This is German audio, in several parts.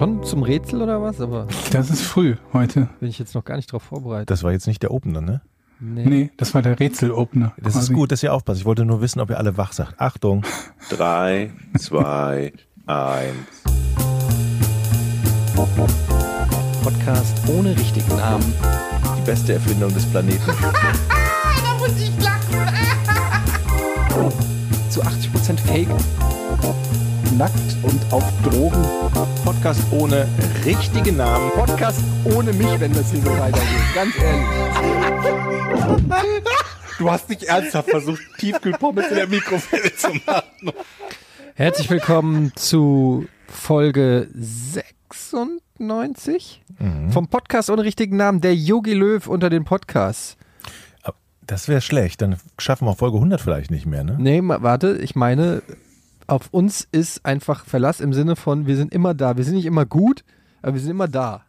Schon zum Rätsel oder was? Aber Das ist früh heute. bin ich jetzt noch gar nicht drauf vorbereitet. Das war jetzt nicht der Opener, ne? Nee. Nee, das war der Rätselopener. Das ist quasi. gut, dass ihr aufpasst. Ich wollte nur wissen, ob ihr alle wach sagt. Achtung. Drei, zwei, eins. Podcast ohne richtigen Namen. Die beste Erfindung des Planeten. Zu 80% Fake. Nackt und auf Drogen. Podcast ohne richtigen Namen. Podcast ohne mich, wenn das hier so weitergeht. Ganz ehrlich. Du hast nicht ernsthaft versucht, Tiefkühlpommes in der Mikrowelle zu machen. Herzlich willkommen zu Folge 96 vom Podcast ohne richtigen Namen, der Yogi Löw unter den Podcasts. Das wäre schlecht. Dann schaffen wir Folge 100 vielleicht nicht mehr, ne? Nee, warte, ich meine, auf uns ist einfach Verlass im Sinne von, wir sind immer da. Wir sind nicht immer gut, aber wir sind immer da.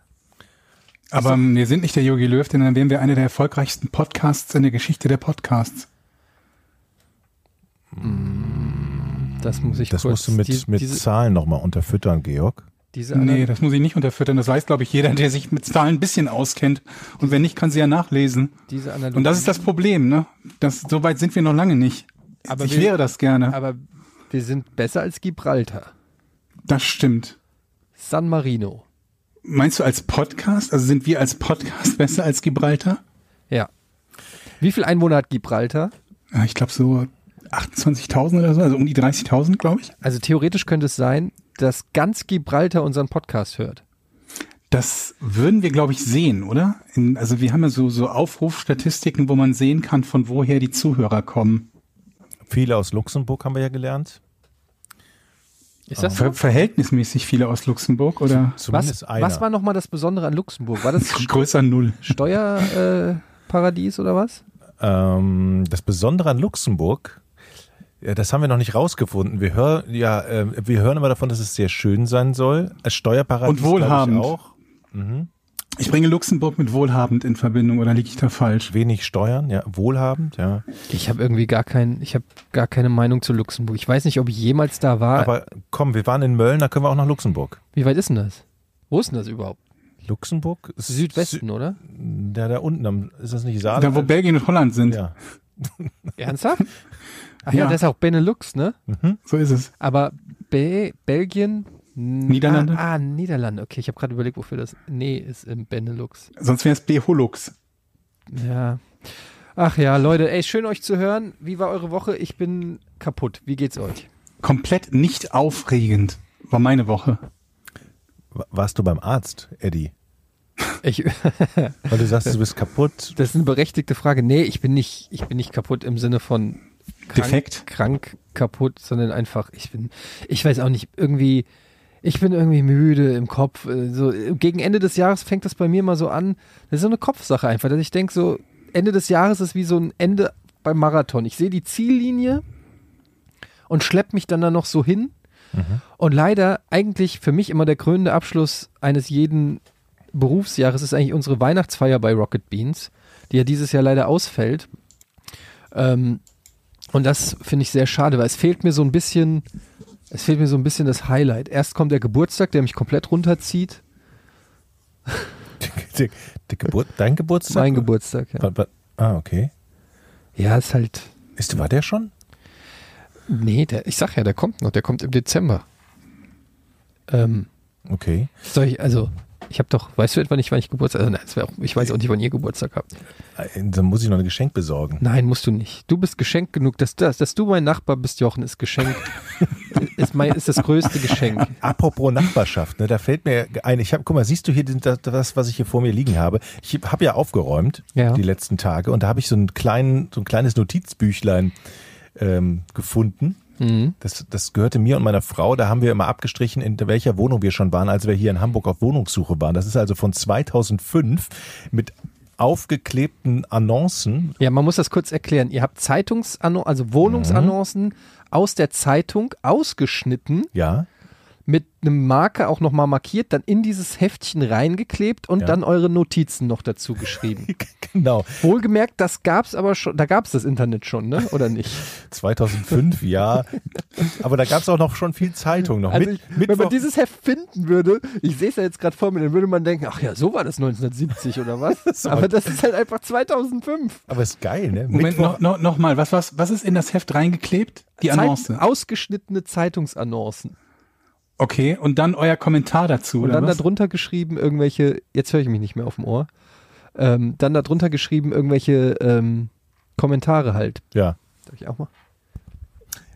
Aber ähm, wir sind nicht der Yogi Löw, denn dann wären wir einer der erfolgreichsten Podcasts in der Geschichte der Podcasts. Das muss ich Das kurz. musst du mit, die, mit diese, Zahlen nochmal unterfüttern, Georg. diese Nee, Ana- das muss ich nicht unterfüttern. Das weiß, glaube ich, jeder, der sich mit Zahlen ein bisschen auskennt. Und wenn nicht, kann sie ja nachlesen. diese Analogie. Und das ist das Problem, ne? Das, so weit sind wir noch lange nicht. Aber ich wir- wäre das gerne. Aber wir sind besser als Gibraltar. Das stimmt. San Marino. Meinst du als Podcast? Also sind wir als Podcast besser als Gibraltar? Ja. Wie viel Einwohner hat Gibraltar? Ja, ich glaube so 28.000 oder so, also um die 30.000, glaube ich. Also theoretisch könnte es sein, dass ganz Gibraltar unseren Podcast hört. Das würden wir, glaube ich, sehen, oder? In, also wir haben ja so, so Aufrufstatistiken, wo man sehen kann, von woher die Zuhörer kommen. Viele aus Luxemburg haben wir ja gelernt. Ist das Ver so? verhältnismäßig viele aus Luxemburg oder Zumindest Was, einer. was war nochmal das Besondere an Luxemburg? War das größer Null. Steuerparadies äh, oder was? Ähm, das Besondere an Luxemburg, ja, das haben wir noch nicht rausgefunden. Wir hören ja, äh, wir hören immer davon, dass es sehr schön sein soll. Als Steuerparadies Und wohlhabend. auch. Ich bringe Luxemburg mit wohlhabend in Verbindung oder liege ich da falsch? Wenig Steuern, ja, wohlhabend, ja. Ich habe irgendwie gar kein, ich habe gar keine Meinung zu Luxemburg. Ich weiß nicht, ob ich jemals da war. Aber komm, wir waren in Mölln, da können wir auch nach Luxemburg. Wie weit ist denn das? Wo ist denn das überhaupt? Luxemburg Südwesten, oder? Sü ja, da unten, am- ist das nicht Saarland? Da, wo Belgien und Holland sind. ja. Ernsthaft? Ach ja, Ja. das ist auch Benelux, ne? So ist es. Aber Be Belgien, Niederlande? Ah, ah Niederlande. Okay, ich habe gerade überlegt, wofür das. Nee, ist im Benelux. Sonst wäre es Beholux. Ja. Ach ja, Leute, ey, schön euch zu hören. Wie war eure Woche? Ich bin kaputt. Wie geht's euch? Komplett nicht aufregend war meine Woche. Wa- Warst du beim Arzt, Eddie? Ich, Weil du sagst, du bist kaputt. das ist eine berechtigte Frage. Nee, ich bin nicht, ich bin nicht kaputt im Sinne von krank, Defekt? krank kaputt, sondern einfach, ich bin, ich weiß auch nicht, irgendwie, ich bin irgendwie müde im Kopf. äh, So, gegen Ende des Jahres fängt das bei mir mal so an. Das ist so eine Kopfsache einfach, dass ich denke, so, Ende des Jahres ist wie so ein Ende beim Marathon. Ich sehe die Ziellinie und schlepp mich dann da noch so hin. Und leider eigentlich für mich immer der krönende Abschluss eines jeden Berufsjahres ist eigentlich unsere Weihnachtsfeier bei Rocket Beans, die ja dieses Jahr leider ausfällt. Ähm, und das finde ich sehr schade, weil es fehlt mir so ein bisschen, es fehlt mir so ein bisschen das Highlight. Erst kommt der Geburtstag, der mich komplett runterzieht. Der, der Geburt, dein Geburtstag? Mein Geburtstag, ja. Wa- wa- Ah, okay. Ja, ist halt, Ist, war der schon? nee, der, ich sag ja, der kommt noch, der kommt im Dezember. Ähm, Okay. soll ich, also, ich habe doch, weißt du etwa nicht, wann ich Geburtstag, also nein, auch, ich weiß auch nicht, wann ihr Geburtstag habt. Äh, Dann muss ich noch ein Geschenk besorgen. Nein, musst du nicht. Du bist geschenkt genug, dass, dass, dass du mein Nachbar bist, Jochen, ist geschenkt. ist, mein, ist das größte Geschenk. Apropos Nachbarschaft, ne, da fällt mir ein, ich habe, guck mal, siehst du hier das, was ich hier vor mir liegen habe? Ich habe ja aufgeräumt Ja. die letzten Tage und da habe ich so ein, kleinen, so ein kleines Notizbüchlein ähm, gefunden. Mhm. Das, das gehörte mir und meiner Frau. Da haben wir immer abgestrichen, in welcher Wohnung wir schon waren, als wir hier in Hamburg auf Wohnungssuche waren. Das ist also von 2005 mit aufgeklebten Annoncen. Ja, man muss das kurz erklären. Ihr habt Zeitungs, also Wohnungsannoncen aus der Zeitung ausgeschnitten, Ja, mit einem Marker auch nochmal markiert, dann in dieses Heftchen reingeklebt und Ja. dann eure Notizen noch dazu geschrieben. genau. Wohlgemerkt, das gab's aber schon, da gab's das Internet schon, ne? Oder nicht? 2005, ja. Aber da gab es auch noch schon viel Zeitung noch. Also Mit, ich, wenn man dieses Heft finden würde, ich sehe es ja jetzt gerade vor mir, dann würde man denken, ach ja, so war das 1970 oder was? aber das ist halt einfach 2005. aber ist geil, ne? Moment, Mittwoch- noch, noch, noch mal, was, was, was ist in das Heft reingeklebt? Die Zeit- Annonce. Ausgeschnittene Zeitungsannoncen. Okay, und dann euer Kommentar dazu, Und oder dann was? darunter geschrieben irgendwelche, jetzt höre ich mich nicht mehr auf dem Ohr, ähm, dann darunter geschrieben irgendwelche ähm, Kommentare halt. Ja. Darf ich auch mal?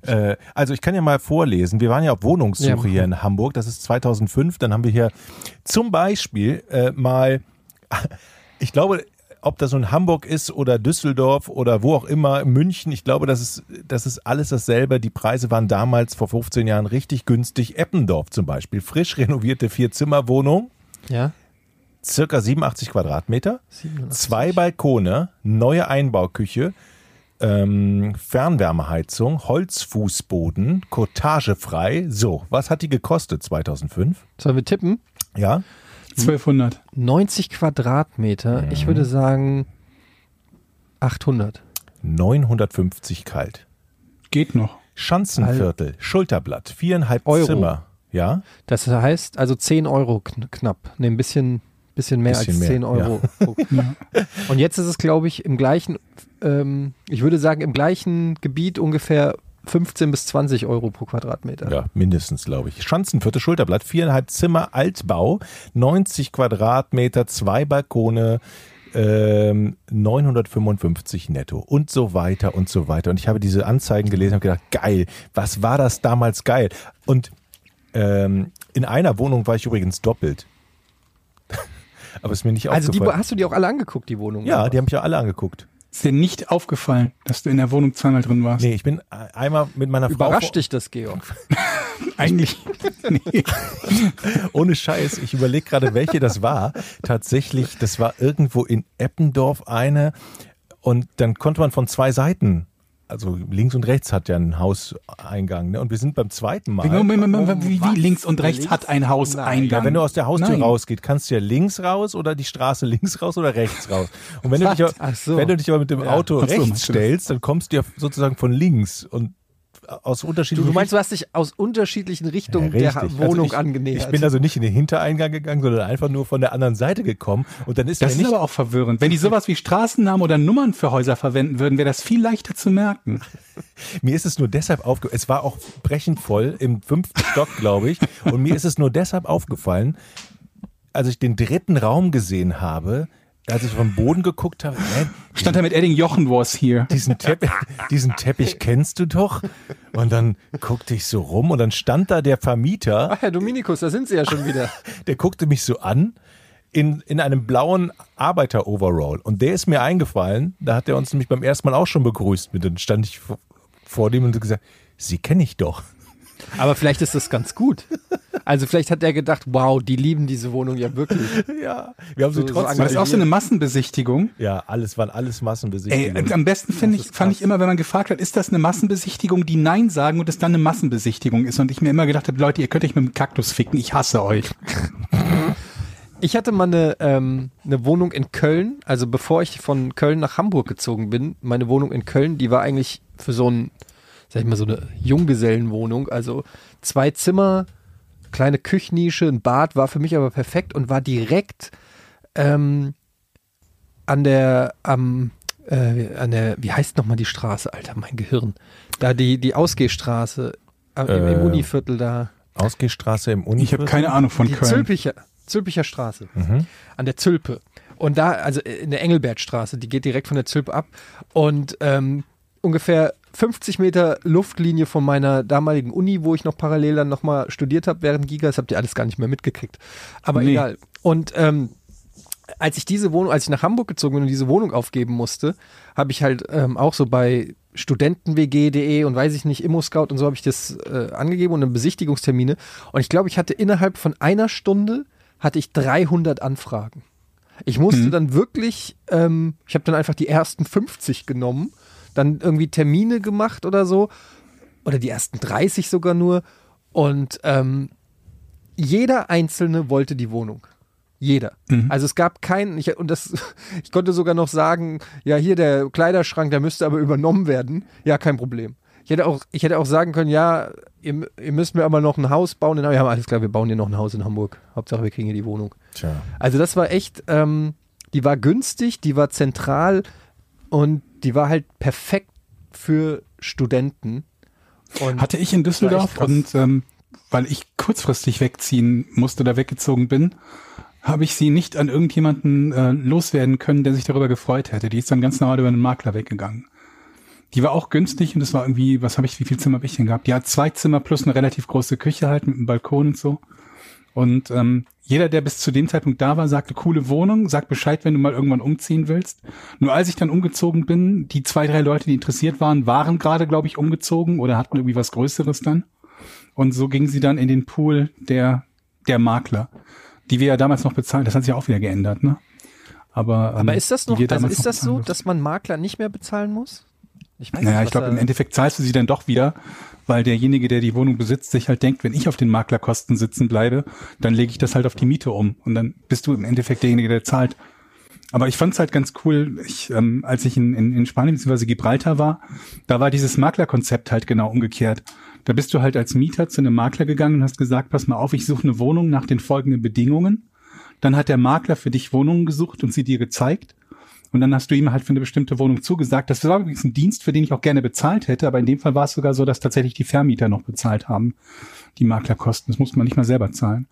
Äh, also ich kann ja mal vorlesen. Wir waren ja auf Ja, Wohnungssuche mach hier in Hamburg. Das ist 2005. Dann haben wir hier zum Beispiel äh, mal, ich glaube, ob das in Hamburg ist oder Düsseldorf oder wo auch immer, München, ich glaube, das ist, das ist alles dasselbe. Die Preise waren damals vor 15 Jahren richtig günstig. Eppendorf zum Beispiel, frisch renovierte Vier-Zimmer-Wohnung, Ja. circa 87 Quadratmeter. 87. Zwei Balkone, neue Einbauküche, ähm, Fernwärmeheizung, Holzfußboden, Cotagefrei. So, was hat die gekostet 2005? Sollen wir tippen? Ja, 1200. 90 Quadratmeter. Mhm. Ich würde sagen 800. 950 kalt. Geht noch. Schanzenviertel, Schulterblatt, viereinhalb Euro. Zimmer. Ja, Das heißt also 10 Euro kn knapp. Ne, ein bisschen, bisschen mehr Bisschen als mehr, 10 Euro. Und jetzt ist es, glaube ich, im gleichen, ähm, ich würde sagen, im gleichen Gebiet ungefähr 15 bis 20 Euro pro Quadratmeter. ja, mindestens, glaube ich. Schanzenviertel, Schulterblatt, viereinhalb Zimmer, Altbau, 90 Quadratmeter, zwei Balkone, ähm, 955 netto und so weiter und so weiter. Und ich habe diese Anzeigen gelesen und gedacht, geil, was war das damals geil? Und ähm, in einer Wohnung war ich übrigens doppelt. Aber ist mir nicht Also aufgefallen. hast du die auch alle angeguckt, die Wohnung? ja, die haben mich ja alle angeguckt. Ist dir nicht aufgefallen, dass du in der Wohnung zweimal drin warst? Nee, ich bin einmal mit meiner Frau. Überrascht dich das, Georg? Eigentlich. nee. Ohne Scheiß, ich überlege gerade, welche das war. Tatsächlich, das war irgendwo in Eppendorf eine und dann konnte man von zwei Seiten, also links und rechts hat ja ein Hauseingang, ne? Und wir sind beim zweiten Mal. Wie, Moment, Moment, Moment, wie, was? wie links und rechts Links? hat ein Haus Nein. Eingang? Ja, wenn du aus der Haustür Nein. rausgeht, kannst du ja links raus oder dieStraße links raus oder rechts raus. Und wenn du dich, so. wenn du dich aber mit dem Ja. Auto so, rechts das? stellst, dann kommst du ja sozusagen von links und aus Du, unterschiedlichen du meinst, du hast dich aus unterschiedlichen Richtungen Ja, der richtig. Wohnung also ich, angenähert. Ich bin also nicht in den Hintereingang gegangen, sondern einfach nur von der anderen Seite gekommen. Und dann ist Das ist nicht aber auch verwirrend. Wenn die sowas wie Straßennamen oder Nummern für Häuser verwenden würden, wäre das viel leichter zu merken. Mir ist es nur deshalb aufgefallen, es war auch brechend voll im fünften Stock, glaube ich. Und mir ist es nur deshalb aufgefallen, als ich den dritten Raum gesehen habe, als ich vom Boden geguckt habe, hä, Stand da mit Edding Jochen was hier. diesen Teppich, diesen Teppich kennst du doch. Und dann guckte ich so rum und dann stand da der Vermieter, Ach, Herr Dominikus, da sind Sie ja schon wieder. der guckte mich so an in, in einem blauen Arbeiter-Overall. Und der ist mir eingefallen, da hat er uns nämlich beim ersten Mal auch schon begrüßt. Mit dann stand ich vor, vor dem und gesagt, Sie kenne ich doch. Aber vielleicht ist das ganz gut. Also vielleicht hat er gedacht, wow, die lieben diese Wohnung ja wirklich. Ja, wir haben sie So- so trotzdem. War das auch so eine Massenbesichtigung? ja, alles waren alles Ey, Massenbesichtigungen. am besten finde ich, fand ich immer, wenn man gefragt hat, ist das eine Massenbesichtigung, die Nein sagen und es dann eine Massenbesichtigung ist. Und ich mir immer gedacht habe, Leute, ihr könnt euch mit dem Kaktus ficken, ich hasse euch. Ich hatte mal eine, ähm, eine Wohnung in Köln, also bevor ich von Köln nach Hamburg gezogen bin, meine Wohnung in Köln, die war eigentlich für so ein, sag ich mal, so eine Junggesellenwohnung, also zwei Zimmer, kleine Küchennische, ein Bad, war für mich aber perfekt und war direkt ähm, an der, am, äh, an der, wie heißt nochmal die Straße, Alter, mein Gehirn, da die, die Ausgehstraße, äh, im, im Äh, Univiertel da. Ausgehstraße im Uni. Ich habe keine Ahnung von die Köln. Zülpicher, Zülpicher Straße. An der Zülpe. Und da, also in der Engelbertstraße, die geht direkt von der Zülpe ab. Und ähm, ungefähr 50 Meter Luftlinie von meiner damaligen Uni, wo ich noch parallel dann nochmal studiert habe während Giga. Das habt ihr alles gar nicht mehr mitgekriegt. Aber Nee. egal. Und ähm, als ich diese Wohnung, als ich nach Hamburg gezogen bin und diese Wohnung aufgeben musste, habe ich halt ähm, auch so bei studentenwg.de und weiß ich nicht, Immo-Scout und so habe ich das äh, angegeben und dann Besichtigungstermine. Und ich glaube, ich hatte innerhalb von einer Stunde hatte ich 300 Anfragen. Ich musste dann wirklich, ähm, ich habe dann einfach die ersten 50 genommen, dann irgendwie Termine gemacht oder so, oder die ersten 30 sogar nur. Und ähm, jeder Einzelne wollte die Wohnung. Jeder. Mhm. Also es gab keinen, ich, und das, ich konnte sogar noch sagen, ja, hier der Kleiderschrank, der müsste aber übernommen werden. Ja, kein Problem. Ich hätte auch, ich hätte auch sagen können, ja, ihr, ihr müsst mir aber noch ein Haus bauen. Ja, alles klar, wir bauen hier noch ein Haus in Hamburg. Hauptsache, wir kriegen hier die Wohnung. Tja. Also das war echt, ähm, die war günstig, die war zentral und die war halt perfekt für Studenten. Und Hatte ich in Düsseldorf und ähm, weil ich kurzfristig wegziehen musste oder weggezogen bin, habe ich sie nicht an irgendjemanden äh, loswerden können, der sich darüber gefreut hätte. Die ist dann ganz normal über einen Makler weggegangen. Die war auch günstig und das war irgendwie, was habe ich, wie viel Zimmer habe ich denn gehabt? Die hat zwei Zimmer plus eine relativ große Küche halt mit einem Balkon und so. Und ähm, jeder, der bis zu dem Zeitpunkt da war, sagte, coole Wohnung, sag Bescheid, wenn du mal irgendwann umziehen willst. Nur als ich dann umgezogen bin, die zwei, drei Leute, die interessiert waren, waren gerade, glaube ich, umgezogen oder hatten irgendwie was Größeres dann. Und so ging sie dann in den Pool der, der Makler, die wir ja damals noch bezahlen. Das hat sich auch wieder geändert, ne? Aber, ähm, aber ist das noch, also ist noch das so, dass man Makler nicht mehr bezahlen muss? Ich weiß naja, nicht, ich glaube, im Endeffekt zahlst du sie dann doch wieder, weil derjenige, der die Wohnung besitzt, sich halt denkt, wenn ich auf den Maklerkosten sitzen bleibe, dann lege ich das halt auf die Miete um und dann bist du im Endeffekt derjenige, der zahlt. Aber ich fand es halt ganz cool, ich, ähm, als ich in, in, in Spanien bzw. Gibraltar war, da war dieses Maklerkonzept halt genau umgekehrt. Da bist du halt als Mieter zu einem Makler gegangen und hast gesagt, pass mal auf, ich suche eine Wohnung nach den folgenden Bedingungen. Dann hat der Makler für dich Wohnungen gesucht und sie dir gezeigt. Und dann hast du ihm halt für eine bestimmte Wohnung zugesagt. Das war übrigens ein Dienst, für den ich auch gerne bezahlt hätte, aber in dem Fall war es sogar so, dass tatsächlich die Vermieter noch bezahlt haben, die Maklerkosten. Das muss man nicht mal selber zahlen.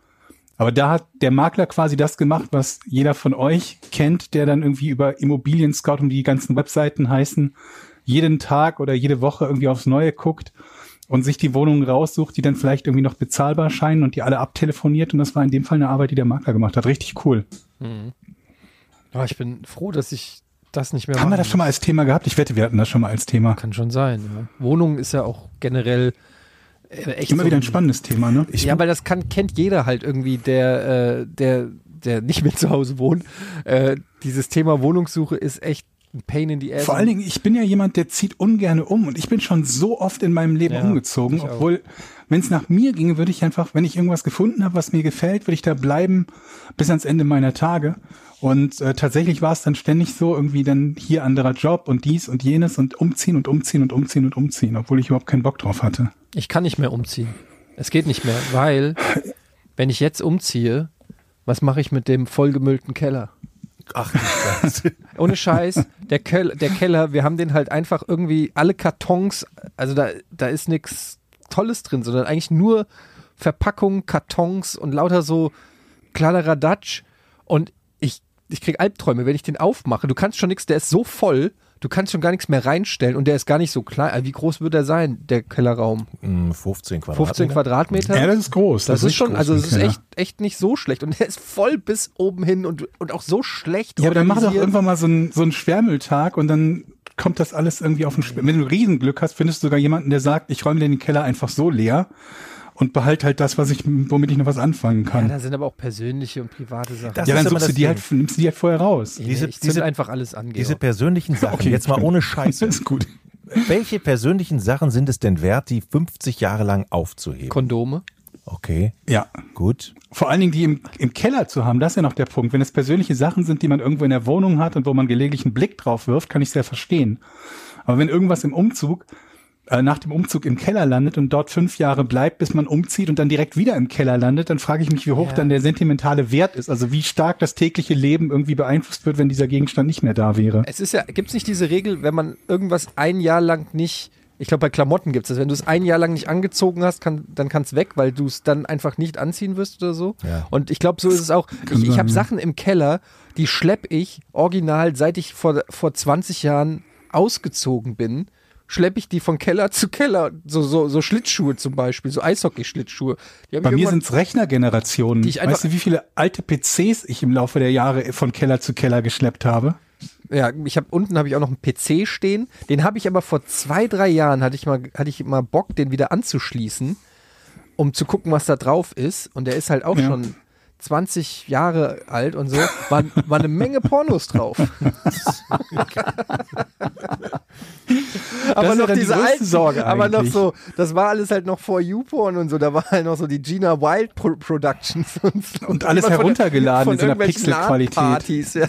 Aber da hat der Makler quasi das gemacht, was jeder von euch kennt, der dann irgendwie über Immobilien Scout und die ganzen Webseiten heißen, jeden Tag oder jede Woche irgendwie aufs Neue guckt und sich die Wohnungen raussucht, die dann vielleicht irgendwie noch bezahlbar scheinen und die alle abtelefoniert. Und das war in dem Fall eine Arbeit, die der Makler gemacht hat. Richtig cool. Ja, ich bin froh, dass ich das nicht mehr Haben wir das schon mal als Thema gehabt? Ich wette, wir hatten das schon mal als Thema. Kann schon sein. Ja. Wohnung ist ja auch generell äh, echt Immer so wieder ein spannendes Thema, ne? ja, weil das kann, kennt jeder halt irgendwie, der, äh, der, der nicht mehr zu Hause wohnt. Äh, dieses Thema Wohnungssuche ist echt ein Pain in the ass. Vor allen Dingen, ich bin ja jemand, der zieht ungerne um und ich bin schon so oft in meinem Leben Ja, umgezogen, obwohl, wenn es nach mir ginge, würde ich einfach, wenn ich irgendwas gefunden habe, was mir gefällt, würde ich da bleiben bis ans Ende meiner Tage. Und äh, tatsächlich war es dann ständig so, irgendwie dann hier anderer Job und dies und jenes und umziehen und umziehen und umziehen und umziehen, obwohl ich überhaupt keinen Bock drauf hatte. Ich kann nicht mehr umziehen. Es geht nicht mehr, weil wenn ich jetzt umziehe, was mache ich mit dem vollgemüllten Keller? Ach. Ohne Scheiß, der, Kel der Keller, wir haben den halt einfach irgendwie alle Kartons, also da, da ist nichts Tolles drin, sondern eigentlich nur Verpackungen, Kartons und lauter so Kladderadatsch. Und ich, ich krieg Albträume, wenn ich den aufmache. Du kannst schon nichts, der ist so voll, du kannst schon gar nichts mehr reinstellen und der ist gar nicht so klein. Also wie groß wird er sein, der Kellerraum? Hm, 15 Quadratmeter. 15 Quadratmeter? Ja, das ist groß. Das, ist schon, groß, also es ist echt, echt nicht so schlecht. Und der ist voll bis oben hin und, und auch so schlecht. Ja, aber dann mach doch irgendwann mal so einen so einen Schwärmeltag und dann kommt das alles irgendwie auf den Schwärmel. Wenn du Riesenglück hast, findest du sogar jemanden, der sagt, ich räume den Keller einfach so leer und behalte halt das, was ich, womit ich noch was anfangen Ja, kann. da sind aber auch persönliche und private Sachen. Das Ja, dann suchst du die halt, nimmst du die halt vorher raus. Nee, diese- ich diese- einfach alles an. Diese persönlichen Sachen, Okay, jetzt mal ohne Das Scheiße. ist gut. Welche persönlichen Sachen sind es denn wert, die 50 Jahre lang aufzuheben? Kondome. Okay, Ja. gut. Vor allen Dingen die im, im Keller zu haben, das ist ja noch der Punkt. Wenn es persönliche Sachen sind, die man irgendwo in der Wohnung hat und wo man gelegentlich einen Blick drauf wirft, kann ich sehr verstehen. Aber wenn irgendwas im Umzug, nach dem Umzug im Keller landet und dort fünf Jahre bleibt, bis man umzieht und dann direkt wieder im Keller landet, dann frage ich mich, wie hoch Ja. dann der sentimentale Wert ist. Also wie stark das tägliche Leben irgendwie beeinflusst wird, wenn dieser Gegenstand nicht mehr da wäre. Es ist ja, gibt es nicht diese Regel, wenn man irgendwas ein Jahr lang nicht, ich glaube bei Klamotten gibt es das, wenn du es ein Jahr lang nicht angezogen hast, kann, dann kann es weg, weil du es dann einfach nicht anziehen wirst oder so. Ja. Und ich glaube, so ist es auch. Ich, ich sein, habe. Sachen im Keller, die schlepp ich original, seit ich vor, vor 20 Jahren ausgezogen bin. Schleppe ich die von Keller zu Keller, so, so, so Schlittschuhe zum Beispiel, so Eishockey-Schlittschuhe. Bei mir sind es Rechnergenerationen. Weißt du, wie viele alte PCs ich im Laufe der Jahre von Keller zu Keller geschleppt habe? Ja, ich habe unten habe ich auch noch einen PC stehen. Den habe ich aber vor zwei, drei Jahren hatte ich mal hatte ich mal Bock, den wieder anzuschließen, um zu gucken, was da drauf ist. Und der ist halt auch Ja. schon 20 Jahre alt und so, war, war eine Menge Pornos drauf. aber noch die diese größte alten, Sorge aber noch so, das war alles halt noch vor YouPorn und so, da war halt noch so die Gina Wild Pro Productions und so. Und alles Immer von- heruntergeladen von in so einer Pixelqualität. Ja.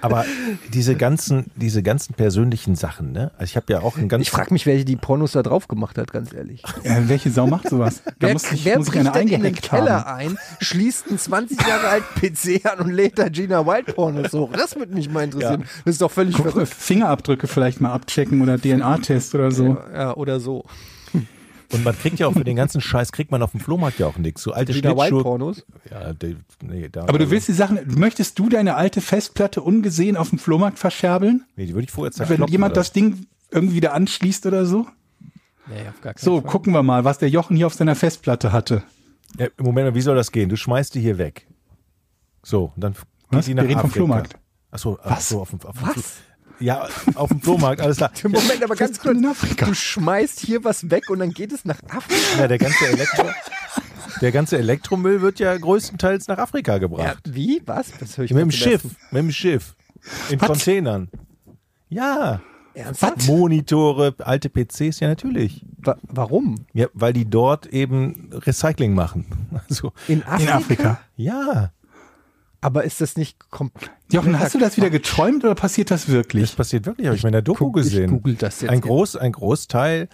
Aber diese ganzen, diese ganzen persönlichen Sachen, ne? Also ich habe ja auch ein ganz Ich frage mich, wer die Pornos da drauf gemacht hat, ganz ehrlich. Äh, welche Sau macht sowas? Da Wer, muss ich, wer muss ich bricht eine denn in den Keller haben. ein, schließt einen 20 Jahre alten PC an und lädt da Gina Wild Pornos hoch? Das würde mich mal interessieren. Das ist doch völlig Guck, verrückt. Fingerabdrücke vielleicht mal abchecken oder DNA-Test oder so. Ja, oder so. Und man kriegt ja auch für den ganzen Scheiß kriegt man auf dem Flohmarkt ja auch nichts. So alte. Pornos? Ja, die, nee, da, Aber du willst die Sachen, möchtest du deine alte Festplatte ungesehen auf dem Flohmarkt verscherbeln? Nee, die würde ich vorher Wenn zerkloppen. jemand oder? das Ding irgendwie wieder anschließt oder so? Nee, auf gar keinen So, Fall. gucken wir mal, was der Jochen hier auf seiner Festplatte hatte. Ja, Moment mal, wie soll das gehen? Du schmeißt die hier weg. So, und dann geht Was? die nach Wir reden vom Afrika. Flohmarkt. Achso, Was? so, auf dem, auf dem Was? Ja, auf dem Flohmarkt, alles klar. Moment, aber ganz kurz. in Afrika. Du schmeißt hier was weg und dann geht es nach Afrika. Ja, der ganze Elektro, der ganze Elektromüll wird ja größtenteils nach Afrika Ja, gebracht. wie? Was? Das höre ich mit dem Schiff, mit dem Schiff. In Containern. Ja. Ernsthaft? Monitore, alte PCs, ja natürlich. Wa warum? Ja, weil die dort eben Recycling machen. Also, In Afrika? In Afrika. ja, Aber ist das nicht komplett. Jochen, hast du das wieder geträumt oder passiert das das wirklich? passiert wirklich, habe ich mir in der Doku Guck- ich gesehen. google das jetzt. Ein, Groß, ein Großteil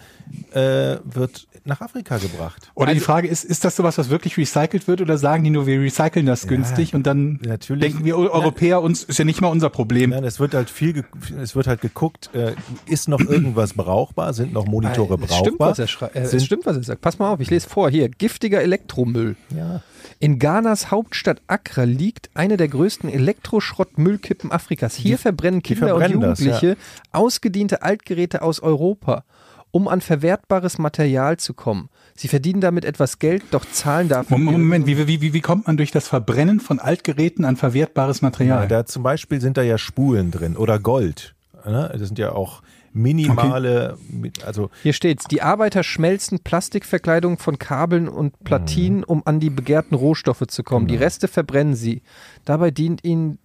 äh, wird nach Afrika gebracht. Oder Also die Frage ist, ist das sowas, was wirklich recycelt wird oder sagen die nur, wir recyceln das günstig und dann natürlich. denken wir Eu- Europäer, uns ist ja nicht mal unser Problem. Nein, es wird halt viel, es wird halt geguckt, äh, ist noch irgendwas brauchbar, sind noch Monitore Es stimmt, brauchbar? was er. Äh, es Sind- stimmt, was er sagt. Pass mal auf, ich lese vor. Hier, giftiger Elektromüll. Ja. In Ghanas Hauptstadt Accra liegt eine der größten Elektroschrottmüllkippen Afrikas. Hier verbrennen Kinder verbrennen und das, Jugendliche ausgediente Altgeräte aus Europa, um an verwertbares Material zu kommen. Sie verdienen damit etwas Geld, doch zahlen dafür. Moment, Moment wie, wie, wie, wie kommt man durch das Verbrennen von Altgeräten an verwertbares Ja, Material? da zum Beispiel sind da ja Spulen drin oder Gold. Ne? Das sind ja auch minimale, mit- also Hier steht's. Die Arbeiter schmelzen Plastikverkleidung von Kabeln und Platinen, um an die begehrten Rohstoffe zu kommen. Die Reste verbrennen sie. Dabei dient ihnen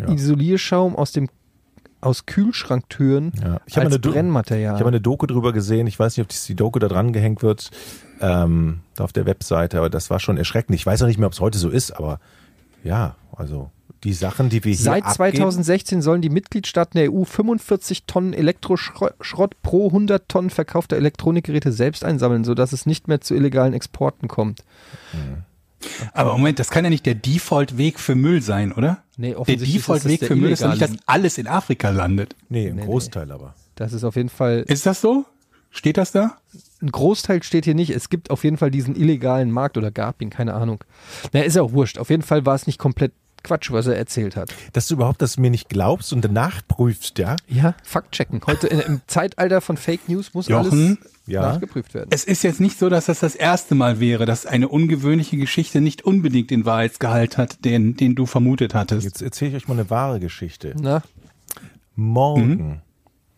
Ja. Isolierschaum aus dem aus Kühlschranktüren Ja. Ich habe als Brennmaterial. ich habe eine Doku drüber gesehen. Ich weiß nicht, ob die- Doku da dran gehängt wird ähm, auf der Webseite, aber das war schon erschreckend. Ich weiß auch nicht mehr, ob es heute so ist, aber ja, also die Sachen, die wir hier Seit abgeben, 2016 sollen die Mitgliedstaaten der EU 45 Tonnen Elektroschrott pro 100 Tonnen verkaufter Elektronikgeräte selbst einsammeln, sodass es nicht mehr zu illegalen Exporten kommt. Aber Moment, das kann ja nicht der Default-Weg für Müll sein, oder? Nee, Der Default-Weg für Müll ist doch nicht, dass alles in Afrika landet. Nee, im Nee, nee. Großteil aber. Das ist auf jeden Fall Ist das so? Steht das da? ein Großteil steht hier nicht. Es gibt auf jeden Fall diesen illegalen Markt oder gab ihn, keine Ahnung. Na, ist ja auch wurscht. Auf jeden Fall war es nicht komplett Quatsch, was er erzählt hat. Dass du überhaupt das mir nicht glaubst und danach prüfst, ja? Ja, Fakt checken. Heute in, im Zeitalter von Fake News muss Jochen? alles Ja. nachgeprüft werden. Es ist jetzt nicht so, dass das das erste Mal wäre, dass eine ungewöhnliche Geschichte nicht unbedingt den Wahrheitsgehalt hat, den, den du vermutet hattest. Jetzt erzähle ich euch mal eine wahre Geschichte. Na, Morgen,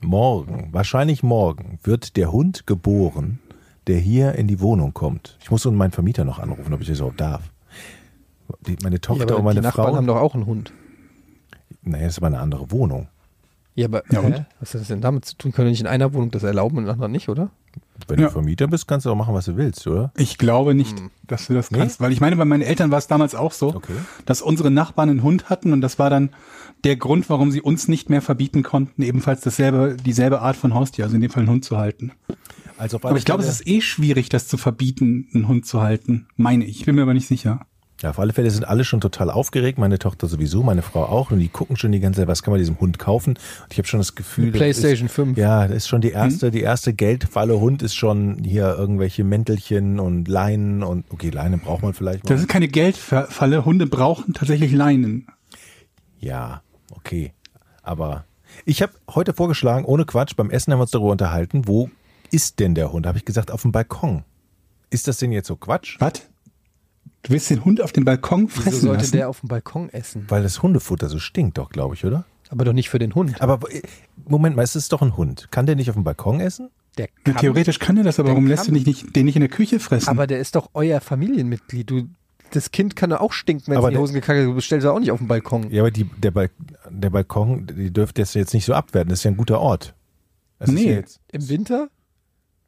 morgen, wahrscheinlich morgen, wird der Hund geboren, der hier in die Wohnung kommt. Ich muss nun meinen Vermieter noch anrufen, ob ich das überhaupt darf. Die, meine ja, Tochter aber und meine die Nachbarn Frau. haben doch auch einen Hund. Naja, das ist aber eine andere Wohnung. Ja, aber Ja, und? hä? was hat das denn damit zu tun? Können wir nicht in einer Wohnung das erlauben und in der anderen nicht, oder? Wenn Ja. du Vermieter bist, kannst du auch machen, was du willst, oder? Ich glaube nicht, dass du das Nee? kannst, weil ich meine, bei meinen Eltern war es damals auch so, Okay. dass unsere Nachbarn einen Hund hatten und das war dann der Grund, warum sie uns nicht mehr verbieten konnten, ebenfalls dasselbe, dieselbe Art von Haustier, also in dem Fall einen Hund zu halten. Also Aber ich glaube, es ist eh schwierig, das zu verbieten, einen Hund zu halten, meine ich. Ich bin mir aber nicht sicher. Ja, auf alle Fälle sind alle schon total aufgeregt, meine Tochter sowieso, meine Frau auch, und die gucken schon die ganze Zeit, was kann man diesem Hund kaufen? Und ich habe schon das Gefühl, das PlayStation ist, 5. Ja, das ist schon die erste, die erste Geldfalle Hund ist schon hier irgendwelche Mäntelchen und Leinen und okay, Leinen braucht man vielleicht mal. Das ist keine Geldfalle. Hunde brauchen tatsächlich Leinen. Ja, okay. Aber ich habe heute vorgeschlagen, ohne Quatsch, beim Essen haben wir uns darüber unterhalten, wo ist denn der Hund? Habe ich gesagt, auf dem Balkon. Ist das denn jetzt so Quatsch? Was? Du willst den Hund auf dem Balkon Wieso fressen sollte lassen? der auf dem Balkon essen? Weil das Hundefutter so stinkt doch, glaube ich, oder? Aber doch nicht für den Hund. Aber äh, Moment mal, es ist doch ein Hund. Kann der nicht auf dem Balkon essen? Der Ja, kann, theoretisch kann er das, aber Der warum lässt du nicht, nicht, den nicht in der Küche fressen? aber der ist doch euer Familienmitglied. Du das Kind kann ja auch stinken, wenn es Aber in die der- Hosen gekackt hat. Du stellst ja auch nicht auf den Balkon. Ja, aber die, der, Bal der Balkon, die dürfte das jetzt nicht so abwerten. Das ist ja ein guter Ort. Das ist Nee. ja jetzt Im Winter?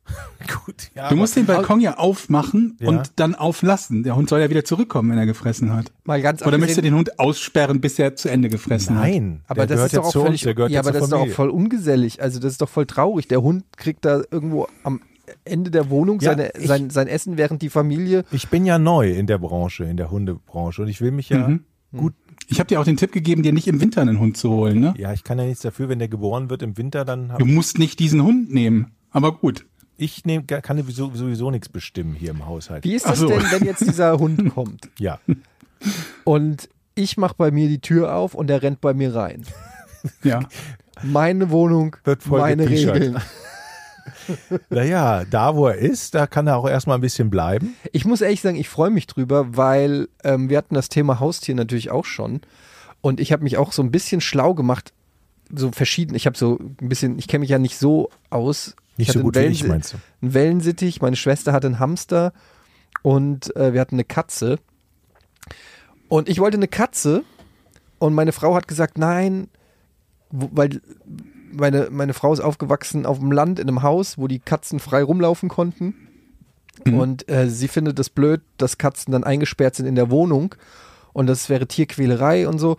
gut. Ja, Du musst den Balkon ja aufmachen Ja. und dann auflassen. Der Hund soll ja wieder zurückkommen, wenn er gefressen hat. Mal ganz Oder möchtest du den Hund aussperren, bis er zu Ende gefressen hat? Nein, Aber das ist doch ja auch zu völlig, ja, aber das ist doch auch voll ungesellig. Also das ist doch voll traurig. Der Hund kriegt da irgendwo am Ende der Wohnung Ja, seine, ich- sein, sein Essen, während die Familie. Ich bin ja neu in der Branche, in der Hundebranche und ich will mich ja Mhm. gut. Ich habe dir auch den Tipp gegeben, dir nicht im Winter einen Hund zu holen. Ne? Ja, ich kann ja nichts dafür, wenn der geboren wird im Winter, dann Du musst nicht diesen Hund nehmen. Aber gut. Ich nehm, kann sowieso, sowieso nichts bestimmen hier im Haushalt. Wie ist das so. denn, wenn jetzt dieser Hund kommt Ja, und ich mache bei mir die Tür auf und er rennt bei mir rein? Ja. Meine Wohnung, Wird voll meine. Regeln. naja, da wo er ist, da kann er auch erstmal ein bisschen bleiben. Ich muss ehrlich sagen, ich freue mich drüber, weil ähm, wir hatten das Thema Haustier natürlich auch schon. Und ich habe mich auch so ein bisschen schlau gemacht, so verschieden. Ich habe so ein bisschen, ich kenne mich ja nicht so aus. Nicht ich so gut wie ich, meinst du? Einen Wellensittich, meine Schwester hatte einen Hamster und äh, wir hatten eine Katze. Und ich wollte eine Katze und meine Frau hat gesagt, nein, weil meine, meine Frau ist aufgewachsen auf dem Land in einem Haus, wo die Katzen frei rumlaufen konnten. Und äh, sie findet es blöd, dass Katzen dann eingesperrt sind in der Wohnung und das wäre Tierquälerei und so.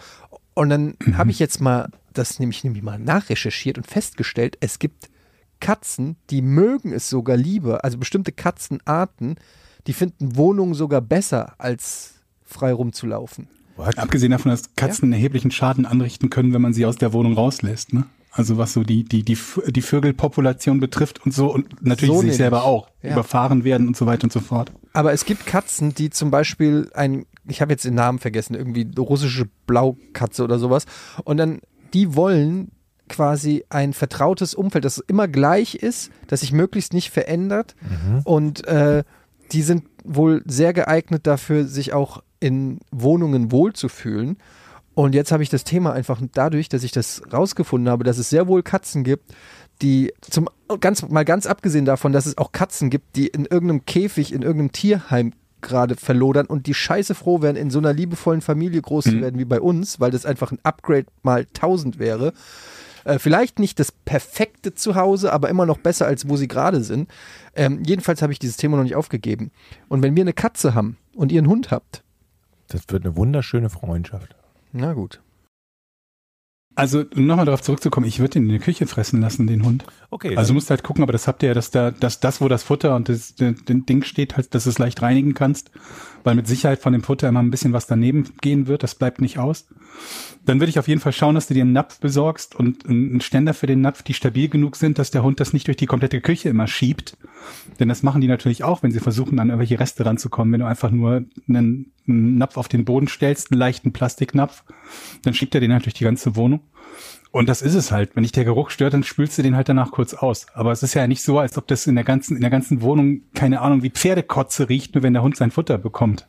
Und dann habe ich jetzt mal das nämlich, nämlich mal nachrecherchiert und festgestellt, es gibt Katzen, die mögen es sogar lieber, also bestimmte Katzenarten, die finden Wohnungen sogar besser, als frei rumzulaufen. Abgesehen davon, dass Katzen einen erheblichen Schaden anrichten können, wenn man sie aus der Wohnung rauslässt. Ne? Also was so die, die, die, die Vögelpopulation betrifft und so und natürlich So sich selber auch Ja. überfahren werden und so weiter und so fort. Aber es gibt Katzen, die zum Beispiel ein, ich habe jetzt den Namen vergessen, irgendwie russische Blaukatze oder sowas. Und dann, die wollen quasi ein vertrautes Umfeld, das immer gleich ist, das sich möglichst nicht verändert. Und äh, die sind wohl sehr geeignet dafür, sich auch in Wohnungen wohlzufühlen. Und jetzt habe ich das Thema einfach dadurch, dass ich das rausgefunden habe, dass es sehr wohl Katzen gibt, die zum ganz mal ganz abgesehen davon, dass es auch Katzen gibt, die in irgendeinem Käfig, in irgendeinem Tierheim gerade verlodern und die scheiße froh wären, in so einer liebevollen Familie groß zu werden wie bei uns, weil das einfach ein Upgrade mal 1000 wäre. Äh, vielleicht nicht das perfekte Zuhause, aber immer noch besser, als wo sie gerade sind. Ähm, jedenfalls habe ich dieses Thema noch nicht aufgegeben. Und wenn wir eine Katze haben und ihr einen Hund habt, Das wird eine wunderschöne Freundschaft. na gut. Also um nochmal darauf zurückzukommen, ich würde den in der Küche fressen lassen, den Hund. Okay, Also du musst halt gucken, aber das habt ihr ja, dass da, dass das, wo das Futter und das, das, das Ding steht, halt, dass du es leicht reinigen kannst, weil mit Sicherheit von dem Futter immer ein bisschen was daneben gehen wird, das bleibt nicht aus. Dann würde ich auf jeden Fall schauen, dass du dir einen Napf besorgst und einen Ständer für den Napf, die stabil genug sind, dass der Hund das nicht durch die komplette Küche immer schiebt. Denn das machen die natürlich auch, wenn sie versuchen, an irgendwelche Reste ranzukommen. Wenn du einfach nur einen, einen Napf auf den Boden stellst, einen leichten Plastiknapf, dann schiebt er den halt durch die ganze Wohnung. Und das ist es halt. Wenn dich der Geruch stört, dann spülst du den halt danach kurz aus. Aber es ist ja nicht so, als ob das in der ganzen, in der ganzen Wohnung, keine Ahnung, wie Pferdekotze riecht, nur wenn der Hund sein Futter bekommt.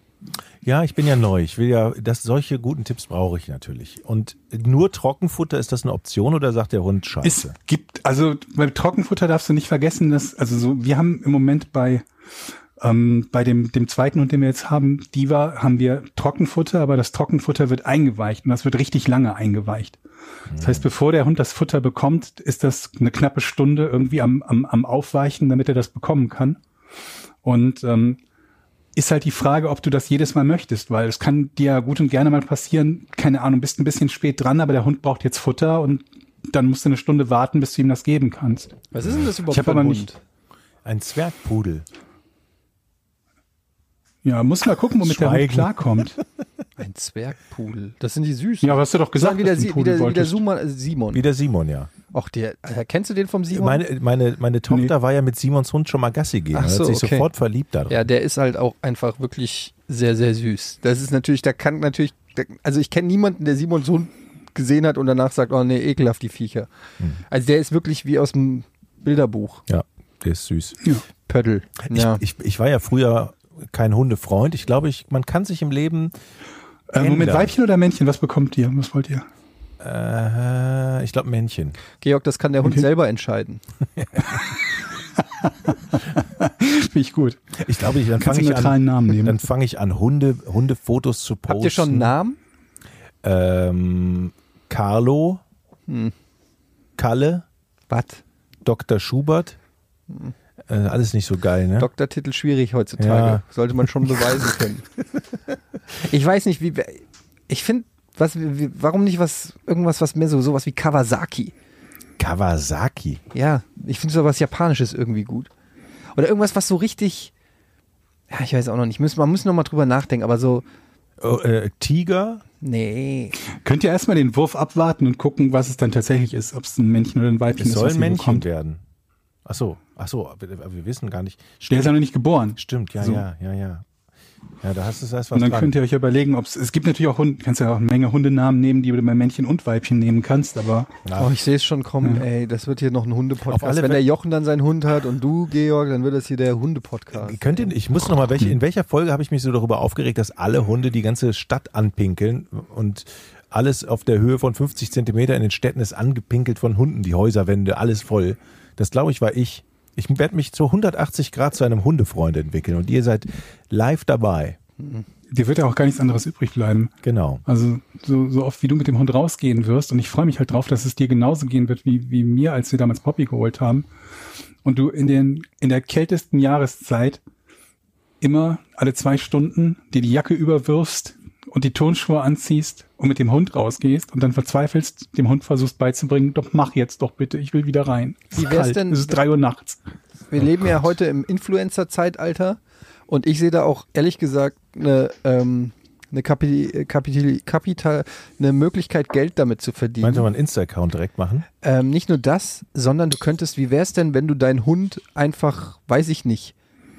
Ja, ich bin ja neu. Ich will ja, das, solche guten Tipps brauche ich natürlich. Und nur Trockenfutter, ist das eine Option oder sagt der Hund Es Scheiße? gibt, also bei Trockenfutter darfst du nicht vergessen, dass, also so, wir haben im Moment bei, ähm, bei dem, dem zweiten Hund, den wir jetzt haben, Diva, haben wir Trockenfutter, aber das Trockenfutter wird eingeweicht und das wird richtig lange eingeweicht. Das heißt, bevor der Hund das Futter bekommt, ist das eine knappe Stunde irgendwie am, am, am Aufweichen, damit er das bekommen kann. Und ähm, ist halt die Frage, ob du das jedes Mal möchtest, weil es kann dir ja gut und gerne mal passieren, keine Ahnung, bist ein bisschen spät dran, aber der Hund braucht jetzt Futter und dann musst du eine Stunde warten, bis du ihm das geben kannst. Was ist denn das überhaupt Ich für ein aber Hund? nicht- Ein Zwergpudel. Ja, muss mal gucken, womit der Hund Schweigen. klarkommt. Ein Zwergpudel. Das sind die süßen. Ja, aber hast du doch gesagt, wie der, dass du einen wie der, Pudel wie der wolltest. Suma- äh, Simon. Wie der Simon, ja. Ach, der, äh, kennst du den vom Simon? Meine, meine, meine Tochter war ja mit Simons Hund schon mal Gassi gehen. Ach so, hat sich okay. sofort verliebt darin. ja, der ist halt auch einfach wirklich sehr, sehr süß. Das ist natürlich, da kann natürlich, also ich kenne niemanden, der Simons Hund gesehen hat und danach sagt, oh nee, ekelhaft die Viecher. Hm. Also der ist wirklich wie aus dem Bilderbuch. Ja, der ist süß. Pöttl. Ja. Ich, ich, ich war ja früher kein Hundefreund. Ich glaube, ich, man kann sich im Leben. Äh, Moment. Weibchen oder Männchen? Was bekommt ihr? Was wollt ihr? Äh, ich glaube Männchen. Georg, das kann der Hund Okay. selber entscheiden. Finde ich gut. Ich glaube, ich, dann fange ich an, Namen nehmen. dann fange ich an, Hunde, Hundefotos zu posten. Habt ihr schon einen Namen? Ähm, Carlo, Hm. Kalle, Was? Dr. Schubert. Äh, alles nicht so geil, ne? Doktortitel schwierig heutzutage. Ja. Sollte man schon beweisen können. ich weiß nicht, wie. Ich finde, was, wie, warum nicht was, irgendwas, was mehr so, sowas wie Kawasaki? Kawasaki. Ja, ich finde sowas Japanisches irgendwie gut. Oder irgendwas, was so richtig. Ja, ich weiß auch noch nicht. Muss, man muss noch mal drüber nachdenken, aber so. Oh, äh, Tiger. Nee. Könnt ihr erstmal den Wurf abwarten und gucken, was es dann tatsächlich ist, ob es ein Männchen oder ein Weibchen Es ist, soll was ein Männchen bekommt. werden. Ach so, ach so, wir wissen gar nicht. Der ist ja noch nicht geboren. Stimmt, ja, So. ja, ja, ja. Ja, da hast du das was Und dann dran. könnt ihr euch überlegen, ob es, es gibt natürlich auch Hunde, kannst ja auch eine Menge Hundenamen nehmen, die du bei Männchen und Weibchen nehmen kannst, aber Ja. Oh, ich sehe es schon kommen, ey. Das wird hier noch ein Hundepodcast. Wenn der Jochen dann seinen Hund hat und du, Georg, dann wird das hier der Hundepodcast. Könnt ihr, ich muss noch mal welche, in welcher Folge habe ich mich so darüber aufgeregt, dass alle Hunde die ganze Stadt anpinkeln und alles auf der Höhe von 50 Zentimeter in den Städten ist angepinkelt von Hunden, die Häuserwände, alles voll. Das glaube ich war ich. Ich werde mich zu 180 Grad zu einem Hundefreund entwickeln und ihr seid live dabei. dir wird ja auch gar nichts anderes übrig bleiben. Genau. Also so, so oft wie du mit dem Hund rausgehen wirst und ich freue mich halt drauf, dass es dir genauso gehen wird wie, wie mir, als wir damals Poppy geholt haben und du in den in der kältesten Jahreszeit immer alle zwei Stunden dir die Jacke überwirfst und die Turnschuhe anziehst und mit dem Hund rausgehst und dann verzweifelst, dem Hund versuchst beizubringen, doch mach jetzt doch bitte, ich will wieder rein. Es Wie ist wär's kalt, denn- Es ist drei Uhr nachts. Wir leben ja heute im Influencer-Zeitalter und ich sehe da auch ehrlich gesagt eine, ähm, eine, Kapi Kapital, Kapital, eine Möglichkeit, Geld damit zu verdienen. Meint ihr mal einen Insta-Account direkt machen? Ähm, nicht nur das, sondern du könntest, wie wär's denn, wenn du deinen Hund einfach, weiß ich nicht,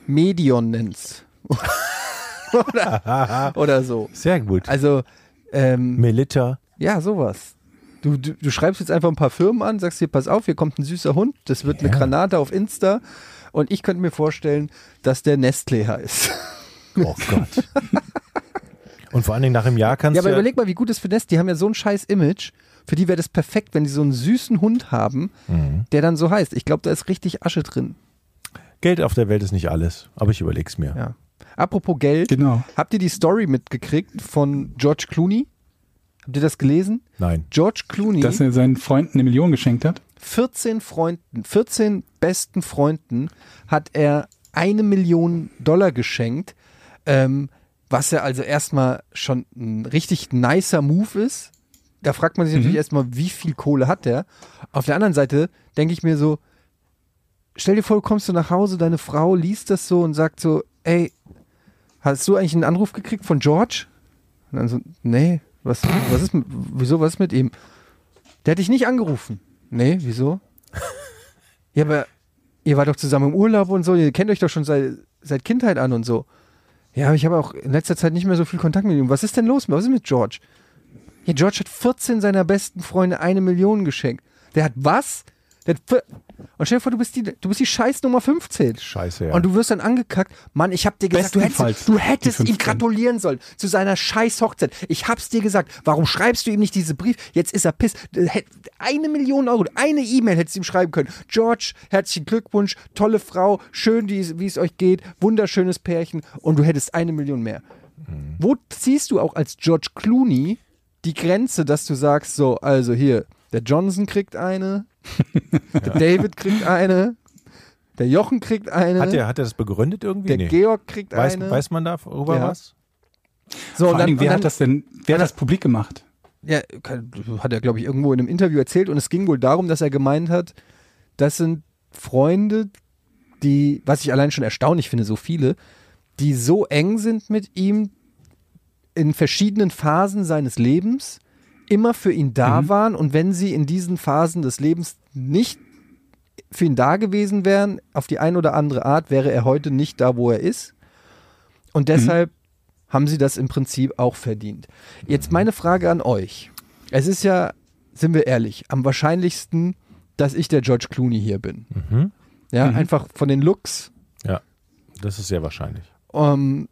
Medion nennst? oder, oder so. Sehr gut. Also, ähm, Melita. ja, sowas. Du, du, du schreibst jetzt einfach ein paar Firmen an, sagst hier, pass auf, hier kommt ein süßer Hund, das wird eine Ja. Granate auf Insta und ich könnte mir vorstellen, dass der Nestlé heißt. Oh Gott. Und vor allen Dingen nach einem Jahr kannst Ja, du aber überleg mal, wie gut das für Nestlé, die haben ja so ein scheiß Image, für die wäre das perfekt, wenn die so einen süßen Hund haben, Mhm. der dann so heißt. Ich glaube, da ist richtig Asche drin. Geld auf der Welt ist nicht alles, aber ich überleg's mir. Ja. Apropos Geld, Genau. habt ihr die Story mitgekriegt von George Clooney? Habt ihr das gelesen? Nein. George Clooney, Dass er seinen Freunden eine Million geschenkt hat. 14 Freunden, 14 besten Freunden hat er eine Million Dollar geschenkt, ähm, was ja also erstmal schon ein richtig nicer Move ist. Da fragt man sich natürlich erstmal, wie viel Kohle hat der? Auf der anderen Seite denke ich mir so, stell dir vor, du kommst so nach Hause, deine Frau liest das so und sagt so, ey, hast du eigentlich einen Anruf gekriegt von George? Und dann so, nee, was, was ist mit, wieso, was ist mit ihm? Der hat dich nicht angerufen. Nee, wieso? ja, aber ihr wart doch zusammen im Urlaub und so, ihr kennt euch doch schon seit, seit Kindheit an und so. Ja, aber ich habe auch in letzter Zeit nicht mehr so viel Kontakt mit ihm. Was ist denn los? Was ist mit George? Ja, George hat 14 seiner besten Freunde eine Million geschenkt. Der hat was? Und stell dir vor, du bist die, du bist die Scheiß Nummer 15. Scheiße, ja. Und du wirst dann angekackt. Mann, ich hab dir gesagt, du hättest, du hättest ihm 15. gratulieren sollen zu seiner scheiß Hochzeit. Ich hab's dir gesagt. Warum schreibst du ihm nicht diese Brief? Jetzt ist er piss. Hätt- Eine Million Euro, eine E-Mail hättest du ihm schreiben können. George, herzlichen Glückwunsch, tolle Frau, schön, wie, wie es euch geht, wunderschönes Pärchen und du hättest eine Million mehr. Wo ziehst du auch als George Clooney die Grenze, dass du sagst, so, also hier, der Johnson kriegt eine, der David kriegt eine, der Jochen kriegt eine, hat, er, hat er das begründet irgendwie? der Nee. Georg kriegt Weiß, eine. weiß man darüber Ja. was? so, Vor und allen Dingen, und wer hat das denn, wer hat das publik gemacht? Ja, hat er, glaube ich, irgendwo in einem Interview erzählt und es ging wohl darum, dass er gemeint hat, das sind Freunde, die, was ich allein schon erstaunlich finde, so viele, die so eng sind mit ihm in verschiedenen Phasen seines Lebens, immer für ihn da waren und wenn sie in diesen Phasen des Lebens nicht für ihn da gewesen wären, auf die eine oder andere Art, wäre er heute nicht da, wo er ist. Und deshalb haben sie das im Prinzip auch verdient. Jetzt meine Frage an euch. Es ist ja, sind wir ehrlich, am wahrscheinlichsten, dass ich der George Clooney hier bin. Mhm. Ja, Mhm. einfach von den Looks. Ja, das ist sehr wahrscheinlich. Ähm,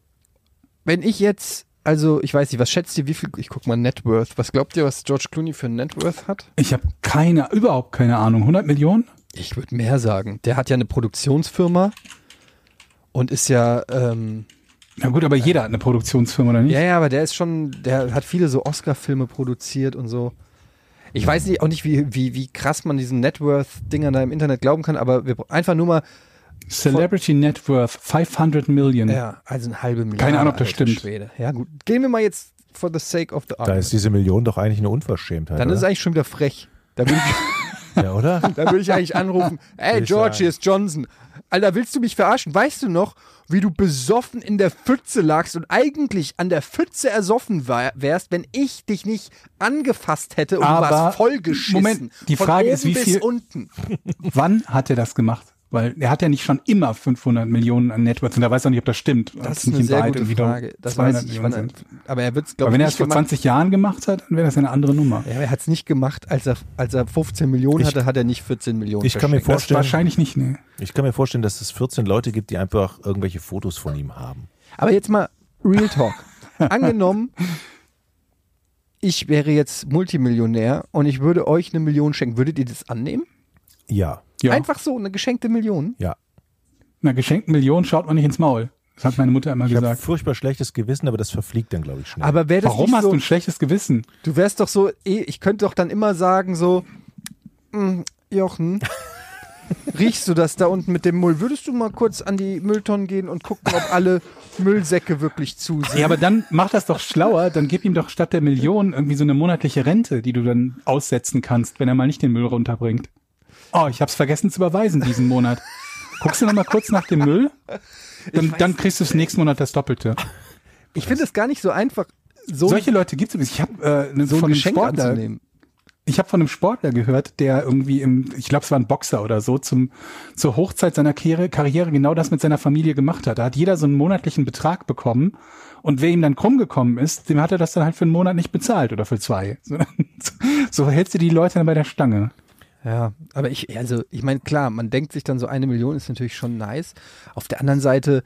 wenn ich jetzt, also ich weiß nicht, was schätzt ihr, wie viel, ich guck mal Net Worth, was glaubt ihr, was George Clooney für ein Net Worth hat? Ich habe keine, überhaupt keine Ahnung. 100 Millionen? Ich würde mehr sagen. Der hat ja eine Produktionsfirma und ist ja, ähm, Na gut, aber jeder hat eine Produktionsfirma, oder nicht? ja, ja, aber der ist schon, der hat viele so Oscar-Filme produziert und so. Ich weiß nicht, auch nicht, wie, wie, wie krass man diesen Networth-Dingern da im Internet glauben kann, aber wir, einfach nur mal, Celebrity Net Worth 500 Million. ja, also eine halbe Milliarde. Keine Ahnung, ob das stimmt. Schwede. Ja, gut. Gehen wir mal jetzt for the sake of the Da argument. ist diese Million doch eigentlich eine Unverschämtheit. Dann ist es oder? eigentlich schon wieder frech. Da würde ich, ja, oder? da würde ich eigentlich anrufen, ey George, hier ist Johnson. Alter, willst du mich verarschen? Weißt du noch, wie du besoffen in der Pfütze lagst und eigentlich an der Pfütze ersoffen war, wärst, wenn ich dich nicht angefasst hätte und du Aber, warst vollgeschissen. Moment, die Von Frage oben ist, wie bis viel- unten. Wann hat er das gemacht? Weil er hat ja nicht schon immer 500 Millionen an Networth und er weiß auch nicht, ob das stimmt. Das ist nicht eine in sehr gute Frage. Das 200 weiß ich nicht, wann er, aber er wird es, glaube Aber ich, wenn er es vor gemacht. 20 Jahren gemacht hat, dann wäre das eine andere Nummer. Ja, aber er hat es nicht gemacht, als er, als er 15 Millionen Ich- hatte, hat er nicht 14 Millionen Ich kann mir vorstellen, wahrscheinlich nicht, ne. ich kann mir vorstellen, dass es 14 Leute gibt, die einfach irgendwelche Fotos von ihm haben. Aber jetzt mal Real Talk. Angenommen, ich wäre jetzt Multimillionär und ich würde euch eine Million schenken. Würdet ihr das annehmen? Ja, Ja. Einfach so, eine geschenkte Million? ja. Einer geschenkten Million schaut man nicht ins Maul. Das hat meine Mutter immer Ich habe gesagt. furchtbar schlechtes Gewissen, aber das verfliegt dann, glaube ich, schnell. Aber wäre das Warum hast so, du ein schlechtes Gewissen? du wärst doch so, eh, ich könnte doch dann immer sagen so, "Mm, Jochen, riechst du das da unten mit dem Müll? Würdest du mal kurz an die Mülltonnen gehen und gucken, ob alle Müllsäcke wirklich zu sind? Ja, aber dann mach das doch schlauer. Dann gib ihm doch statt der Million irgendwie so eine monatliche Rente, die du dann aussetzen kannst, wenn er mal nicht den Müll runterbringt. Oh, ich hab's vergessen zu überweisen diesen Monat. Guckst du noch mal kurz nach dem Müll? Dann, dann kriegst du das nächsten Monat das Doppelte. ich finde es gar nicht so einfach, so, Solche Leute gibt's übrigens. Ich habe äh, ne- so ein von einem Sportler, anzunehmen. ich habe von einem Sportler gehört, der irgendwie im, ich glaube, es war ein Boxer oder so, zum zur Hochzeit seiner Karriere, Karriere genau das mit seiner Familie gemacht hat. Da hat jeder so einen monatlichen Betrag bekommen und wer ihm dann krumm gekommen ist, dem hat er das dann halt für einen Monat nicht bezahlt oder für zwei. So, so hältst du die Leute dann bei der Stange. Ja, aber ich, also ich meine, klar, man denkt sich dann so eine Million ist natürlich schon nice. Auf der anderen Seite,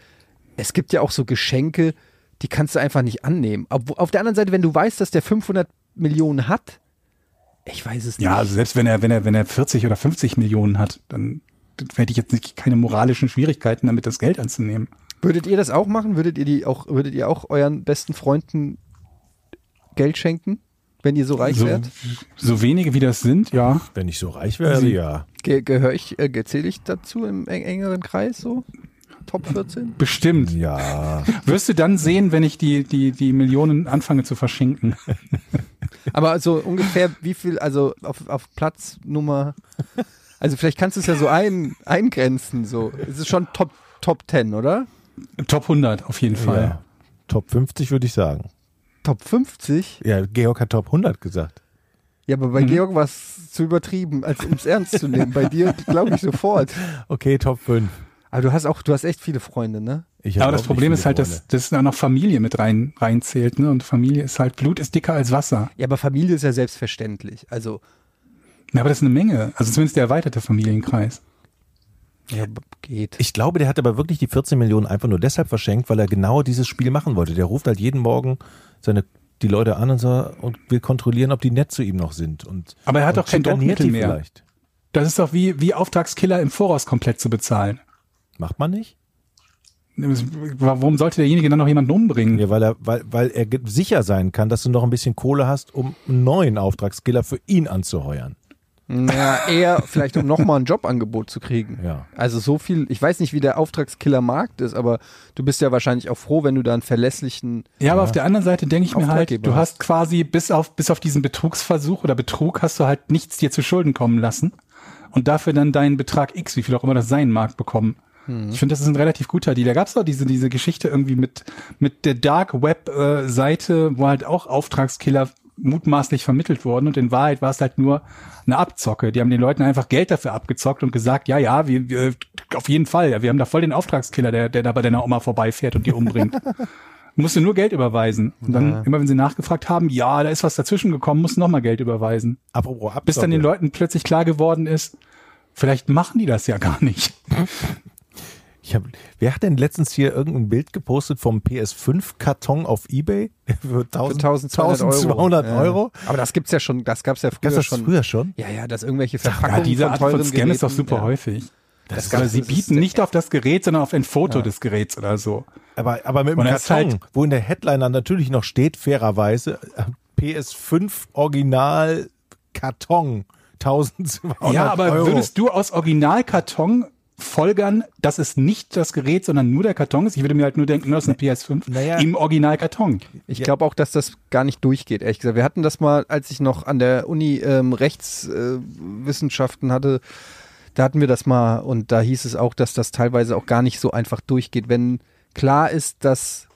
es gibt ja auch so Geschenke, die kannst du einfach nicht annehmen. Auf, auf der anderen Seite, wenn du weißt, dass der 500 Millionen hat, ich weiß es nicht. Ja, also selbst wenn er, wenn er, wenn er 40 oder 50 Millionen hat, dann hätte ich jetzt nicht keine moralischen Schwierigkeiten, damit das Geld anzunehmen. Würdet ihr das auch machen? Würdet ihr die auch, würdet ihr auch euren besten Freunden Geld schenken, wenn ihr so reich So, wärt? so wenige wie das sind, ja. Wenn ich so reich wäre, Sie- ja. Ge gehöre ich, äh, zähle ich dazu im eng engeren Kreis so? Top 14? Bestimmt. Ja, Wirst du dann sehen, wenn ich die, die, die Millionen anfange zu verschenken. Aber so ungefähr wie viel, also auf, auf Platz Nummer, also vielleicht kannst du es ja so ein, eingrenzen, so. Es ist schon Top, Top 10, oder? Top 100 auf jeden Fall. ja. Top 50 würde ich sagen. Top 50? Ja, Georg hat Top 100 gesagt. Ja, aber bei Mhm. Georg war es zu übertrieben, als um es ernst zu nehmen. Bei dir glaube ich sofort. Okay, Top 5. Aber du hast auch, du hast echt viele Freunde, ne? Ich Aber das Problem ist halt, Freunde. dass, dass da noch Familie mit rein, reinzählt, ne? Und Familie ist halt, Blut ist dicker als Wasser. Ja, aber Familie ist ja selbstverständlich. Also, Ja, aber das ist eine Menge. Also zumindest der erweiterte Familienkreis. Ja, geht. Ich glaube, der hat aber wirklich die 14 Millionen einfach nur deshalb verschenkt, weil er genau dieses Spiel machen wollte. Der ruft halt jeden Morgen seine die Leute an und, so, und will kontrollieren, ob die nett zu ihm noch sind. Und, Aber er hat doch kein Druckmittel mehr. Vielleicht. Das ist doch wie, wie Auftragskiller im Voraus komplett zu bezahlen. Macht man nicht? Warum sollte derjenige dann noch jemanden umbringen? Ja, weil er, weil, weil er sicher sein kann, dass du noch ein bisschen Kohle hast, um einen neuen Auftragskiller für ihn anzuheuern. Ja, eher vielleicht, um nochmal ein Jobangebot zu kriegen. Ja. Also so viel, ich weiß nicht, wie der Auftragskiller-Markt ist, aber du bist ja wahrscheinlich auch froh, wenn du da einen verlässlichen. Ja, aber auf der anderen Seite denke ich mir halt, du hast. quasi bis auf, bis auf diesen Betrugsversuch oder Betrug hast du halt nichts dir zu Schulden kommen lassen und dafür dann deinen Betrag X, wie viel auch immer das sein mag, bekommen. Ich finde, das ist ein relativ guter Deal. Da gab es doch diese, diese Geschichte irgendwie mit, mit der Dark Web äh, Seite, wo halt auch Auftragskiller mutmaßlich vermittelt wurden und in Wahrheit war es halt nur eine Abzocke. Die haben den Leuten einfach Geld dafür abgezockt und gesagt, ja, ja, wir, wir auf jeden Fall, ja, wir haben da voll den Auftragskiller, der, der da bei deiner Oma vorbeifährt und die umbringt. musst du nur Geld überweisen. Und dann, Ja. immer wenn sie nachgefragt haben, ja, da ist was dazwischen gekommen, musst du nochmal Geld überweisen. Apropos Abzocke. Bis dann den Leuten plötzlich klar geworden ist, vielleicht machen die das ja gar nicht. Ich hab, wer hat denn letztens hier irgendein Bild gepostet vom PS5-Karton auf Ebay für 1000, Für 1200 Euro. 1200 Ja. Euro? Aber das gibt's ja schon, das gab's ja früher Gab's das schon. früher schon? Ja, ja, dass irgendwelche Ja, Verpackungen diese von Art von teuren Scam ist doch super ja. häufig. Das ist Oder ganz- sie das ist bieten der- nicht auf das Gerät, sondern auf ein Foto des Geräts oder so. Aber, aber mit dem Karton, halt- wo in der Headliner natürlich noch steht, fairerweise, äh, PS5 Original Karton. 1200 ja, aber Euro. würdest du aus Originalkarton folgern, dass es nicht das Gerät, sondern nur der Karton ist? Ich würde mir halt nur denken, das ist eine PS5 Naja. im Originalkarton. Ich glaube auch, dass das gar nicht durchgeht, ehrlich gesagt. Wir hatten das mal, als ich noch an der Uni ähm, Rechtswissenschaften äh, hatte, da hatten wir das mal und da hieß es auch, dass das teilweise auch gar nicht so einfach durchgeht, wenn klar ist, dass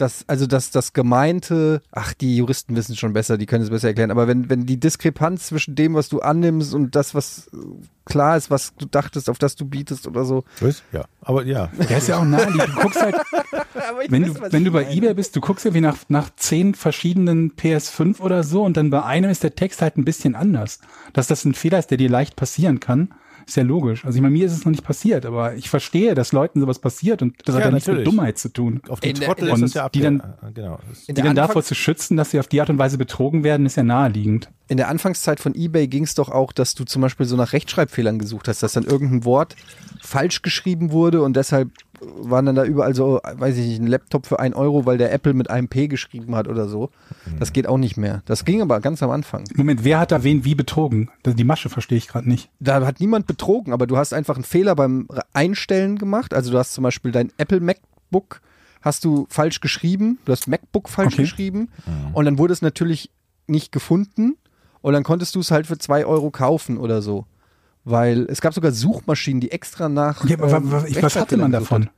das, also dass das gemeinte, ach, die Juristen wissen schon besser, die können es besser erklären, aber wenn, wenn die Diskrepanz zwischen dem, was du annimmst und das, was äh, klar ist, was du dachtest, auf das du bietest oder so. Was? Ja, aber ja. Der ist ja auch naheliegend. Du guckst halt, wenn weiß, du, wenn du bei meine. eBay bist, du guckst irgendwie nach, nach zehn verschiedenen PS5 oder so und dann bei einem ist der Text halt ein bisschen anders. Dass das ein Fehler ist, der dir leicht passieren kann, ist ja logisch. Also ich meine, mir ist es noch nicht passiert, aber ich verstehe, dass Leuten sowas passiert und das Ja, hat ja nichts mit. Dummheit zu tun. Auf die In der- Trottel in ist der- das ja ab. die dann- genau. Das- In Die der dann davor Anfangs- zu schützen, dass sie auf die Art und Weise betrogen werden, ist ja naheliegend. in der Anfangszeit von eBay ging es doch auch, dass du zum Beispiel so nach Rechtschreibfehlern gesucht hast, dass dann irgendein Wort falsch geschrieben wurde und deshalb waren dann da überall so, weiß ich nicht, ein Laptop für ein Euro, weil der Apple mit einem P geschrieben hat oder so. Das geht auch nicht mehr. Das ging aber ganz am Anfang. Moment, wer hat da wen wie betrogen? Das- Die Masche verstehe ich gerade nicht. Da hat niemand betrogen, aber du hast einfach einen Fehler beim Einstellen gemacht. Also du hast zum Beispiel dein Apple MacBook hast du falsch geschrieben, du hast MacBook falsch Okay. geschrieben und dann wurde es natürlich nicht gefunden und dann konntest du es halt für zwei Euro kaufen oder so. Weil es gab sogar Suchmaschinen, die extra nach. Ja, aber ähm, wa- wa- ich- was hatte man davon? hat.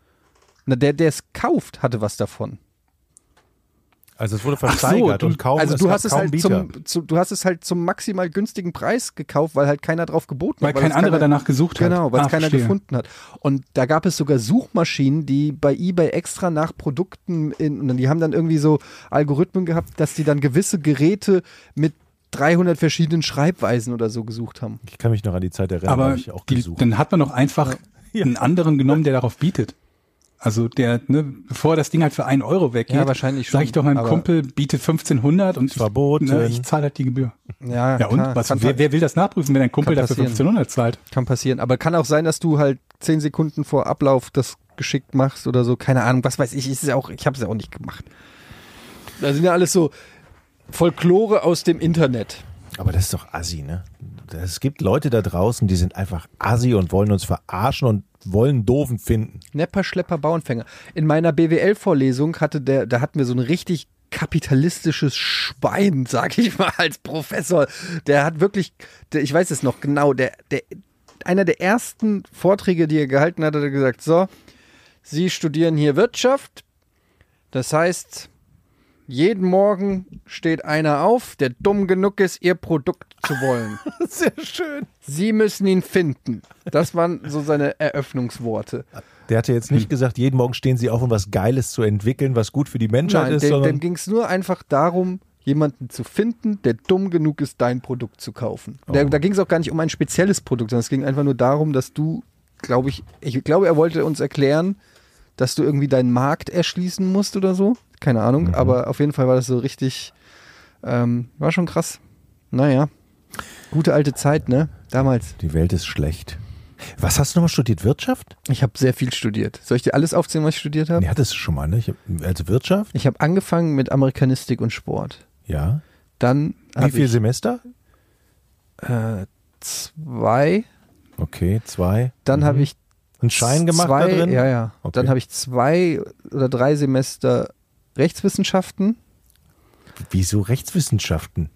Na, der, der es kauft, hatte was davon. Also es wurde Ach so, versteigert du- und kaum also du hast es kaum halt zum, zu, du hast es halt zum maximal günstigen Preis gekauft, weil halt keiner drauf geboten Weil hat. kein es anderer danach gesucht hat. Genau, weil es Ah, keiner verstehe. gefunden hat. Und da gab es sogar Suchmaschinen, die bei eBay extra nach Produkten in, und die haben dann irgendwie so Algorithmen gehabt, dass die dann gewisse Geräte mit 300 verschiedenen Schreibweisen oder so gesucht haben. Ich kann mich noch an die Zeit erinnern, Aber habe ich auch die, gesucht. dann hat man doch einfach einen anderen genommen, der darauf bietet. Also der, ne, bevor das Ding halt für einen Euro weggeht, Ja, wahrscheinlich schon, sag ich doch meinem Kumpel, bietet 1500 und ich, Verboten. ne, ich zahle halt die Gebühr. Ja, Ja und? klar, Was, wer, wer will das nachprüfen, wenn ein Kumpel dafür passieren. 1500 zahlt? kann passieren. Aber kann auch sein, dass du halt 10 Sekunden vor Ablauf das geschickt machst oder so. Keine Ahnung, was weiß ich. Ist ja auch, ich habe es ja auch nicht gemacht. Da sind ja alles so Folklore aus dem Internet. Aber das ist doch assi, ne? Es gibt Leute da draußen, die sind einfach assi und wollen uns verarschen und wollen doofen finden. Nepper, Schlepper, Bauernfänger. In meiner BWL-Vorlesung hatte der, da hatten wir so ein richtig kapitalistisches Schwein, sag ich mal, als Professor. Der hat wirklich, der, ich weiß es noch genau, der, der, einer der ersten Vorträge, die er gehalten hat, hat er gesagt, so, Sie studieren hier Wirtschaft. Das heißt, jeden Morgen steht einer auf, der dumm genug ist, ihr Produkt zu wollen. Sehr schön. Sie müssen ihn finden. Das waren so seine Eröffnungsworte. Der hatte jetzt nicht gesagt, jeden Morgen stehen sie auf, um was Geiles zu entwickeln, was gut für die Menschheit Nein, ist, dem, dem ging es nur einfach darum, jemanden zu finden, der dumm genug ist, dein Produkt zu kaufen. Der, Oh. Da ging es auch gar nicht um ein spezielles Produkt, sondern es ging einfach nur darum, dass du, glaube ich, ich glaube, er wollte uns erklären, dass du irgendwie deinen Markt erschließen musst oder so. Keine Ahnung, Mhm. aber auf jeden Fall war das so richtig, ähm, war schon krass. Naja, gute alte Zeit, ne? Damals. die Welt ist schlecht. Was hast du nochmal studiert? Wirtschaft? Ich habe sehr viel studiert. Soll ich dir alles aufzählen, was ich studiert habe? Nee, hattest du schon mal, ne? Ich, hab- also Wirtschaft? Ich habe angefangen mit Amerikanistik und Sport. Ja. Dann Wie viele Semester? äh, zwei. Okay, zwei. Dann Mhm. habe ich einen Schein gemacht zwei, da drin? Ja, ja. Okay. Dann habe ich zwei oder drei Semester Rechtswissenschaften. Wieso Rechtswissenschaften?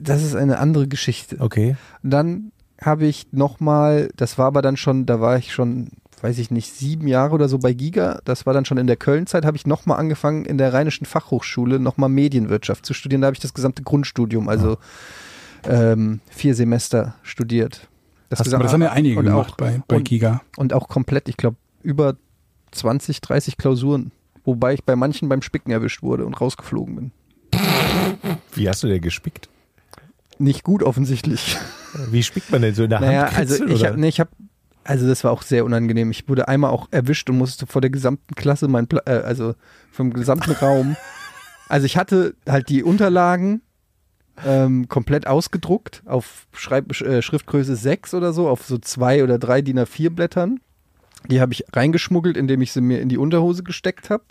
Das ist eine andere Geschichte. Okay. Dann habe ich nochmal, das war aber dann schon, da war ich schon, weiß ich nicht, sieben Jahre oder so bei Giga. Das war dann schon in der Köln-Zeit, habe ich nochmal angefangen, in der Rheinischen Fachhochschule nochmal Medienwirtschaft zu studieren. Da habe ich das gesamte Grundstudium, also ähm, vier Semester studiert. Das, Hast, aber das haben ja einige und gemacht auch, bei, bei und, Giga. und auch komplett, ich glaube, über 20, 30 Klausuren. Wobei ich bei manchen beim Spicken erwischt wurde und rausgeflogen bin. Wie hast du denn gespickt? Nicht gut offensichtlich. Wie spickt man denn so in der Naja, Hand? also Kritzel, ich oder? habe, nee, ich habe, also das war auch sehr unangenehm. Ich wurde einmal auch erwischt und musste vor der gesamten Klasse, mein, Pla äh, also vom gesamten Raum. Also ich hatte halt die Unterlagen ähm, komplett ausgedruckt auf Schreib äh, Schriftgröße 6 oder so, auf so zwei oder drei DIN A4 Blättern. Die habe ich reingeschmuggelt, indem ich sie mir in die Unterhose gesteckt habe.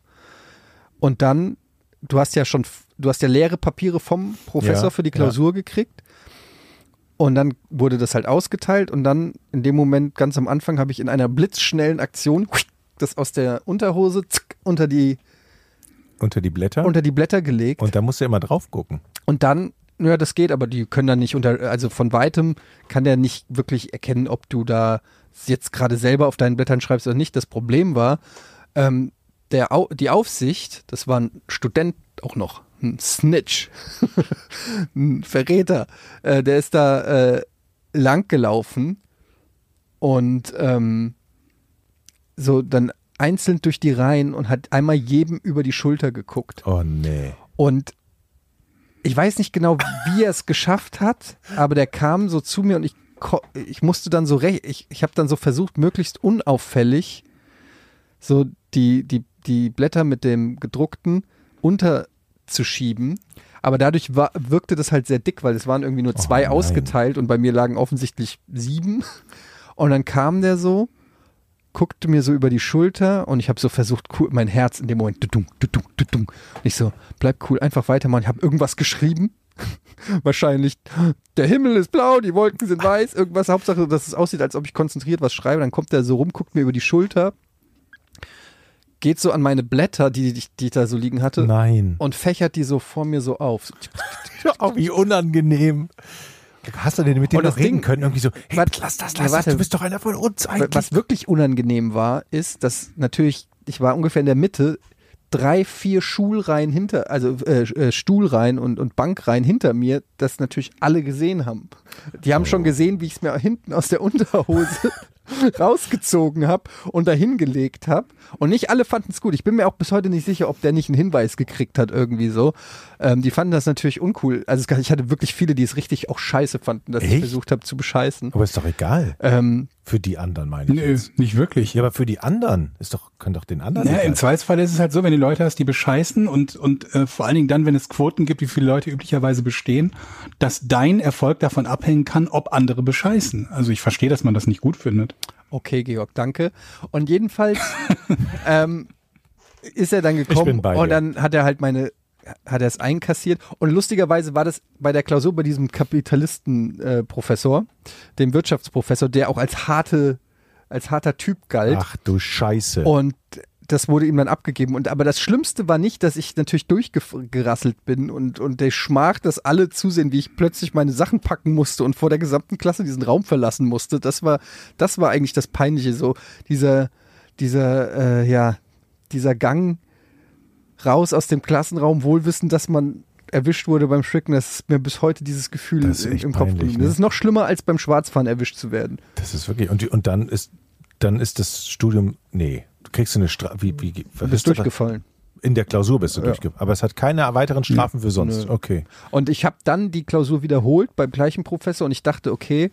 Und dann, du hast ja schon, du hast ja leere Papiere vom Professor Ja, für die Klausur gekriegt. Und dann wurde das halt ausgeteilt und dann in dem Moment, ganz am Anfang, habe ich in einer blitzschnellen Aktion das aus der Unterhose zick, unter die, Unter die Blätter. unter die Blätter gelegt. und da musst du immer drauf gucken. Und dann, ja, das geht, aber die können dann nicht unter, also von weitem kann der nicht wirklich erkennen, ob du da jetzt gerade selber auf deinen Blättern schreibst oder nicht. Das Problem war, ähm, der, die Aufsicht, das war ein Student auch noch, ein Snitch, ein Verräter, äh, der ist da äh, lang gelaufen und ähm, so dann einzeln durch die Reihen und hat einmal jedem über die Schulter geguckt. Oh nee. Und ich weiß nicht genau, wie er es geschafft hat, aber der kam so zu mir und ich, ich musste dann so recht, ich, ich habe dann so versucht, möglichst unauffällig so die, die, die Blätter mit dem gedruckten unterzuschieben. Aber dadurch war, wirkte das halt sehr dick, weil es waren irgendwie nur zwei nein. ausgeteilt und bei mir lagen offensichtlich sieben. Und dann kam der so, guckte mir so über die Schulter und ich habe so versucht, cool, mein Herz in dem Moment, dudung, dudung, dudung. Und ich so, bleib cool, einfach weitermachen. Ich habe irgendwas geschrieben. Wahrscheinlich, der Himmel ist blau, die Wolken sind weiß, irgendwas. Hauptsache, dass es aussieht, als ob ich konzentriert was schreibe. Dann kommt der so rum, guckt mir über die Schulter, geht so an meine Blätter, die, die, die ich da so liegen hatte, Nein. und fächert die so vor mir so auf. Wie unangenehm. Hast du denn mit dem das noch reden Ding- können? Irgendwie so, hey, Warte, lass das, lass das, warte. du bist doch einer von uns eigentlich. Was wirklich unangenehm war, ist, dass natürlich, ich war ungefähr in der Mitte, drei, vier Schulreihen hinter, also äh, äh, Stuhlreihen und, und Bankreihen hinter mir, das natürlich alle gesehen haben. Die haben schon gesehen, wie ich es mir hinten aus der Unterhose rausgezogen habe und dahin gelegt habe. Und nicht alle fanden es gut. Ich bin mir auch bis heute nicht sicher, ob der nicht einen Hinweis gekriegt hat, irgendwie so. Ähm, die fanden das natürlich uncool. Also ich hatte wirklich viele, die es richtig auch scheiße fanden, dass ich Echt? versucht habe zu bescheißen. Aber ist doch egal. Ähm, Für die anderen meine ich Nö, jetzt. nicht wirklich. Ja, aber für die anderen ist doch, kann doch den anderen Ja, egal Im Zweifelsfall ist es halt so, wenn du Leute hast, die bescheißen und, und äh, vor allen Dingen dann, wenn es Quoten gibt, wie viele Leute üblicherweise bestehen, dass dein Erfolg davon abhängen kann, ob andere bescheißen. Also ich verstehe, dass man das nicht gut findet. Okay, Georg, danke. Und jedenfalls ähm, ist er dann gekommen bin bei und dann hat er halt meine, hat er es einkassiert. Und lustigerweise war das bei der Klausur bei diesem Kapitalisten-Professor, dem Wirtschaftsprofessor, der auch als harte, als harter Typ galt. Ach du Scheiße. Und das wurde ihm dann abgegeben. Und aber das Schlimmste war nicht, dass ich natürlich durchgerasselt bin und, und der Schmach, dass alle zusehen, wie ich plötzlich meine Sachen packen musste und vor der gesamten Klasse diesen Raum verlassen musste. Das war, das war eigentlich das Peinliche, so dieser, dieser, äh, ja, dieser Gang raus aus dem Klassenraum, wohlwissend, dass man erwischt wurde beim Schricken. Das ist mir bis heute dieses Gefühl im, im Kopf peinlich, ne? Das ist noch schlimmer, als beim Schwarzfahren erwischt zu werden. Das ist wirklich, und, und dann ist, dann ist das Studium, nee, du kriegst du eine Strafe, wie, wie, Du was bist durchgefallen. In der Klausur bist du Ja. durchgefallen. Aber es hat keine weiteren Strafen für sonst. Nö. Okay. Und ich habe dann die Klausur wiederholt beim gleichen Professor und ich dachte, okay,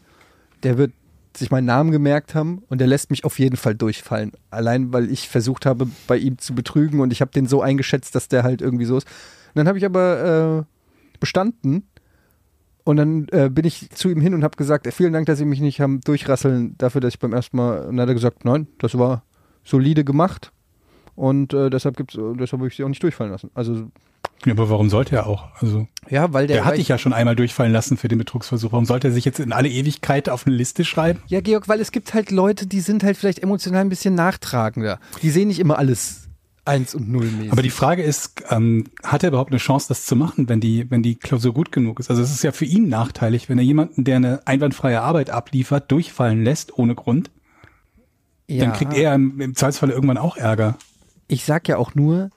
der wird sich meinen Namen gemerkt haben und der lässt mich auf jeden Fall durchfallen. Allein, weil ich versucht habe, bei ihm zu betrügen und ich habe den so eingeschätzt, dass der halt irgendwie so ist. Und dann habe ich aber äh, bestanden und dann äh, bin ich zu ihm hin und habe gesagt, äh, vielen Dank, dass Sie mich nicht haben durchrasseln dafür, dass ich beim ersten Mal, und dann hat er gesagt, nein, das war solide gemacht und äh, deshalb deshalb habe ich Sie auch nicht durchfallen lassen. Also Ja, aber warum sollte er auch? Also ja, weil der, der, hat dich ja schon einmal durchfallen lassen für den Betrugsversuch. Warum sollte er sich jetzt in alle Ewigkeit auf eine Liste schreiben? Ja, Georg, weil es gibt halt Leute, die sind halt vielleicht emotional ein bisschen nachtragender. Die sehen nicht immer alles eins und null mäßig. Aber die Frage ist, ähm, hat er überhaupt eine Chance, das zu machen, wenn die, wenn die Klausur gut genug ist? Also es ist ja für ihn nachteilig, wenn er jemanden, der eine einwandfreie Arbeit abliefert, durchfallen lässt ohne Grund, ja, dann kriegt er im, im Zweifelsfall irgendwann auch Ärger. Ich sag ja auch nur,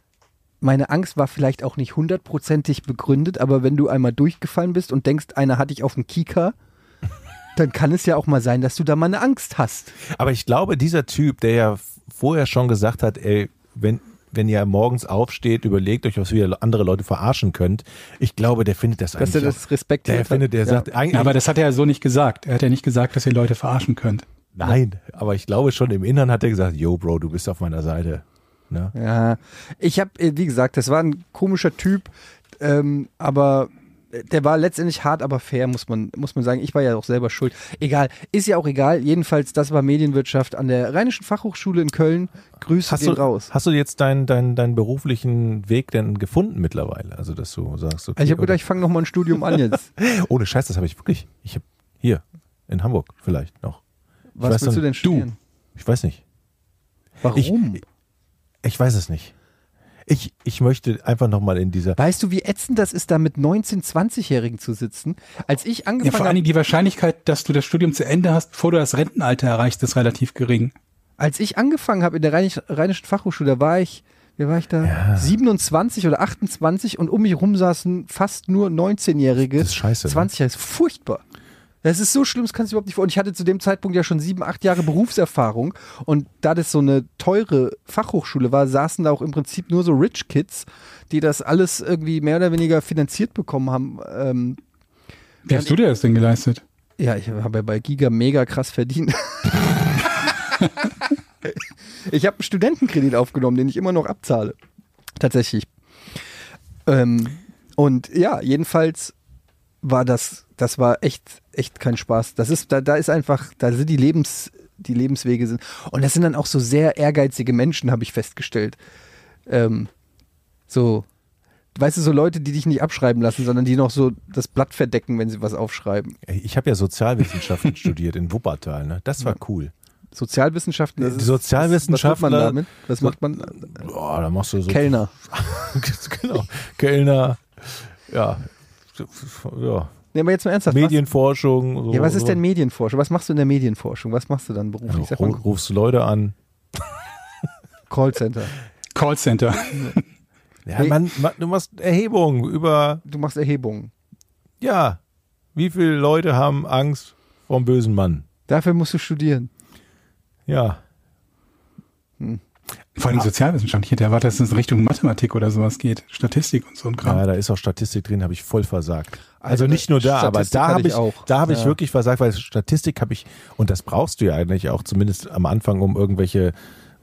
meine Angst war vielleicht auch nicht hundertprozentig begründet, aber wenn du einmal durchgefallen bist und denkst, einer hat dich auf dem Kieker, dann kann es ja auch mal sein, dass du da mal eine Angst hast. Aber ich glaube, dieser Typ, der ja vorher schon gesagt hat, ey, wenn, wenn ihr morgens aufsteht, überlegt euch, was ihr andere Leute verarschen könnt. Ich glaube, der findet das Dass eigentlich. er auch- das respektiert der hat. findet, der Ja. sagt eigentlich. Aber das hat er ja so nicht gesagt. Er hat ja nicht gesagt, dass ihr Leute verarschen könnt. nein, aber ich glaube schon im Inneren hat er gesagt, yo, Bro, du bist auf meiner Seite. Ne? Ja, ich habe, wie gesagt, das war ein komischer Typ, ähm, aber der war letztendlich hart, aber fair, muss man, muss man sagen. Ich war ja auch selber schuld. Egal, ist ja auch egal. Jedenfalls, das war Medienwirtschaft an der Rheinischen Fachhochschule in Köln. Grüße Hast du, raus. hast du jetzt deinen deinen deinen beruflichen Weg denn gefunden mittlerweile? Also, dass du sagst, okay, Also ich habe gedacht, ich fange nochmal ein Studium an jetzt. ohne Scheiß, das habe ich wirklich. Ich habe hier in Hamburg vielleicht noch. Was willst du dann- denn studieren? Ich weiß nicht. Warum? Ich, ich weiß es nicht. Ich, ich möchte einfach nochmal in dieser. weißt du, wie ätzend das ist, da mit 19-, 20-Jährigen zu sitzen? Als ich Ja, angefangen vor allen habe, Dingen die Wahrscheinlichkeit, dass du das Studium zu Ende hast, bevor du das Rentenalter erreichst, ist relativ gering. als ich angefangen habe in der Rheinisch, Rheinischen Fachhochschule, da war ich, wie war ich da? 27 oder 28 und um mich rum saßen fast nur 19-Jährige. Das ist scheiße, ne? 20 Jahre, das ist furchtbar. Das ist so schlimm, das kannst du überhaupt nicht vor. Und ich hatte zu dem Zeitpunkt ja schon sieben, acht Jahre Berufserfahrung. Und da das so eine teure Fachhochschule war, saßen da auch im Prinzip nur so Rich Kids, die das alles irgendwie mehr oder weniger finanziert bekommen haben. Ähm, Wie hast du dir das denn geleistet? ja, ich habe ja bei Giga mega krass verdient. ich habe einen Studentenkredit aufgenommen, den ich immer noch abzahle. Tatsächlich. Ähm, und ja, jedenfalls war das, das war echt, echt kein Spaß. Das ist, da, da ist einfach, da sind die Lebens, die Lebenswege sind. Und das sind dann auch so sehr ehrgeizige Menschen, habe ich festgestellt. Ähm, so, weißt du, so Leute, die dich nicht abschreiben lassen, sondern die noch so das Blatt verdecken, wenn sie was aufschreiben. Ich habe ja Sozialwissenschaften studiert in Wuppertal. Ne? Das war cool. Sozialwissenschaften. das ist- Sozialwissenschaftler- Was macht man damit? Was macht man? Boah, da machst du so. Kellner. genau. Kellner. Ja. ja. Nehmen wir jetzt mal ernsthaft. Medienforschung. So, Was, ja, was ist denn Medienforschung? Was machst du in der Medienforschung? Was machst du dann beruflich? Ja, Sag ru- mal, rufst du Leute an. Callcenter. Callcenter. Ja, Nee. man, man, du machst Erhebungen über, Du machst Erhebungen. ja, wie viele Leute haben Angst vom bösen Mann? Dafür musst du studieren. Ja. Vor allem Sozialwissenschaften. Ich hätte erwartet, dass es in Richtung Mathematik oder sowas geht. Statistik und so ein Kram. Ja, da ist auch Statistik drin, habe ich voll versagt. Also Also nicht nur da, aber Statistik da hatte habe ich ich, auch. da habe ich Ja. wirklich versagt, weil Statistik habe ich, und das brauchst du ja eigentlich auch zumindest am Anfang, um irgendwelche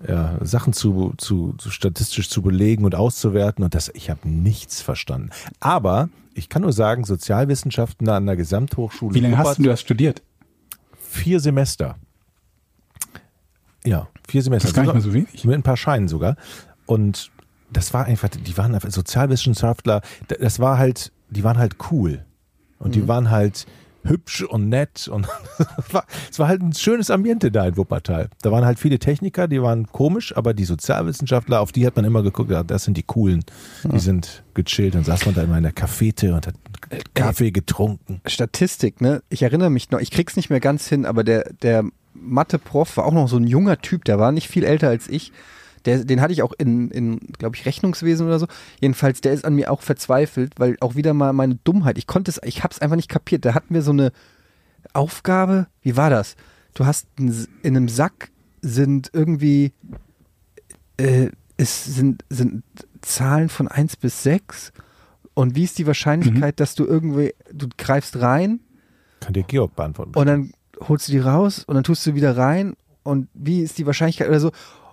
ja, Sachen zu, zu, zu statistisch zu belegen und auszuwerten. Und das, ich habe nichts verstanden. Aber ich kann nur sagen, Sozialwissenschaften an der Gesamthochschule. Wie lange hast Wuppertal- du das studiert? Vier Semester. Ja, vier Semester. Das ist gar nicht mal so wenig. Mit ein paar Scheinen sogar. Und das war einfach, die waren einfach Sozialwissenschaftler, das war halt, die waren halt cool. Und die waren halt hübsch und nett und es war, war halt ein schönes Ambiente da in Wuppertal. Da waren halt viele Techniker, die waren komisch, aber die Sozialwissenschaftler, auf die hat man immer geguckt, das sind die coolen, die sind gechillt. Dann saß man da immer in der Cafete und hat Kaffee getrunken. Statistik, ne? Ich erinnere mich noch, ich krieg's nicht mehr ganz hin, aber der, der Mathe-Prof war auch noch so ein junger Typ, der war nicht viel älter als ich. Der, den hatte ich auch in, in glaube ich, Rechnungswesen oder so. Jedenfalls, der ist an mir auch verzweifelt, weil auch wieder mal meine Dummheit, ich konnte es, ich hab's einfach nicht kapiert. Da hatten wir so eine Aufgabe, wie war das? Du hast in einem Sack sind irgendwie, äh, es sind, sind Zahlen von 1 bis 6 und wie ist die Wahrscheinlichkeit, dass du irgendwie, du greifst rein Kann dir Georg beantworten. und dann holst du die raus und dann tust du wieder rein und wie ist die Wahrscheinlichkeit oder so.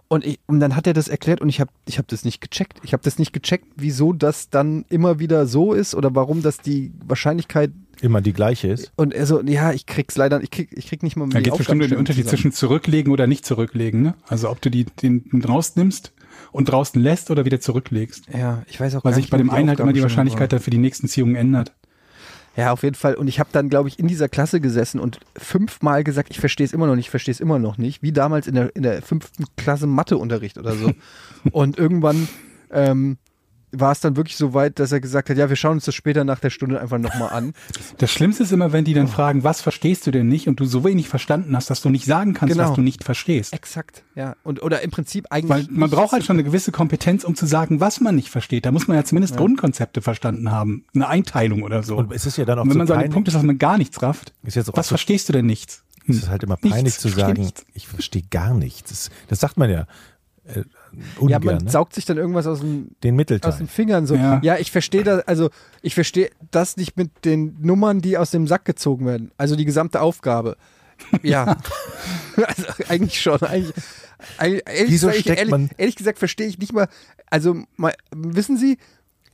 Und, ich, und dann hat er das erklärt und ich habe ich hab das nicht gecheckt. Ich habe das nicht gecheckt, wieso das dann immer wieder so ist oder warum das die Wahrscheinlichkeit Immer die gleiche ist. und er so, ja, ich krieg's leider, ich krieg, ich krieg nicht mal Da die geht bestimmt um den Unterschied zusammen. zwischen zurücklegen oder nicht zurücklegen. Ne? Also ob du die, den rausnimmst und draußen lässt oder wieder zurücklegst. Ja, ich weiß auch Weil gar sich bei dem einen halt immer die Wahrscheinlichkeit war. dann für die nächsten Ziehungen ändert. Ja, auf jeden Fall. Und ich habe dann, glaube ich, in dieser Klasse gesessen und fünfmal gesagt, ich verstehe es immer noch nicht, ich verstehe es immer noch nicht. Wie damals in der, in der fünften Klasse Matheunterricht oder so. und irgendwann ähm, war es dann wirklich so weit, dass er gesagt hat, ja, wir schauen uns das später nach der Stunde einfach nochmal an. Das Schlimmste ist immer, wenn die dann fragen, was verstehst du denn nicht und du so wenig verstanden hast, dass du nicht sagen kannst, Genau. was du nicht verstehst. Exakt, ja. Und, oder im Prinzip eigentlich. Weil man nichts. braucht halt schon eine gewisse Kompetenz, um zu sagen, was man nicht versteht. Da muss man ja zumindest Grundkonzepte verstanden haben. Eine Einteilung oder so. Und es ist ja dann auch Und wenn man so an dem Punkt ist, dass man gar nichts rafft, Ist jetzt auch was so- verstehst du denn nichts? Es ist halt immer Nichts, peinlich zu ich verstehe sagen, nichts. ich verstehe gar nichts. Das, das sagt man ja äh, Ja, ungern, man ne? saugt sich dann irgendwas aus dem Den aus Mittelteil. den Fingern so. Ja, Ja. ich verstehe das, also ich verstehe das nicht mit den Nummern, die aus dem Sack gezogen werden. Also die gesamte Aufgabe. Ja. also eigentlich schon. Eigentlich, eigentlich, ehrlich, Wieso gesagt, steckt ehrlich, man- ehrlich gesagt verstehe ich nicht mal. Also mal, wissen Sie,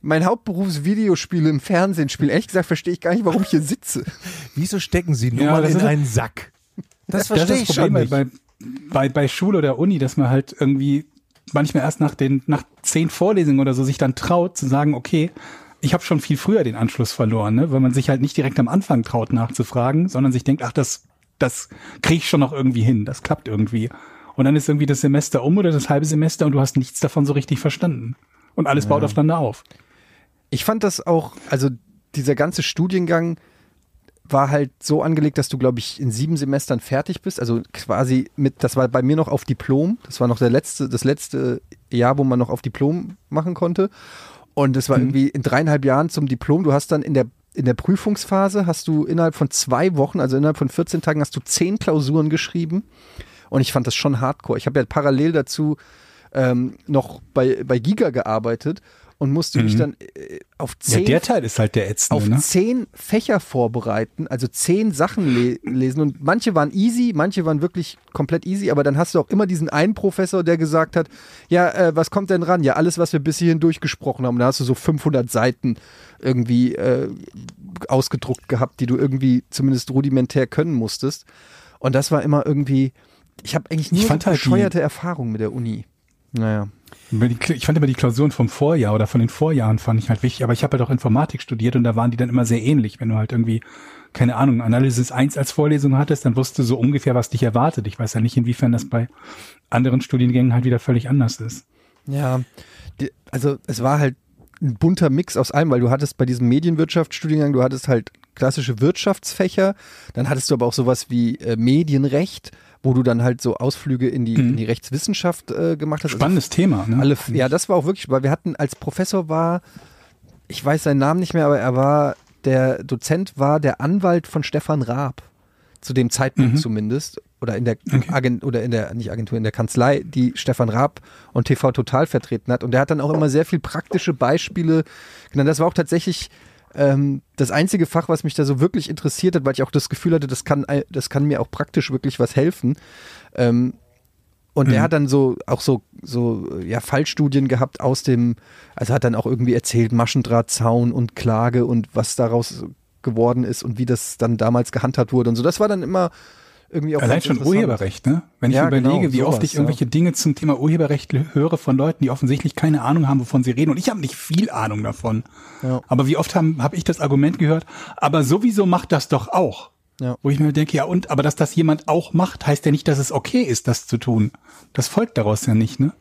mein Hauptberuf ist Videospiele im Fernsehen spielen. Ehrlich gesagt verstehe ich gar nicht, warum ich hier sitze. Wieso stecken Sie nur Ja, mal das in einen Sack? Das Das verstehe ist ich das schon Problem nicht. bei, bei, bei Schule oder Uni, dass man halt irgendwie manchmal erst nach den nach zehn Vorlesungen oder so sich dann traut zu sagen, okay, ich habe schon viel früher den Anschluss verloren, ne? weil man sich halt nicht direkt am Anfang traut nachzufragen, sondern sich denkt, ach, das, das kriege ich schon noch irgendwie hin, das klappt irgendwie. Und dann ist irgendwie das Semester um oder das halbe Semester und du hast nichts davon so richtig verstanden. Und alles baut aufeinander auf. Ich fand das auch, also dieser ganze Studiengang war halt so angelegt, dass du, glaube ich, in sieben Semestern fertig bist. Also quasi mit, das war bei mir noch auf Diplom. Das war noch der letzte, das letzte Jahr, wo man noch auf Diplom machen konnte. Und es war irgendwie in dreieinhalb Jahren zum Diplom. Du hast dann in der in der Prüfungsphase hast du innerhalb von zwei Wochen, also innerhalb von 14 Tagen, hast du zehn Klausuren geschrieben. Und ich fand das schon hardcore. Ich habe ja parallel dazu ähm, noch bei, bei Giga gearbeitet und musste mich dann äh, auf Ja, zehn der Teil ist halt der ätzende, auf ne? zehn Fächer vorbereiten, also zehn Sachen le lesen. Und manche waren easy, manche waren wirklich komplett easy, aber dann hast du auch immer diesen einen Professor, der gesagt hat, ja, äh, was kommt denn ran? Ja, alles, was wir bis hierhin durchgesprochen haben. Da hast du so 500 Seiten irgendwie äh, ausgedruckt gehabt, die du irgendwie zumindest rudimentär können musstest. Und das war immer irgendwie, ich habe eigentlich Ich fand so halt bescheuerte Erfahrungen mit der Uni. Naja. Ich fand immer die Klausuren vom Vorjahr oder von den Vorjahren fand ich halt wichtig, aber ich habe halt auch Informatik studiert und da waren die dann immer sehr ähnlich. Wenn du halt irgendwie, keine Ahnung, Analysis 1 als Vorlesung hattest, dann wusstest du so ungefähr, was dich erwartet. Ich weiß ja nicht, inwiefern das bei anderen Studiengängen halt wieder völlig anders ist. Ja, die, also es war halt ein bunter Mix aus allem, weil du hattest bei diesem Medienwirtschaftsstudiengang, du hattest halt klassische Wirtschaftsfächer, dann hattest du aber auch sowas wie äh, Medienrecht, wo du dann halt so Ausflüge in die, in die Rechtswissenschaft äh, gemacht hast. Also Spannendes Thema, ne? alle, ja, das war auch wirklich, weil wir hatten als Professor war, ich weiß seinen Namen nicht mehr, aber er war, der Dozent war der Anwalt von Stefan Raab. Zu dem Zeitpunkt Mhm. zumindest. Oder in der Okay. Agent, oder in der, nicht Agentur, in der Kanzlei, die Stefan Raab und TV Total vertreten hat. Und der hat dann auch immer sehr viel praktische Beispiele genannt. Das war auch tatsächlich ähm, das einzige Fach, was mich da so wirklich interessiert hat, weil ich auch das Gefühl hatte, das kann, äh, das kann mir auch praktisch wirklich was helfen. Ähm, und Mhm. hat dann so auch so so ja Fallstudien gehabt aus dem, also hat dann auch irgendwie erzählt Maschendrahtzaun und Klage und was daraus geworden ist und wie das dann damals gehandhabt wurde und so. Das war dann immer irgendwie auch Allein schon. Urheberrecht, ne? Wenn ich Ja, überlege, genau, wie oft sowas, ich irgendwelche Dinge zum Thema Urheberrecht höre von Leuten, die offensichtlich keine Ahnung haben, wovon sie reden. Und ich habe nicht viel Ahnung davon. Ja. Aber wie oft habe hab ich das Argument gehört, aber sowieso macht das doch auch. Ja. Wo ich mir denke, ja und, aber dass das jemand auch macht, heißt ja nicht, dass es okay ist, das zu tun. Das folgt daraus ja nicht, ne?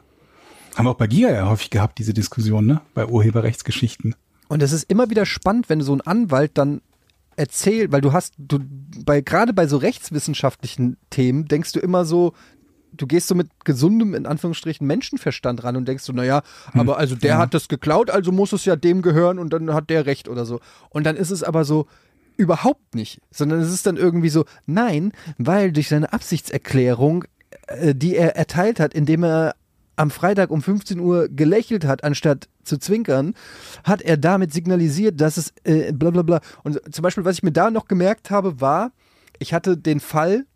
Haben wir auch bei Giga ja häufig gehabt, diese Diskussion, ne? Bei Urheberrechtsgeschichten. Und es ist immer wieder spannend, wenn so ein Anwalt dann erzählt, weil du hast, du bei gerade bei so rechtswissenschaftlichen Themen denkst du immer so, du gehst so mit gesundem, in Anführungsstrichen, Menschenverstand ran und denkst so, naja, aber also der hat das geklaut, also muss es ja dem gehören und dann hat der Recht oder so. Und dann ist es aber so, überhaupt nicht, sondern es ist dann irgendwie so, nein, weil durch seine Absichtserklärung, äh, die er erteilt hat, indem er am Freitag um 15 Uhr gelächelt hat, anstatt zu zwinkern, hat er damit signalisiert, dass es äh, bla bla bla. Und zum Beispiel, was ich mir da noch gemerkt habe, war, ich hatte den Fall,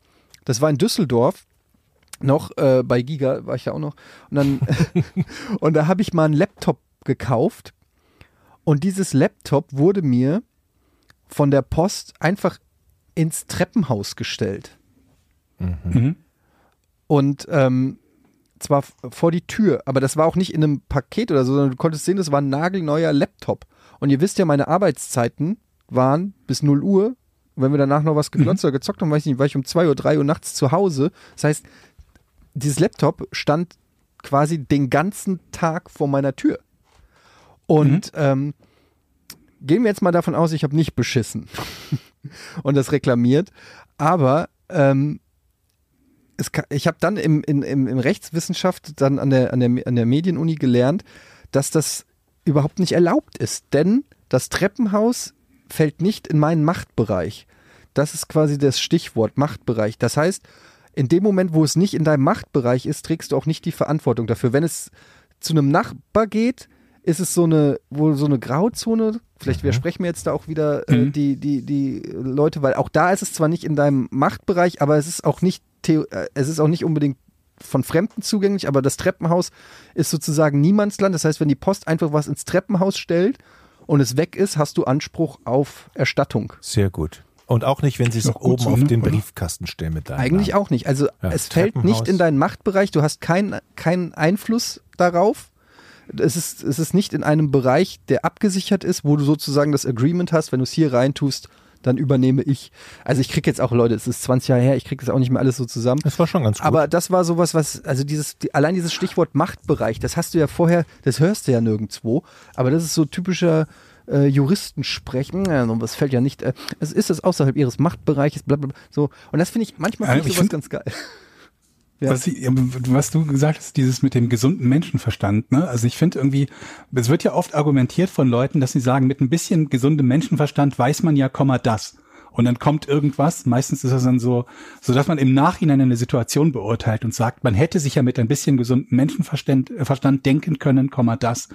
das war in Düsseldorf, noch äh, bei Giga war ich ja auch noch, und dann und da habe ich mal einen Laptop gekauft und dieses Laptop wurde mir von der Post einfach ins Treppenhaus gestellt. Mhm. Und ähm, zwar vor die Tür, aber das war auch nicht in einem Paket oder so, sondern du konntest sehen, das war ein nagelneuer Laptop. Und ihr wisst ja, meine Arbeitszeiten waren bis 0 Uhr. Und wenn wir danach noch was geglotzt oder gezockt haben, weiß ich nicht, war ich um 2 Uhr, 3 Uhr nachts zu Hause. Das heißt, dieses Laptop stand quasi den ganzen Tag vor meiner Tür. Und ähm, gehen wir jetzt mal davon aus, ich habe nicht beschissen und das reklamiert, aber ähm, es ka- ich habe dann im, in, im, im Rechtswissenschaft dann an der, an, der, an der Medienuni gelernt, dass das überhaupt nicht erlaubt ist, denn das Treppenhaus fällt nicht in meinen Machtbereich. Das ist quasi das Stichwort Machtbereich. Das heißt, in dem Moment, wo es nicht in deinem Machtbereich ist, trägst du auch nicht die Verantwortung dafür. Wenn es zu einem Nachbar geht, ist es so eine, wohl so eine Grauzone. Vielleicht widersprechen mir jetzt da auch wieder äh, Mhm. die, die, die Leute, weil auch da ist es zwar nicht in deinem Machtbereich, aber es ist auch nicht, theo- äh, es ist auch nicht unbedingt von Fremden zugänglich, aber das Treppenhaus ist sozusagen Niemandsland. Das heißt, wenn die Post einfach was ins Treppenhaus stellt und es weg ist, hast du Anspruch auf Erstattung. Sehr gut. Und auch nicht, wenn sie es oben so, auf ne? den Oder? Briefkasten stellen mit deinem Eigentlich Namen. auch nicht. Also Ja, es fällt nicht in deinen Machtbereich, du hast keinen keinen Einfluss darauf. Es ist, es ist nicht in einem Bereich, der abgesichert ist, wo du sozusagen das Agreement hast, wenn du es hier reintust, dann übernehme ich. Also ich kriege jetzt auch, Leute, es ist 20 Jahre her, ich kriege das auch nicht mehr alles so zusammen. Das war schon ganz gut. Aber das war sowas, was, also dieses, die, allein dieses Stichwort Machtbereich, das hast du ja vorher, das hörst du ja nirgendwo, aber das ist so typischer äh, Juristensprechen, ja, und was fällt ja nicht, äh, es ist das außerhalb ihres Machtbereiches, bla, bla, bla, so. Und das finde ich, manchmal finde ich ich sowas ganz geil. Ja. Was, ich, was du gesagt hast, dieses mit dem gesunden Menschenverstand, ne? Also ich finde irgendwie, es wird ja oft argumentiert von Leuten, dass sie sagen, mit ein bisschen gesundem Menschenverstand weiß man ja, Komma das. Und dann kommt irgendwas, meistens ist das dann so, so dass man im Nachhinein eine Situation beurteilt und sagt, man hätte sich ja mit ein bisschen gesundem Menschenverstand äh, Verstand denken können, Komma das.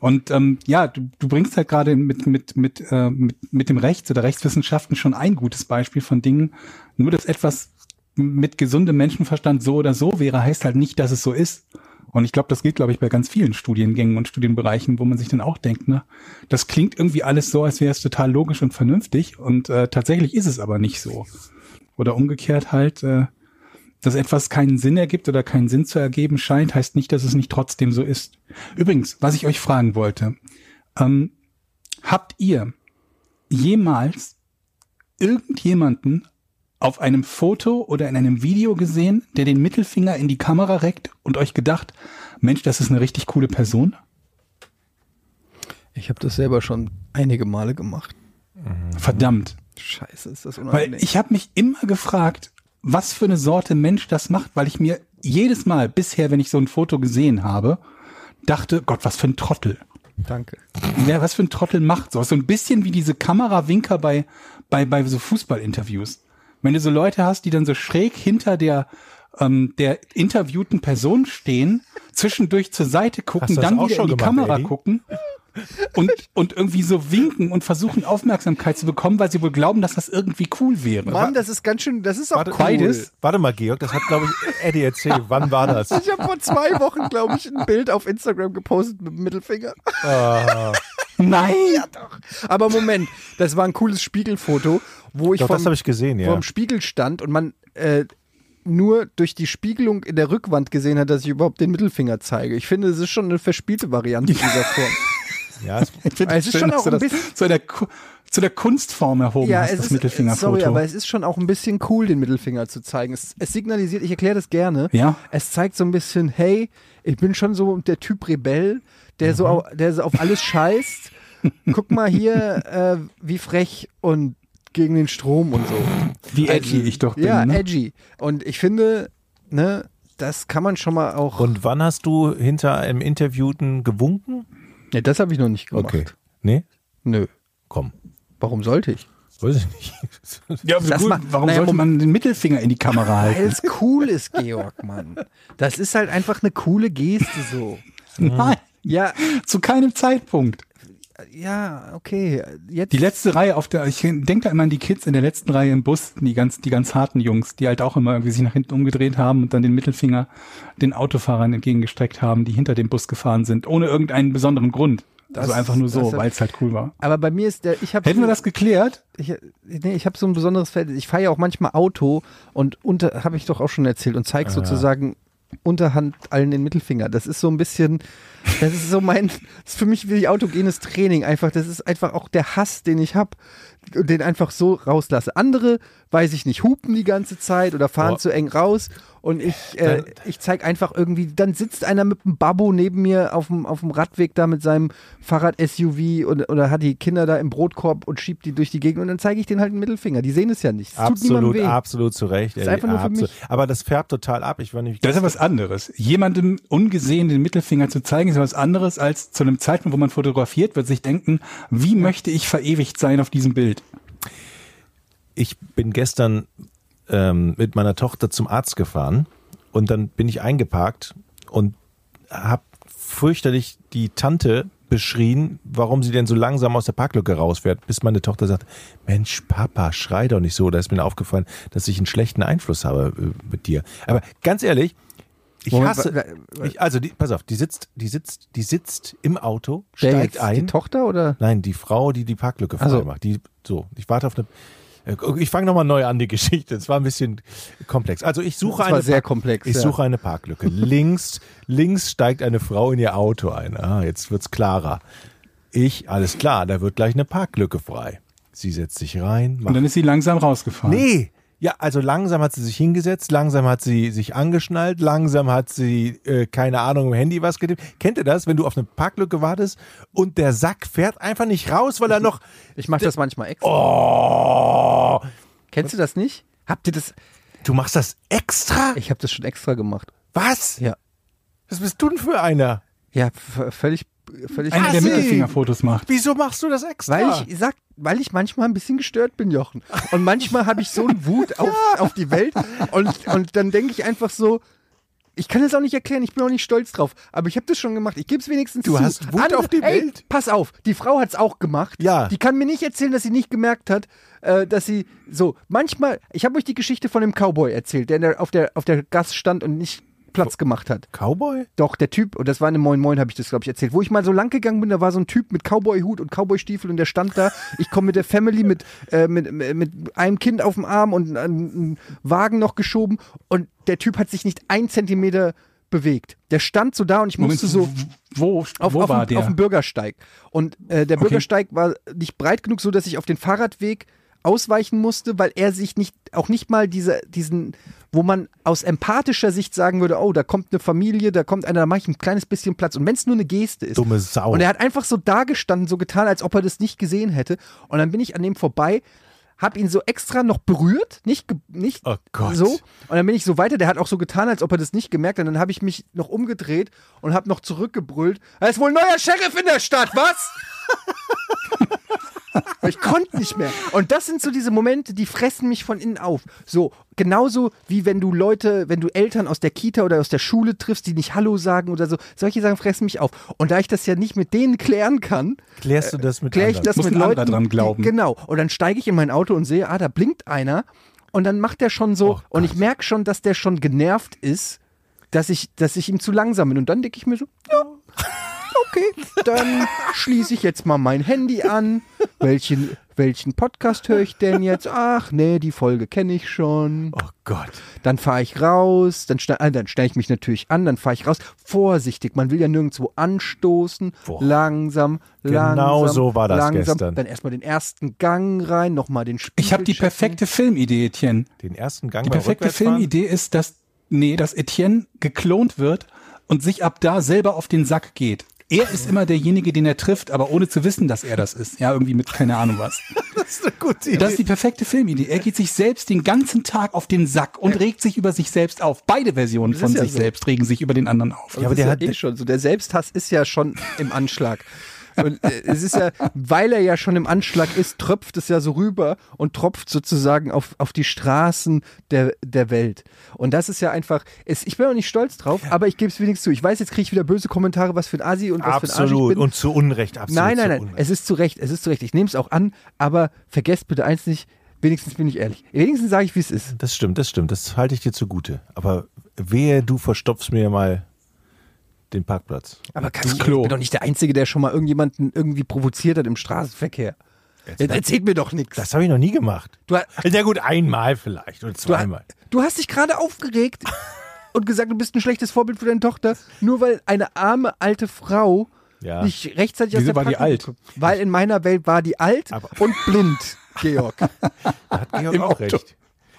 Und ähm, ja, du, du bringst halt gerade mit, mit, mit, äh, mit, mit dem Rechts oder Rechtswissenschaften schon ein gutes Beispiel von Dingen, nur dass etwas mit gesundem Menschenverstand so oder so wäre, heißt halt nicht, dass es so ist. Und ich glaube, das gilt, glaube ich, bei ganz vielen Studiengängen und Studienbereichen, wo man sich dann auch denkt, ne, das klingt irgendwie alles so, als wäre es total logisch und vernünftig und äh, tatsächlich ist es aber nicht so. Oder umgekehrt halt, äh, dass etwas keinen Sinn ergibt oder keinen Sinn zu ergeben scheint, heißt nicht, dass es nicht trotzdem so ist. Übrigens, was ich euch fragen wollte, ähm, habt ihr jemals irgendjemanden auf einem Foto oder in einem Video gesehen, der den Mittelfinger in die Kamera reckt und euch gedacht, Mensch, das ist eine richtig coole Person? Ich habe das selber schon einige Male gemacht. Verdammt. Scheiße, ist das Weil unangenehm. ich habe mich immer gefragt, was für eine Sorte Mensch das macht, weil ich mir jedes Mal bisher, wenn ich so ein Foto gesehen habe, dachte, Gott, was für ein Trottel. Danke. Wer was für ein Trottel macht so. So ein bisschen wie diese Kamerawinker bei, bei, bei so Fußballinterviews. Wenn du so Leute hast, die dann so schräg hinter der, ähm, der interviewten Person stehen, zwischendurch zur Seite gucken, dann wieder in schon die gemacht, Kamera Eddie? gucken und, und irgendwie so winken und versuchen Aufmerksamkeit zu bekommen, weil sie wohl glauben, dass das irgendwie cool wäre. Mann, das ist ganz schön, das ist auch Warte, cool. beides. Warte mal, Georg, das hat, glaube ich, Eddie erzählt. Wann war das? Ich habe vor zwei Wochen, glaube ich, ein Bild auf Instagram gepostet mit dem Mittelfinger. Ah, Nein! Aber Moment, das war ein cooles Spiegelfoto, wo ich doch, vom, ich gesehen, ja. vor dem Spiegel stand und man äh, nur durch die Spiegelung in der Rückwand gesehen hat, dass ich überhaupt den Mittelfinger zeige. Ich finde, es ist schon eine verspielte Variante dieser Form. Ja, es, Ich finde Es ist schon auch ein bisschen- zu der, zu Kunstform erhoben ja, hast, es das ist, Mittelfingerfoto. sorry, aber es ist schon auch ein bisschen cool, den Mittelfinger zu zeigen. Es, es signalisiert, ich erkläre das gerne. Ja. Es zeigt so ein bisschen, hey, ich bin schon so der Typ Rebell, der so, au- der so auf alles scheißt. Guck mal hier, äh, wie frech und gegen den Strom und so. Wie edgy ich doch bin. Ja, ne? edgy. Und ich finde, ne, das kann man schon mal auch. und wann hast du hinter einem Interviewten gewunken? ja, das habe ich noch nicht gemacht. Okay. Nee? Nö. Komm. Warum sollte ich? Weiß ich nicht. Ja, Das gut, ma- warum naja, sollte man den Mittelfinger in die Kamera Weil halten? es cool ist, Georg, Mann. Das ist halt einfach eine coole Geste so. Nein, Ja, zu keinem Zeitpunkt. ja, okay. Jetzt. Die letzte Reihe auf der, ich denke da immer an die Kids in der letzten Reihe im Bus, die ganz, die ganz harten Jungs, die halt auch immer irgendwie sich nach hinten umgedreht haben und dann den Mittelfinger den Autofahrern entgegengestreckt haben, die hinter dem Bus gefahren sind, ohne irgendeinen besonderen Grund. also Das- einfach nur so, weil es halt cool war. aber bei mir ist der, ich habe Hätten wir das geklärt? ich, nee, ich habe so ein besonderes Feld. Ich fahre ja auch manchmal Auto und unter, habe ich doch auch schon erzählt und zeige sozusagen unterhand allen den Mittelfinger. Das ist so ein bisschen, das ist so mein, das ist für mich wie autogenes Training einfach. Das ist einfach auch der Hass, den ich habe den einfach so rauslasse. Andere, weiß ich nicht, hupen die ganze Zeit oder fahren Boah. zu eng raus und ich, äh, ich zeige einfach irgendwie, dann sitzt einer mit einem Babbo neben mir auf dem, auf dem Radweg da mit seinem Fahrrad-SUV und, oder hat die Kinder da im Brotkorb und schiebt die durch die Gegend und dann zeige ich denen halt einen Mittelfinger. Die sehen es ja nicht. Es Absolut, weh. absolut zu Recht. ist Eddie, einfach nur für mich. Aber das färbt total ab. Ich war nämlich Das ist ja was anderes. Jemandem ungesehen den Mittelfinger zu zeigen, ist ja was anderes als zu einem Zeitpunkt, wo man fotografiert wird, sich denken, wie möchte ich verewigt sein auf diesem Bild? ich bin gestern ähm, mit meiner Tochter zum Arzt gefahren und dann bin ich eingeparkt und habe fürchterlich die Tante beschrien, warum sie denn so langsam aus der Parklücke rausfährt, bis meine Tochter sagt, Mensch, Papa, schrei doch nicht so. Da ist mir aufgefallen, dass ich einen schlechten Einfluss habe äh, mit dir. Aber ganz ehrlich, Ich hasse. Ich, also, die, pass auf, die sitzt, die sitzt, die sitzt im Auto, steigt ein. Die Tochter oder? Nein, die Frau, die die Parklücke frei Ach so. macht. Die, so, ich warte auf eine. Äh, Ich fange nochmal neu an, die Geschichte. Es war ein bisschen komplex. Also ich suche Das eine war sehr Park- komplex. Ich ja. suche eine Parklücke. links, links steigt eine Frau in ihr Auto ein. Ah, jetzt wird's klarer. Ich, alles klar, da wird gleich eine Parklücke frei. Sie setzt sich rein. Und dann ist sie langsam rausgefahren. nee, ja, also langsam hat sie sich hingesetzt, langsam hat sie sich angeschnallt, langsam hat sie, äh, keine Ahnung, im Handy was getippt. Kennt ihr das, wenn du auf eine Parklücke wartest und der Sack fährt einfach nicht raus, weil er noch. Ich mache das manchmal extra. Oh! Kennst du das nicht? Habt ihr das? Du machst das extra? Ich habe das schon extra gemacht. Was? Ja. Was bist du denn für einer? Ja, völlig, völlig. Einer, der. Mittelfingerfotos macht. Wieso machst du das extra? Weil ich sag, weil ich manchmal ein bisschen gestört bin, Jochen. Und manchmal habe ich so einen Wut auf, auf die Welt und, und dann denke ich einfach so, ich kann es auch nicht erklären, ich bin auch nicht stolz drauf, aber ich habe das schon gemacht. Ich gebe es wenigstens Du zu. hast Wut auf die ey, Welt? Pass auf, die Frau hat es auch gemacht. Ja. Die kann mir nicht erzählen, dass sie nicht gemerkt hat, äh, dass sie so manchmal. Ich habe euch die Geschichte von dem Cowboy erzählt, der, in der auf der auf der Gas stand und nicht Platz gemacht hat. Cowboy? Doch, der Typ, und das war in Moin Moin, habe ich das, glaube ich, erzählt. Wo ich mal so lang gegangen bin, da war so ein Typ mit Cowboy-Hut und Cowboy-Stiefel und der stand da. Ich komme mit der Family, mit, äh, mit, mit einem Kind auf dem Arm und einen Wagen noch geschoben und der Typ hat sich nicht ein Zentimeter bewegt. Der stand so da und ich Moment, musste so wo, auf, wo auf, war dem, der? auf dem Bürgersteig. Und äh, der Okay. Bürgersteig war nicht breit genug, so dass ich auf den Fahrradweg ausweichen musste, weil er sich nicht, auch nicht mal diese, diesen, wo man aus empathischer Sicht sagen würde, oh, da kommt eine Familie, da kommt einer, da mache ich ein kleines bisschen Platz. Und wenn es nur eine Geste ist. Dumme Sau. Und er hat einfach so dagestanden, so getan, als ob er das nicht gesehen hätte. Und dann bin ich an dem vorbei, hab ihn so extra noch berührt, nicht, nicht Oh Gott. so. Und dann bin ich so weiter, der hat auch so getan, als ob er das nicht gemerkt hat. Und dann habe ich mich noch umgedreht und habe noch zurückgebrüllt. Da ist wohl ein neuer Sheriff in der Stadt, was? Ich konnte nicht mehr. Und das sind so diese Momente, die fressen mich von innen auf. So, genauso wie wenn du Leute, wenn du Eltern aus der Kita oder aus der Schule triffst, die nicht Hallo sagen oder so. Solche Sachen fressen mich auf. Und da ich das ja nicht mit denen klären kann, Klärst du das mit kläre ich anderen? das Muss mit Leuten. dran glauben. Die, genau. Und dann steige ich in mein Auto und sehe, ah, da blinkt einer. Und dann macht der schon so, Oh und ich merke schon, dass der schon genervt ist, dass ich, dass ich ihm zu langsam bin. Und dann denke ich mir so, ja, okay, dann schließe ich jetzt mal mein Handy an. Welchen, welchen Podcast höre ich denn jetzt? Ach, nee, die Folge kenne ich schon. Oh Gott. Dann fahre ich raus, dann, schne- äh, dann stelle ich mich natürlich an, dann fahre ich raus. Vorsichtig, man will ja nirgendwo anstoßen. Boah. Langsam, Genau langsam. so war das langsam. gestern. Dann erstmal den ersten Gang rein, nochmal den Spiegel Ich habe die checken. perfekte Filmidee, Etienne. Den ersten Gang Die perfekte? Filmidee ist, dass, nee, dass Etienne geklont wird und sich ab da selber auf den Sack geht. Er ist immer derjenige, den er trifft, aber ohne zu wissen, dass er das ist. Ja, irgendwie mit keine Ahnung was. Das ist eine gute Idee. Das ist die perfekte Filmidee. Er geht sich selbst den ganzen Tag auf den Sack und regt sich über sich selbst auf. Beide Versionen von ja sich so. selbst regen sich über den anderen auf. Aber Ja, aber der ja hat- eh schon so. Der Selbsthass ist ja schon im Anschlag. Und äh, es ist ja, weil er ja schon im Anschlag ist, tröpft es ja so rüber und tropft sozusagen auf, auf die Straßen der, der Welt. Und das ist ja einfach, es, ich bin auch nicht stolz drauf, aber ich gebe es wenigstens zu. Ich weiß, jetzt kriege ich wieder böse Kommentare, was für ein Asi und was für ein Arsch ich Absolut. bin. Und zu Unrecht, absolut. nein, nein, nein. Es ist zu Recht, es ist zu Recht. Ich nehme es auch an, aber vergesst bitte eins nicht, wenigstens bin ich ehrlich. Wenigstens sage ich, wie es ist. Das stimmt, das stimmt. Das halte ich dir zugute. Aber wehe, du verstopfst mir mal den Parkplatz. Aber kann ich, Klo. ich bin doch nicht der Einzige, der schon mal irgendjemanden irgendwie provoziert hat im Straßenverkehr. Jetzt erzählt mir doch nichts. Das habe ich noch nie gemacht. Du, Ja gut, einmal vielleicht oder du, zweimal. du hast dich gerade aufgeregt und gesagt, du bist ein schlechtes Vorbild für deine Tochter, nur weil eine arme alte Frau Ja. nicht rechtzeitig aus Wieso der war die alt? Weil in meiner Welt war die alt Aber- und blind, Georg. Da hat Georg Im auch Auto. recht.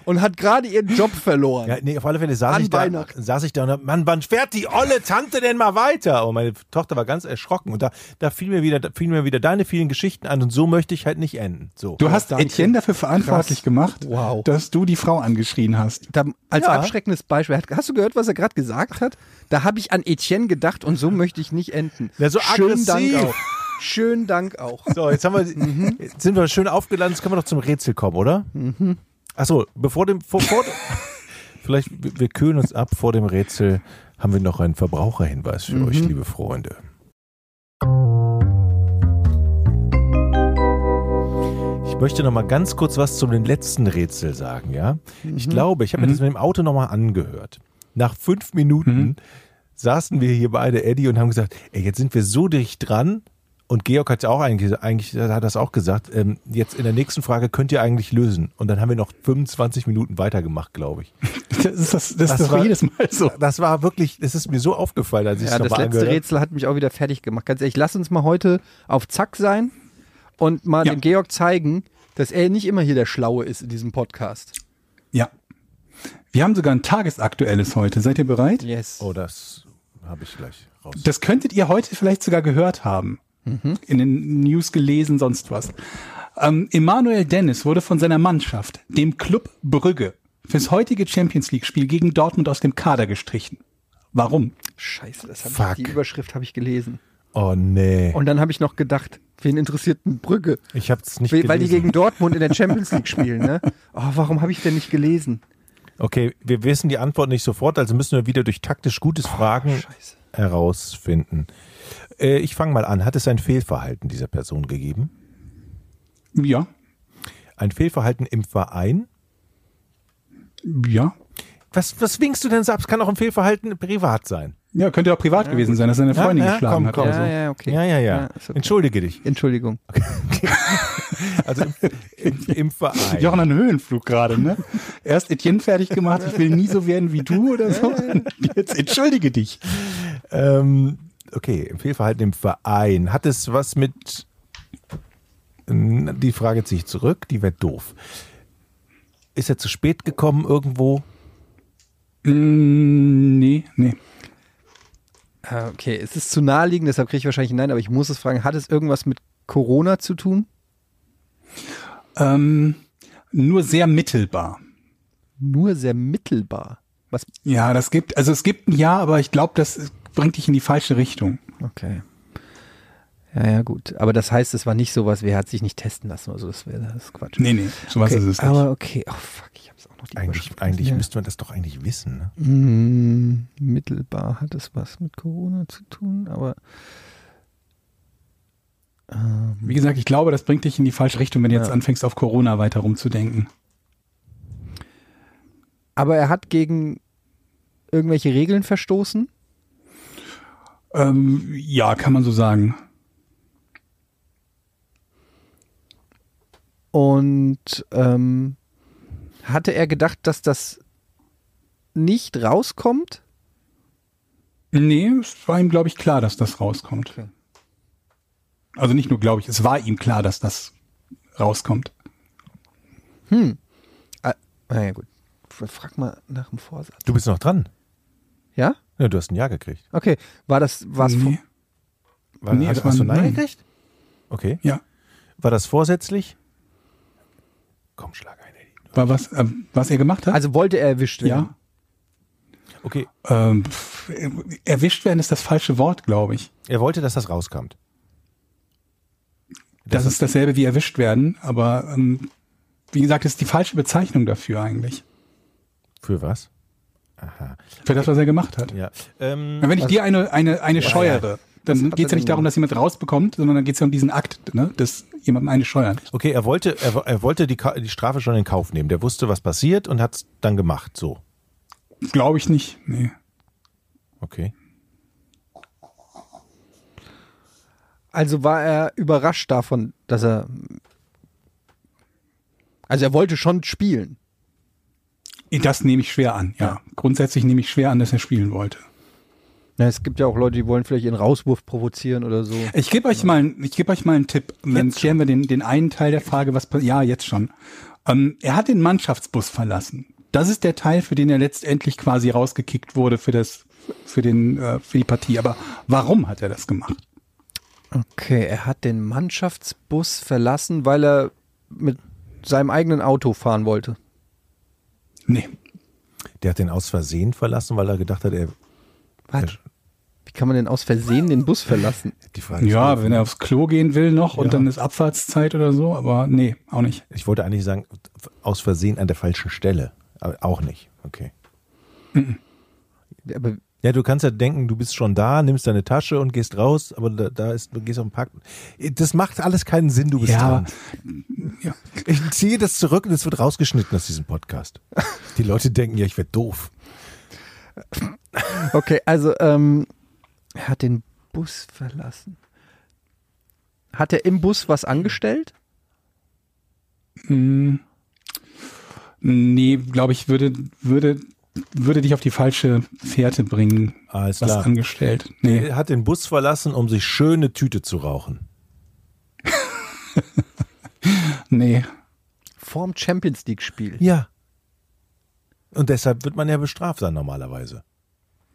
Und hat gerade ihren Job verloren. Ja, nee, auf alle Fälle saß ich, da, Weihnachten. saß ich da und hab, Mann, wann fährt die olle Tante denn mal weiter? Und meine Tochter war ganz erschrocken und da, da fiel mir wieder, da fielen mir wieder deine vielen Geschichten an und so möchte ich halt nicht enden. So. Du hast danke. Etienne dafür verantwortlich Krass. gemacht, Wow. dass du die Frau angeschrien hast. Da, als Ja. abschreckendes Beispiel. Hast du gehört, was er gerade gesagt hat? Da habe ich an Etienne gedacht und so möchte ich nicht enden. Ja, so Schönen Dank auch. Schönen Dank auch. So, jetzt haben wir, Mhm. jetzt sind wir schön aufgeladen, jetzt können wir noch zum Rätsel kommen, oder? Mhm. Achso, bevor dem, vor, vor, vielleicht, wir kühlen uns ab vor dem Rätsel, haben wir noch einen Verbraucherhinweis für Mhm. euch, liebe Freunde. Ich möchte noch mal ganz kurz was zum letzten Rätsel sagen, ja? Ich glaube, ich habe mir das mit dem Auto noch mal angehört. Nach fünf Minuten saßen wir hier beide, Eddie, und haben gesagt, ey, jetzt sind wir so dicht dran. Und Georg hat ja auch eigentlich, eigentlich hat das auch gesagt, ähm, jetzt in der nächsten Frage könnt ihr eigentlich lösen. Und dann haben wir noch 25 Minuten weitergemacht, glaube ich. Das ist, das, das Das doch war- jedes Mal so. Das war wirklich, das ist mir so aufgefallen, als ich es Ja, das letzte angehört. Rätsel hat mich auch wieder fertig gemacht. Ganz ehrlich, lass uns mal heute auf Zack sein und mal Ja. dem Georg zeigen, dass er nicht immer hier der Schlaue ist in diesem Podcast. Ja. Wir haben sogar ein tagesaktuelles heute. Seid ihr bereit? Yes. Oh, das habe ich gleich raus. Das könntet ihr heute vielleicht sogar gehört haben. In den News gelesen, sonst was. Ähm, Emanuel Dennis wurde von seiner Mannschaft, dem Club Brügge, fürs heutige Champions League-Spiel gegen Dortmund aus dem Kader gestrichen. Warum? Scheiße, das hab ich, die Überschrift habe ich gelesen. Oh nee. Und dann habe ich noch gedacht, wen interessiert denn Brügge? Ich habe es nicht Weil gelesen. die gegen Dortmund in der Champions League spielen, ne? Oh, warum habe ich denn nicht gelesen? Okay, wir wissen die Antwort nicht sofort, also müssen wir wieder durch taktisch gutes Fragen Scheiße. herausfinden. Äh, ich fange mal an. Hat es ein Fehlverhalten dieser Person gegeben? Ja, Ein Fehlverhalten im Verein? ja. Was, was winkst du denn so ab? Es kann auch ein Fehlverhalten privat sein. Ja, könnte auch privat gewesen sein, dass seine Freundin ja, geschlagen komm, hat. komm. oder so. Ja, ja, okay. Ja, ja, ja. Ja, okay. Entschuldige dich. Entschuldigung. Also im, im, im Verein. Jochen hat einen Höhenflug gerade, ne? Erst Etienne fertig gemacht, ich will nie so werden wie du oder so. Jetzt entschuldige dich. Ähm, okay, im Fehlverhalten im Verein. Hat es was mit. Die Frage ziehe ich zurück, die wäre doof. Ist er zu spät gekommen irgendwo? Mm, nee, nee. Ah, Okay, es ist zu naheliegend, deshalb kriege ich wahrscheinlich ein Nein, aber ich muss es fragen, hat es irgendwas mit Corona zu tun? Ähm, nur sehr mittelbar. Nur sehr mittelbar. Was? Ja, das gibt, also es gibt ein Ja, aber ich glaube, das bringt dich in die falsche Richtung. Okay. Ja, ja, gut. Aber das heißt, es war nicht sowas, wer hat sich nicht testen lassen oder so, das wäre das ist Quatsch. Nee, nee, sowas okay, ist es nicht. Aber okay, oh fuck, ich hab's auch noch die Eigentlich, eigentlich ja. müsste man das doch eigentlich wissen. Ne? Mm, mittelbar hat es was mit Corona zu tun, aber ähm, Wie gesagt, ich glaube, das bringt dich in die falsche Richtung, wenn du jetzt Ja. anfängst, auf Corona weiter rumzudenken. aber er hat gegen irgendwelche Regeln verstoßen. Ähm, ja, kann man so sagen. Und ähm, hatte er gedacht, dass das nicht rauskommt? Nee, es war ihm, glaube ich, klar, dass das rauskommt. Okay. Also nicht nur, glaube ich, es war ihm klar, dass das rauskommt. Ah, naja, gut. Frag mal nach dem Vorsatz. Du bist noch dran. Ja? Ja, du hast ein Ja gekriegt. Okay. War das was nee. War, Nee, hast, hast du ein Nein Nein. gekriegt? Okay. Ja, War das vorsätzlich? Komm, schlag ein, Eddie. war was, ähm, was er gemacht hat? Also wollte er erwischt werden? ja. Okay, Ähm, pff, erwischt werden ist das falsche Wort, glaube ich. er wollte, dass das rauskommt. Das, ist dasselbe wie erwischt werden, aber ähm, wie gesagt, das ist die falsche Bezeichnung dafür eigentlich. Für was? Aha. Für das, was er gemacht hat. Ja. Ähm, Wenn ich dir eine, eine, eine scheuere, dann hat geht es ja nicht darum, dass jemand rausbekommt, sondern dann geht es ja um diesen Akt, ne, dass jemandem eine scheuern. okay, er wollte, er, er wollte die, die Strafe schon in Kauf nehmen. Der wusste, was passiert und hat es dann gemacht. So. Glaube ich nicht. Nee. Okay. Also war er überrascht davon, dass er. Also er wollte schon spielen. Das nehme ich schwer an, ja. Grundsätzlich nehme ich schwer an, dass er spielen wollte. Ja, es gibt ja auch Leute, die wollen vielleicht ihren Rauswurf provozieren oder so. Ich gebe euch mal, ich gebe euch mal einen Tipp. Dann Jetzt klären wir den, den einen Teil der Frage, was ja jetzt schon. Ähm, er hat den Mannschaftsbus verlassen. Das ist der Teil, für den er letztendlich quasi rausgekickt wurde für das, für den, äh, für die Partie. Aber warum hat er das gemacht? Okay, er hat den Mannschaftsbus verlassen, weil er mit seinem eigenen Auto fahren wollte. Nee. Der hat den aus Versehen verlassen, weil er gedacht hat, er. Was? Wie kann man denn aus Versehen den Bus verlassen? Die Frage ist Ja, doof, wenn er aufs Klo gehen will noch Ja. und dann ist Abfahrtszeit oder so, aber nee, auch nicht. Ich wollte eigentlich sagen, aus Versehen an der falschen Stelle. Aber auch nicht. Okay. Aber Ja, du kannst ja denken, du bist schon da, nimmst deine Tasche und gehst raus, aber da, da ist, du gehst auf den Park. Das macht alles keinen Sinn, du bist Ja, dran. ja. Ich ziehe das zurück und es wird rausgeschnitten aus diesem Podcast. Die Leute denken ja, ich werde doof. Okay, also ähm, er hat den Bus verlassen. Hat er im Bus was angestellt? Hm. Nee, glaube ich, würde, würde, würde dich auf die falsche Fährte bringen. Alles Was klar. angestellt. Nee. Er hat den Bus verlassen, um sich schöne Tüte zu rauchen. Nee. Vorm Champions League-Spiel. Ja. Und deshalb wird man ja bestraft dann normalerweise.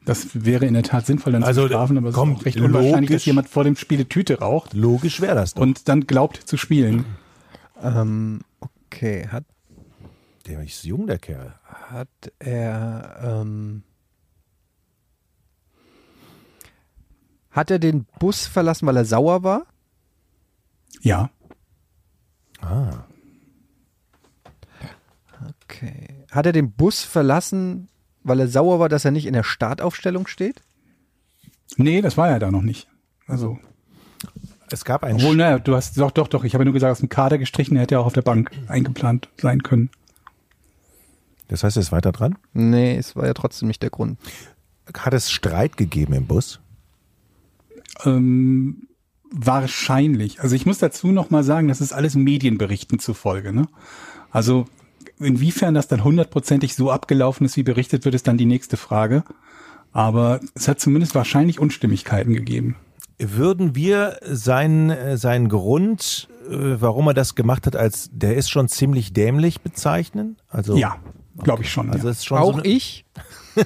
Das wäre in der Tat sinnvoll, dann Also, zu strafen, aber es komm, ist auch recht unwahrscheinlich, logisch. dass jemand vor dem Spiel eine Tüte raucht Logisch wäre das doch. und dann glaubt zu spielen. Ähm, okay, hat, der ist jung, der Kerl. Hat er ähm, hat er den Bus verlassen, weil er sauer war? Ja. Ah. Okay. Hat er den Bus verlassen, weil er sauer war, dass er nicht in der Startaufstellung steht? Nee, das war ja da noch nicht. Also, Es gab einen obwohl, naja, du hast doch, doch, doch. Ich habe nur gesagt, aus dem Kader gestrichen, er hätte ja auch auf der Bank eingeplant sein können. Das heißt, er ist weiter dran. Nee, es war ja trotzdem nicht der Grund. Hat es Streit gegeben im Bus? Ähm, wahrscheinlich. Also ich muss dazu noch mal sagen, das ist alles Medienberichten zufolge. Ne? Also inwiefern das dann hundertprozentig so abgelaufen ist, wie berichtet wird, ist dann die nächste Frage. Aber es hat zumindest wahrscheinlich Unstimmigkeiten gegeben. Würden wir seinen, äh, seinen Grund, äh, warum er das gemacht hat, als der ist schon ziemlich dämlich bezeichnen? Also, Ja, glaube ich schon. Also ja. es ist schon Auch so eine, ich?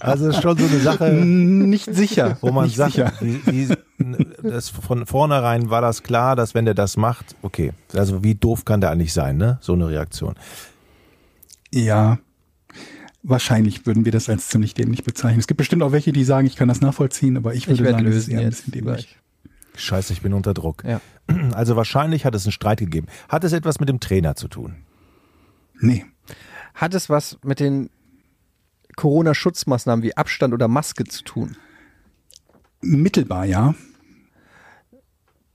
also es ist schon so eine Sache, Nicht sicher. wo man nicht sagt, sicher. wie, wie, das von vornherein war das klar, dass wenn der das macht, okay, also wie doof kann der eigentlich sein, ne? So eine Reaktion. Ja, wahrscheinlich würden wir das als ziemlich dämlich bezeichnen. Es gibt bestimmt auch welche, die sagen, ich kann das nachvollziehen, aber ich würde werd sagen, das ist lösen eher ein bisschen dämlich. gleich. Scheiße, ich bin unter Druck. Ja. Also wahrscheinlich hat es einen Streit gegeben. Hat es etwas mit dem Trainer zu tun? Nee. Hat es was mit den Corona-Schutzmaßnahmen wie Abstand oder Maske zu tun? Mittelbar, ja.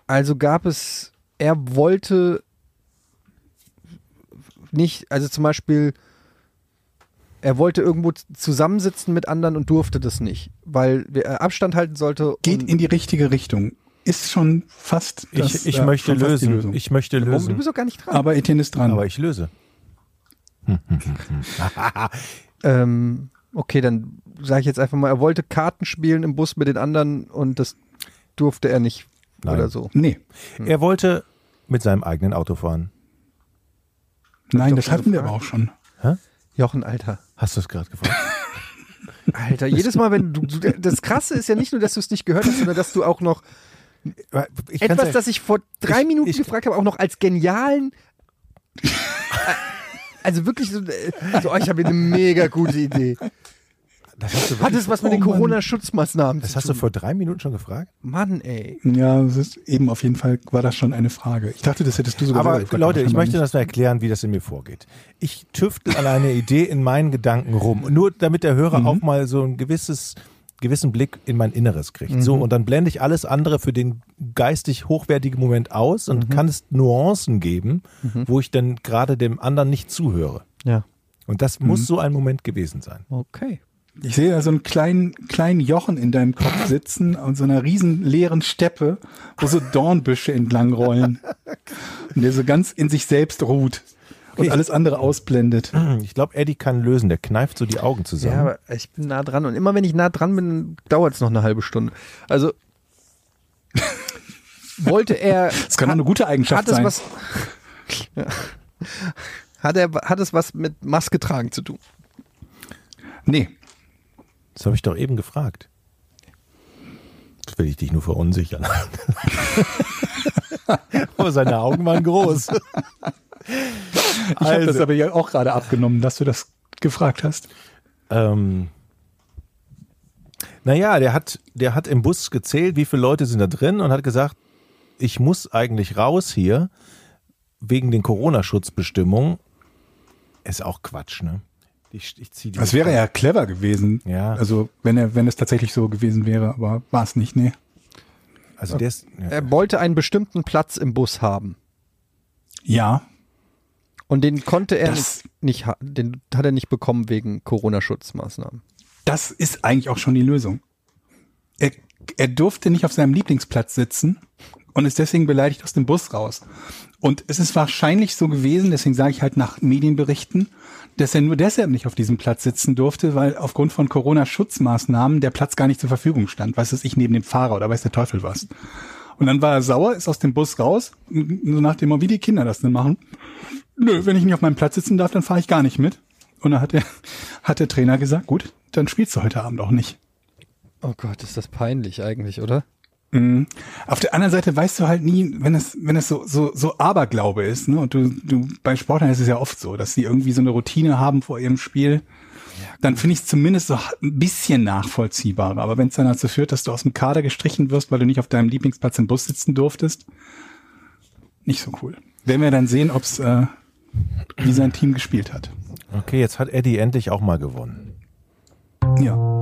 Also gab es, er wollte nicht, also zum Beispiel, er wollte irgendwo zusammensitzen mit anderen und durfte das nicht, weil er Abstand halten sollte. Geht in die richtige Richtung. Ist schon fast das, ich ich äh, möchte schon fast die lösen. Lösung. Ich möchte Warum? Du lösen. bist doch gar nicht dran. Aber Etienne ist dran. Aber ich löse. Ähm, okay, dann sage ich jetzt einfach mal, er wollte Karten spielen im Bus mit den anderen und das durfte er nicht Nein. oder so. nee. Er wollte mit seinem eigenen Auto fahren. Nein, das hatten wir aber auch schon. Jochen, Alter. Hast du es gerade gefragt? Alter, jedes Mal, wenn du, du, das Krasse ist ja nicht nur, dass du es nicht gehört hast, sondern dass du auch noch etwas, ja- das ich vor drei Ich- Minuten ich- gefragt habe, auch noch als genialen. also wirklich so, äh, so oh, ich habe hier eine mega gute Idee. das hast du, Hat es was mit Oh den. Corona-Schutzmaßnahmen das zu hast du tun? vor drei Minuten schon gefragt? Mann, ey. Ja, das ist eben auf jeden Fall war das schon eine Frage. Ich dachte, das hättest du sogar Aber gefragt, Leute, ich möchte nicht. das mal erklären, wie das in mir vorgeht. Ich tüftel an einer Idee in meinen Gedanken rum. Nur damit der Hörer auch mal so ein gewisses, gewissen Blick in mein Inneres kriegt. So, und dann blende ich alles andere für den geistig hochwertigen Moment aus und kann es Nuancen geben, wo ich dann gerade dem anderen nicht zuhöre. Ja. Und das muss so ein Moment gewesen sein. Okay. Ich sehe da so einen kleinen, kleinen Jochen in deinem Kopf sitzen und so einer riesen leeren Steppe, wo so Dornbüsche entlang rollen. Und der so ganz in sich selbst ruht und alles andere ausblendet. Ich glaube, Eddie kann lösen. Der kneift so die Augen zusammen. Ja, aber ich bin nah dran und immer wenn ich nah dran bin, dauert es noch eine halbe Stunde. Also wollte er. Das kann auch eine gute Eigenschaft hat es sein. was. Ja. Hat, er, hat es was mit Maske tragen zu tun? Nee, Das habe ich doch eben gefragt. Das will ich dich nur verunsichern. aber seine Augen waren groß. Ich habe das Also. aber ja auch gerade abgenommen, dass du das gefragt hast. Ähm, naja, der hat, der hat im Bus gezählt, wie viele Leute sind da drin und hat gesagt, ich muss eigentlich raus hier wegen den Corona-Schutzbestimmungen. Ist auch Quatsch, ne? Ich, ich zieh die Das wäre ja clever gewesen. Ja. Also, wenn er, wenn es tatsächlich so gewesen wäre, aber war es nicht, nee. Also der ist, ja. Er wollte einen bestimmten Platz im Bus haben. Ja, Und den konnte er Das- nicht, den hat er nicht bekommen wegen Corona-Schutzmaßnahmen. Das ist eigentlich auch schon die Lösung. Er, er durfte nicht auf seinem Lieblingsplatz sitzen und ist deswegen beleidigt aus dem Bus raus. Und es ist wahrscheinlich so gewesen, deswegen sage ich halt nach Medienberichten, dass er nur deshalb nicht auf diesem Platz sitzen durfte, weil aufgrund von Corona-Schutzmaßnahmen der Platz gar nicht zur Verfügung stand. Weiß es ich neben dem Fahrer oder weiß der Teufel was. Und dann war er sauer, ist aus dem Bus raus, so nach dem Motto, wie die Kinder das denn machen. Nö, wenn ich nicht auf meinem Platz sitzen darf, dann fahre ich gar nicht mit. Und dann hat der, hat der Trainer gesagt, gut, dann spielst du heute Abend auch nicht. Oh Gott, ist das peinlich eigentlich, oder? Mhm. Auf der anderen Seite weißt du halt nie, wenn es, wenn es so, so, so Aberglaube ist, ne? Und du, du, bei Sportlern ist es ja oft so, dass sie irgendwie so eine Routine haben vor ihrem Spiel. Dann finde ich es zumindest so ein bisschen nachvollziehbarer. Aber wenn es dann dazu führt, dass du aus dem Kader gestrichen wirst, weil du nicht auf deinem Lieblingsplatz im Bus sitzen durftest, nicht so cool. Werden wir dann sehen, ob's, äh, wie sein Team gespielt hat. Okay, jetzt hat Eddie endlich auch mal gewonnen. Ja.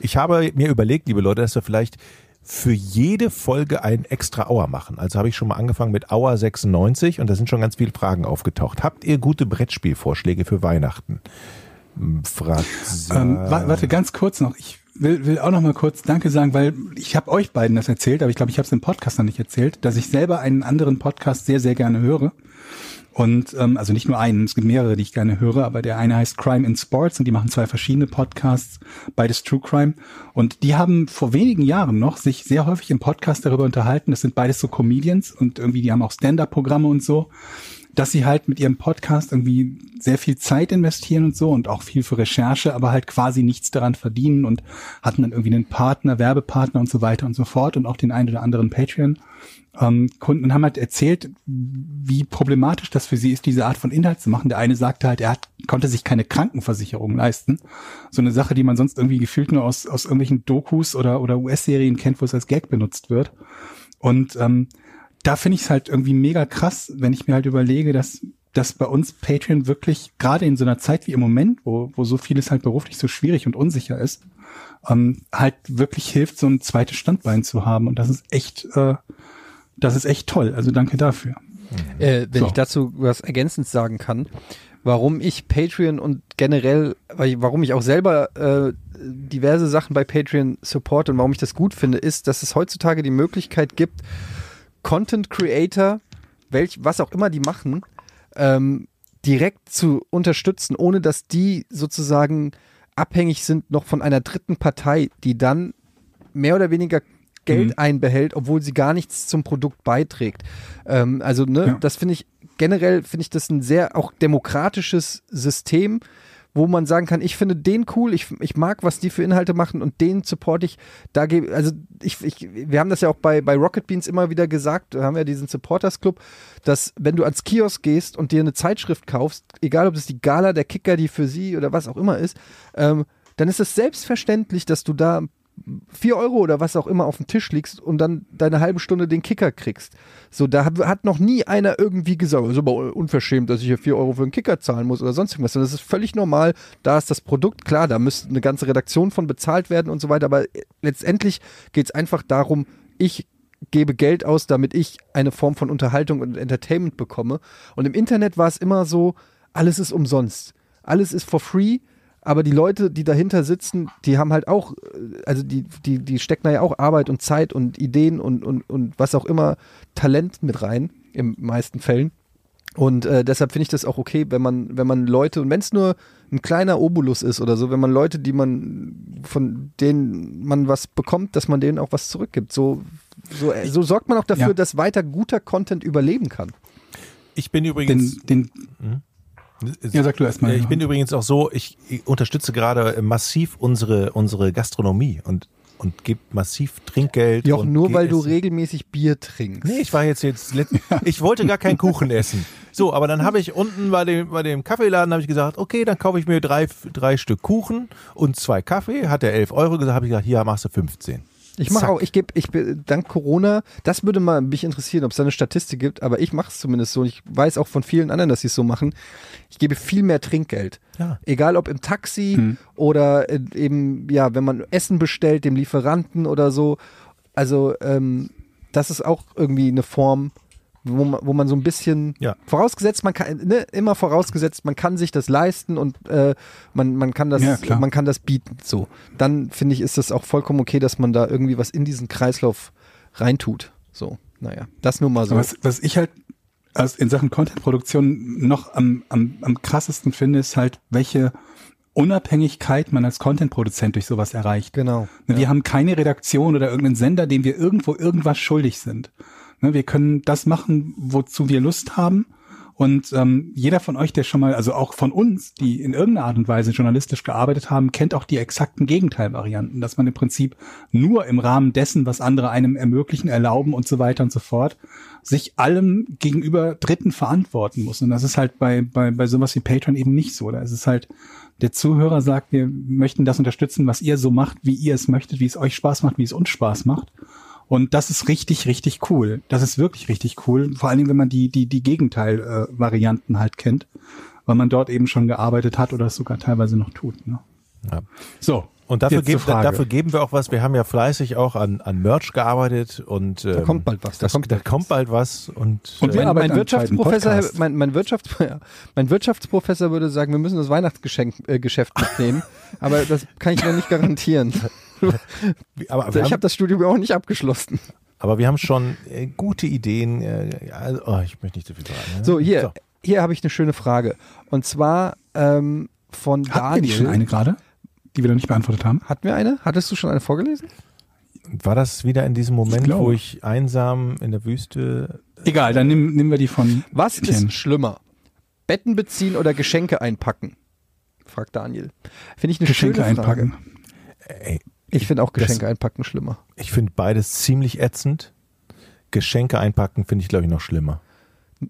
Ich habe mir überlegt, liebe Leute, dass wir vielleicht für jede Folge ein extra Hour machen. Also habe ich schon mal angefangen mit Hour 96 und da sind schon ganz viele Fragen aufgetaucht. Habt ihr gute Brettspielvorschläge für Weihnachten? Hm, Fragt Ähm, warte, ganz kurz noch. Ich will, will auch noch mal kurz Danke sagen, weil ich habe euch beiden das erzählt, aber ich glaube, ich habe es im Podcast noch nicht erzählt, dass ich selber einen anderen Podcast sehr, sehr gerne höre. Und ähm, also nicht nur einen, es gibt mehrere, die ich gerne höre, aber der eine heißt Crime in Sports und die machen zwei verschiedene Podcasts, beides True Crime. Und die haben vor wenigen Jahren noch sich sehr häufig im Podcast darüber unterhalten. Das sind beides so Comedians und irgendwie, die haben auch Stand-up-Programme und so dass sie halt mit ihrem Podcast irgendwie sehr viel Zeit investieren und so und auch viel für Recherche, aber halt quasi nichts daran verdienen und hatten dann irgendwie einen Partner, Werbepartner und so weiter und so fort und auch den einen oder anderen Patreon. Ähm, Kunden und haben halt erzählt, wie problematisch das für sie ist, diese Art von Inhalt zu machen. Der eine sagte halt, er hat, konnte sich keine Krankenversicherung leisten. So eine Sache, die man sonst irgendwie gefühlt nur aus, aus irgendwelchen Dokus oder, oder US-Serien kennt, wo es als Gag benutzt wird. Und ähm, da finde ich es halt irgendwie mega krass, wenn ich mir halt überlege, dass dass bei uns Patreon wirklich gerade in so einer Zeit wie im Moment, wo, wo so vieles halt beruflich so schwierig und unsicher ist, ähm, halt wirklich hilft, so ein zweites Standbein zu haben. Und das ist echt, äh, das ist echt toll. Also danke dafür. Äh, wenn So. ich dazu was ergänzend sagen kann, warum ich Patreon und generell, warum ich auch selber äh, diverse Sachen bei Patreon support und warum ich das gut finde, ist, dass es heutzutage die Möglichkeit gibt, Content Creator, welch, was auch immer die machen, ähm, direkt zu unterstützen, ohne dass die sozusagen abhängig sind noch von einer dritten Partei, die dann mehr oder weniger Geld Mhm. einbehält, obwohl sie gar nichts zum Produkt beiträgt. Ähm, also ne, Ja. das finde ich generell finde ich das ein sehr auch demokratisches System, wo man sagen kann, ich finde den cool, ich, ich mag, was die für Inhalte machen und den supporte ich. Da gebe also ich, ich, wir haben das ja auch bei, bei Rocket Beans immer wieder gesagt, da haben wir diesen Supporters Club, dass wenn du ans Kiosk gehst und dir eine Zeitschrift kaufst, egal ob es die Gala, der Kicker, die für sie oder was auch immer ist, ähm, dann ist es selbstverständlich, dass du da vier Euro oder was auch immer auf dem Tisch liegst und dann deine halbe Stunde den Kicker kriegst. So, da hat, noch nie einer irgendwie gesagt, es ist aber unverschämt, dass ich hier vier Euro für einen Kicker zahlen muss oder sonst irgendwas. Das ist völlig normal. Da ist das Produkt, klar, da müsste eine ganze Redaktion von bezahlt werden und so weiter. Aber letztendlich geht es einfach darum, ich gebe Geld aus, damit ich eine Form von Unterhaltung und Entertainment bekomme. Und im Internet war es immer so, alles ist umsonst. Alles ist for free. Aber die Leute, die dahinter sitzen, die haben halt auch, äh, also die, die, die stecken da ja auch Arbeit und Zeit und Ideen und, und, und was auch immer, Talent mit rein, in meisten Fällen. Und äh, deshalb finde ich das auch okay, wenn man, wenn man Leute, und wenn es nur ein kleiner Obolus ist oder so, wenn man Leute, die man, von denen man was bekommt, dass man denen auch was zurückgibt. So, so, äh, so sorgt man auch dafür, Ja. dass weiter guter Content überleben kann. Ich bin übrigens. Den, den, ja, sag du erstmal. Äh, Ich bin übrigens auch so, ich, unterstütze gerade massiv unsere, unsere Gastronomie und, und gebe massiv Trinkgeld. Und nur weil du essen. regelmäßig Bier trinkst. Nee, ich war jetzt jetzt let- ich wollte gar keinen Kuchen essen. So, aber dann habe ich unten bei dem bei dem Kaffeeladen habe ich gesagt, okay, dann kaufe ich mir drei drei Stück Kuchen und zwei Kaffee. Hat er 11 Euro gesagt, habe ich gesagt, hier machst du 15. Ich mache auch, ich gebe, ich dank Corona, das würde mal mich interessieren, ob es da eine Statistik gibt, aber ich mache es zumindest so. und Ich weiß auch von vielen anderen, dass sie es so machen. Ich gebe viel mehr Trinkgeld. Ja. Egal ob im Taxi Hm. oder eben, ja, wenn man Essen bestellt, dem Lieferanten oder so. Also ähm, das ist auch irgendwie eine Form, wo man, wo man so ein bisschen Ja. vorausgesetzt, man kann ne, immer vorausgesetzt, man kann sich das leisten und äh, man, man kann das, Ja, man kann das bieten. So, dann finde ich, ist das auch vollkommen okay, dass man da irgendwie was in diesen Kreislauf reintut. So, naja, das nur mal so. Was, was ich halt als in Sachen Content-Produktion noch am, am, am krassesten finde, ist halt, welche Unabhängigkeit man als Content-Produzent durch sowas erreicht. Genau. Ne, Wir ja. haben keine Redaktion oder irgendeinen Sender, dem wir irgendwo irgendwas schuldig sind. Ne, Wir können das machen, wozu wir Lust haben. Und ähm, jeder von euch, der schon mal, also auch von uns, die in irgendeiner Art und Weise journalistisch gearbeitet haben, kennt auch die exakten Gegenteilvarianten, dass man im Prinzip nur im Rahmen dessen, was andere einem ermöglichen, erlauben und so weiter und so fort, sich allem gegenüber Dritten verantworten muss. Und das ist halt bei, bei, bei sowas wie Patreon eben nicht so. Da ist es halt, der Zuhörer sagt, wir möchten das unterstützen, was ihr so macht, wie ihr es möchtet, wie es euch Spaß macht, wie es uns Spaß macht. Und das ist richtig, richtig cool. Das ist wirklich richtig cool. Vor allen Dingen, wenn man die, die, die Gegenteil-Varianten halt kennt, weil man dort eben schon gearbeitet hat oder es sogar teilweise noch tut. Ne? Ja. So. Und dafür, jetzt zur geben, Frage. dafür geben wir auch was. Wir haben ja fleißig auch an, an Merch gearbeitet und ähm, kommt bald was, da Das, kommt da bald kommt bald was und, Und äh, mein zweiten Wirtschaftsprofessor, mein, mein, Wirtschafts, mein Wirtschaftsprofessor würde sagen, wir müssen das Weihnachtsgeschenk äh, Geschäft mitnehmen, aber das kann ich noch nicht garantieren. aber, Also wir ich habe das Studium auch nicht abgeschlossen. aber wir haben schon äh, gute Ideen. Äh, also, oh, ich möchte nicht zu viel sagen. ne? So, hier, hier habe ich eine schöne Frage. Und zwar ähm, von Hatten wir nicht schon Daniel. eine gerade, die wir noch nicht beantwortet haben? Hatten wir eine? Hattest du schon eine vorgelesen? War das wieder in diesem Moment, glaube. wo ich einsam in der Wüste Egal, dann nehmen, nehmen wir die von Was Etienne. ist schlimmer? Betten beziehen oder Geschenke einpacken? fragt Daniel. Finde ich eine Geschenke schöne Frage. einpacken. Ey, Ich finde auch Das- Geschenke einpacken schlimmer. ich finde beides ziemlich ätzend. Geschenke einpacken finde ich, glaube ich, noch schlimmer.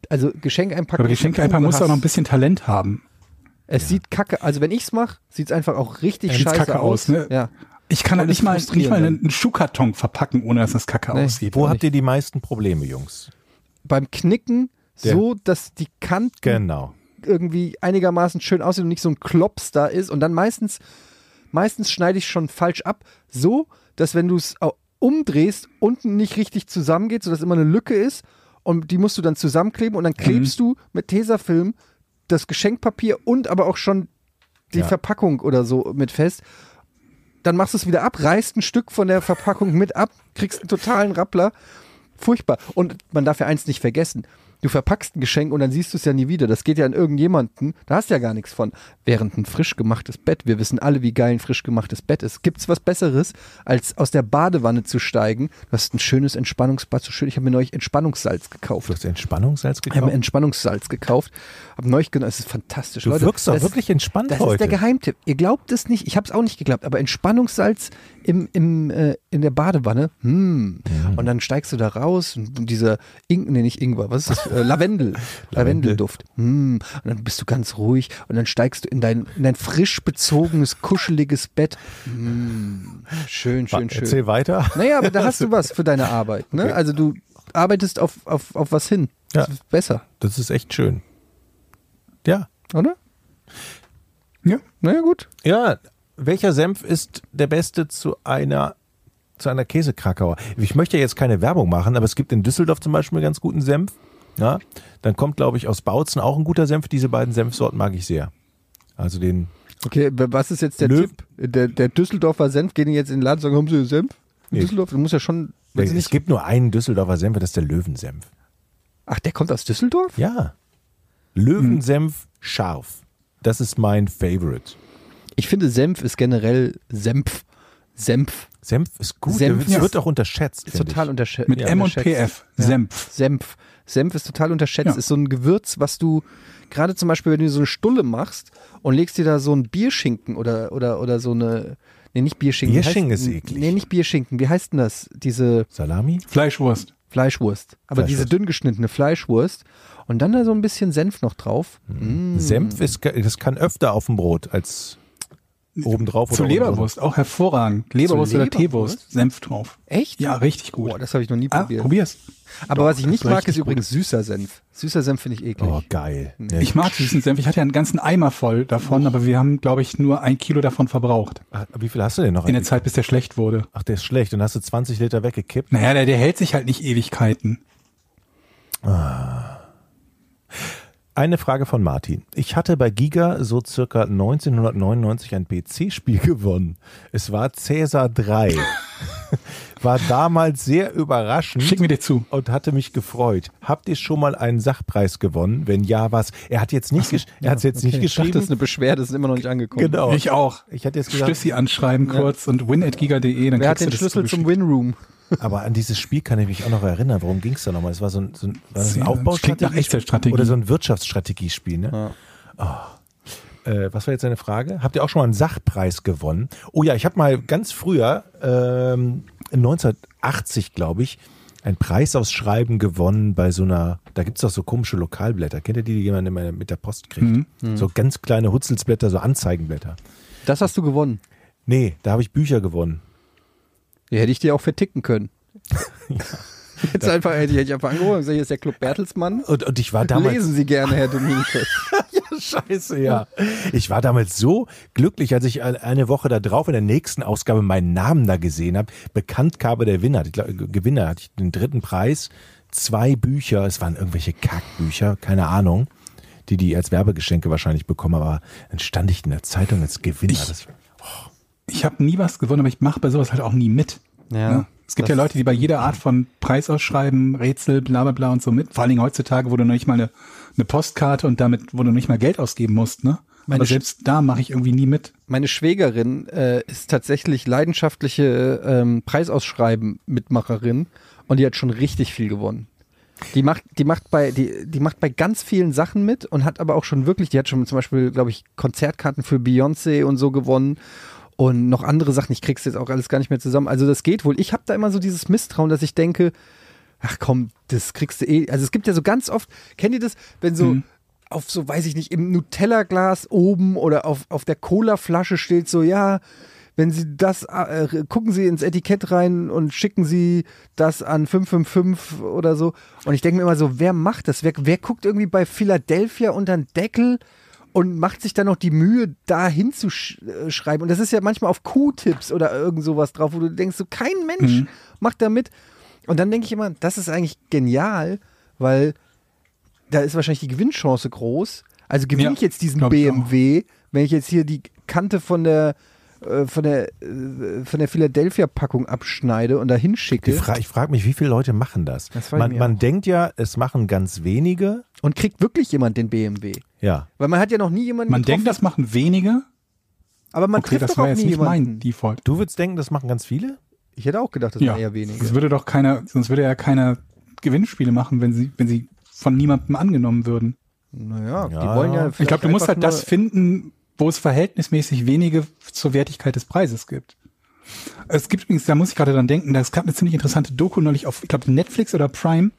Also Geschenke einpacken. Aber Geschenke ein einpacken muss auch noch ein bisschen Talent haben. Es sieht kacke, also wenn ich's mache, sieht's einfach auch richtig Ja, scheiße kacke aus. aus, ne? Ja. Ich kann halt nicht mal, nicht mal einen Schuhkarton verpacken, ohne dass das kacke Nee. aussieht. Wo habt ihr die meisten Probleme, Jungs? Beim Knicken Der- so, dass die Kanten Genau. irgendwie einigermaßen schön aussehen und nicht so ein Klops da ist. Und dann meistens, meistens schneide ich schon falsch ab, so, dass wenn du es au- umdrehst, unten nicht richtig zusammengeht, sodass immer eine Lücke ist. Und die musst du dann zusammenkleben und dann klebst du mit Tesafilm das Geschenkpapier und aber auch schon die Ja. Verpackung oder so mit fest. Dann machst du es wieder ab, reißt ein Stück von der Verpackung mit ab, kriegst einen totalen Rappler. Furchtbar. Und man darf ja eins nicht vergessen. Du verpackst ein Geschenk und dann siehst du es ja nie wieder. Das geht ja an irgendjemanden. Da hast du ja gar nichts von. Während ein frisch gemachtes Bett, wir wissen alle, wie geil ein frisch gemachtes Bett ist. Gibt's was Besseres, als aus der Badewanne zu steigen? Du hast ein schönes Entspannungsbad, so schön. Ich habe mir neulich Entspannungssalz gekauft. Du hast Entspannungssalz Ich habe mir gekauft? Entspannungssalz gekauft. Hab neulich genommen. Es ist fantastisch. Du Leute, wirkst doch das- wirklich entspannt das ist heute. der Geheimtipp. Ihr glaubt es nicht. Ich habe es auch nicht geglaubt. Aber Entspannungssalz im, im, äh, in der Badewanne. Hm. Und dann steigst du da raus und, dieser Ing, nee, nicht Ingwer, was ist das? Äh, Lavendel. Lavendelduft. Hm. Und dann bist du ganz ruhig und dann steigst du in dein, in dein frisch bezogenes, kuscheliges Bett. Hm. Schön, schön, schön. Erzähl weiter. Naja, aber da hast du was für deine Arbeit. Ne? Okay. Also du arbeitest auf, auf, auf was hin. Das Ja. ist besser, Das ist echt schön. Ja. oder? Ja. Naja, gut. Ja, welcher Senf ist der beste zu einer zu einer Käsekrakauer? Ich möchte ja jetzt keine Werbung machen, aber es gibt in Düsseldorf zum Beispiel einen ganz guten Senf. Ja, dann kommt, glaube ich, aus Bautzen auch ein guter Senf. Diese beiden Senfsorten mag ich sehr. Also den Okay, was ist jetzt der Löw- Tipp? Der, der Düsseldorfer Senf, gehen die jetzt in den Laden und sagen, haben Sie Senf? In Nee. Düsseldorf? Du musst ja schon. Wenn sie es nicht, gibt nur einen Düsseldorfer Senf, das ist der Löwensenf. ach, der kommt aus Düsseldorf? Ja. Löwensenf scharf. Das ist mein Favorite. Ich finde, Senf ist generell Senf. Senf Senf ist gut. Senf der ist- wird auch unterschätzt. ist total unterschätzt. Mit M und PF. Senf. Senf. Senf ist total unterschätzt. Ja. Ist so ein Gewürz, was du gerade zum Beispiel, wenn du so eine Stulle machst und legst dir da so ein Bierschinken oder, oder, oder so eine. Nee, nicht Bierschinken. Wie Bierschinken heißt- ist eklig. Nee, nicht Bierschinken. Wie heißt denn das? Diese Salami? Fleischwurst. Fleischwurst. Aber Fleischwurst. diese dünn geschnittene Fleischwurst. Und dann da so ein bisschen Senf noch drauf. Mm. Senf ist, das kann öfter auf dem Brot als obendrauf Zu oder Leberwurst, auch hervorragend. Leberwurst oder Leberwurst? Teewurst, Senf drauf. Echt? Ja, richtig gut. Boah, das habe ich noch nie ah, probiert. probier's. Aber was ich nicht mag, ist übrigens süßer Senf. Süßer Senf finde ich eklig. Oh, geil. Ja, Ich mag diesen Senf. Ich hatte ja einen ganzen Eimer voll davon, aber wir haben, glaube ich, nur ein Kilo davon verbraucht. Ach, wie viel hast du denn noch? In der Zeit, bis der schlecht wurde. Ach, der ist schlecht. Und hast du 20 Liter weggekippt? Naja, der, der hält sich halt nicht Ewigkeiten. Eine Frage von Martin. Ich hatte bei Giga so circa 1999 ein PC-Spiel gewonnen. Es war Cäsar 3. war damals sehr überraschend Schick mir dir zu. und hatte mich gefreut. Habt ihr schon mal einen Sachpreis gewonnen? Wenn ja, was? Er hat jetzt nicht, gesch er hat jetzt nicht Ich dachte, das ist geschrieben. eine Beschwerde, das ist immer noch nicht angekommen. Genau. Ich auch. Ich hatte jetzt gesagt, Stössi anschreiben kurz und win.giga.de, dann Wer hat den Schlüssel zum. Winroom? Aber an dieses Spiel kann ich mich auch noch erinnern. Worum ging es da nochmal? Es war so ein, so ein, war das ein Aufbaustrategie oder so ein Wirtschaftsstrategiespiel, ne? Oh. Äh, was war jetzt deine Frage? Habt ihr auch schon mal einen Sachpreis gewonnen? Oh ja, ich habe mal ganz früher, ähm, 1980 glaube ich, ein Preisausschreiben gewonnen bei so einer, da gibt's doch so komische Lokalblätter. Kennt ihr die, die jemand immer mit der Post kriegt? So ganz kleine Hutzelsblätter, so Anzeigenblätter. Das hast du gewonnen. Nee, da habe ich Bücher gewonnen. Die hätte ich dir auch verticken können. Jetzt einfach, hätte ich einfach angerufen und gesagt, hier ist der Club Bertelsmann. Und, und ich war damals. Lesen Sie gerne, Herr Dominikus. Scheiße, ja. Ich war damals so glücklich, als ich eine Woche da drauf in der nächsten Ausgabe meinen Namen da gesehen habe. Bekanntgabe der Winner. Gewinner hatte ich den dritten Preis. Zwei Bücher, es waren irgendwelche Kackbücher, keine Ahnung, die die als Werbegeschenke wahrscheinlich bekommen, aber dann stand ich in der Zeitung als Gewinner. Ich- Ich habe nie was gewonnen, aber ich mache bei sowas halt auch nie mit. Ja. Ne? Es gibt ja Leute, die bei jeder Art von Preisausschreiben, Rätsel, bla bla bla und so mit. Vor allen Dingen heutzutage, wo du noch nicht mal eine, eine Postkarte und damit, wo du nicht mal Geld ausgeben musst, ne? Meine aber selbst da mache ich irgendwie nie mit. Meine Schwägerin äh, ist tatsächlich leidenschaftliche ähm, Preisausschreiben-Mitmacherin und die hat schon richtig viel gewonnen. Die macht, die macht bei, die, die macht bei ganz vielen Sachen mit und hat aber auch schon wirklich, die hat schon zum Beispiel, glaube ich, Konzertkarten für Beyoncé und so gewonnen und noch andere Sachen. Ich krieg's jetzt auch alles gar nicht mehr zusammen. Also das geht wohl. Ich habe da immer so dieses Misstrauen, dass ich denke, ach komm, das kriegst du eh. Also es gibt ja so ganz oft, kennt ihr das, wenn so auf so, weiß ich nicht, im Nutella-Glas oben oder auf, auf der Cola-Flasche steht so, ja, wenn Sie das, äh, gucken Sie ins Etikett rein und schicken Sie das an 555 oder so. Und ich denke mir immer so, wer macht das? Wer, wer guckt irgendwie bei Philadelphia unter den Deckel und macht sich dann noch die Mühe, da hinzuschreiben? Und das ist ja manchmal auf Q-Tips oder irgend sowas drauf, wo du denkst, so kein Mensch macht da mit. Und dann denke ich immer, das ist eigentlich genial, weil da ist wahrscheinlich die Gewinnchance groß. Also gewinne Ja, ich jetzt diesen glaub ich BMW, wenn ich jetzt hier die Kante von der äh, von der äh, von der Philadelphia-Packung abschneide und da ich hinschicke frage ich frag mich, wie viele Leute machen das? Das ich man man denkt ja, es machen ganz wenige. und kriegt wirklich jemand den BMW. Ja. Weil man hat ja noch nie jemanden Man getroffen, denkt, das machen wenige. aber man Okay, trifft das doch war auch jetzt nie nicht jemanden. mein Default. Du würdest denken, das machen ganz viele? Ich hätte auch gedacht, das Ja, waren eher wenige. sonst würde doch keiner, sonst würde ja keiner Gewinnspiele machen, wenn sie, wenn sie von niemandem angenommen würden. Naja, die Ja. wollen ja Ich glaube, du musst halt das finden, wo es verhältnismäßig wenige zur Wertigkeit des Preises gibt. Es gibt übrigens, da muss ich gerade dran denken, es gab eine ziemlich interessante Doku neulich auf, ich glaube, Netflix oder Prime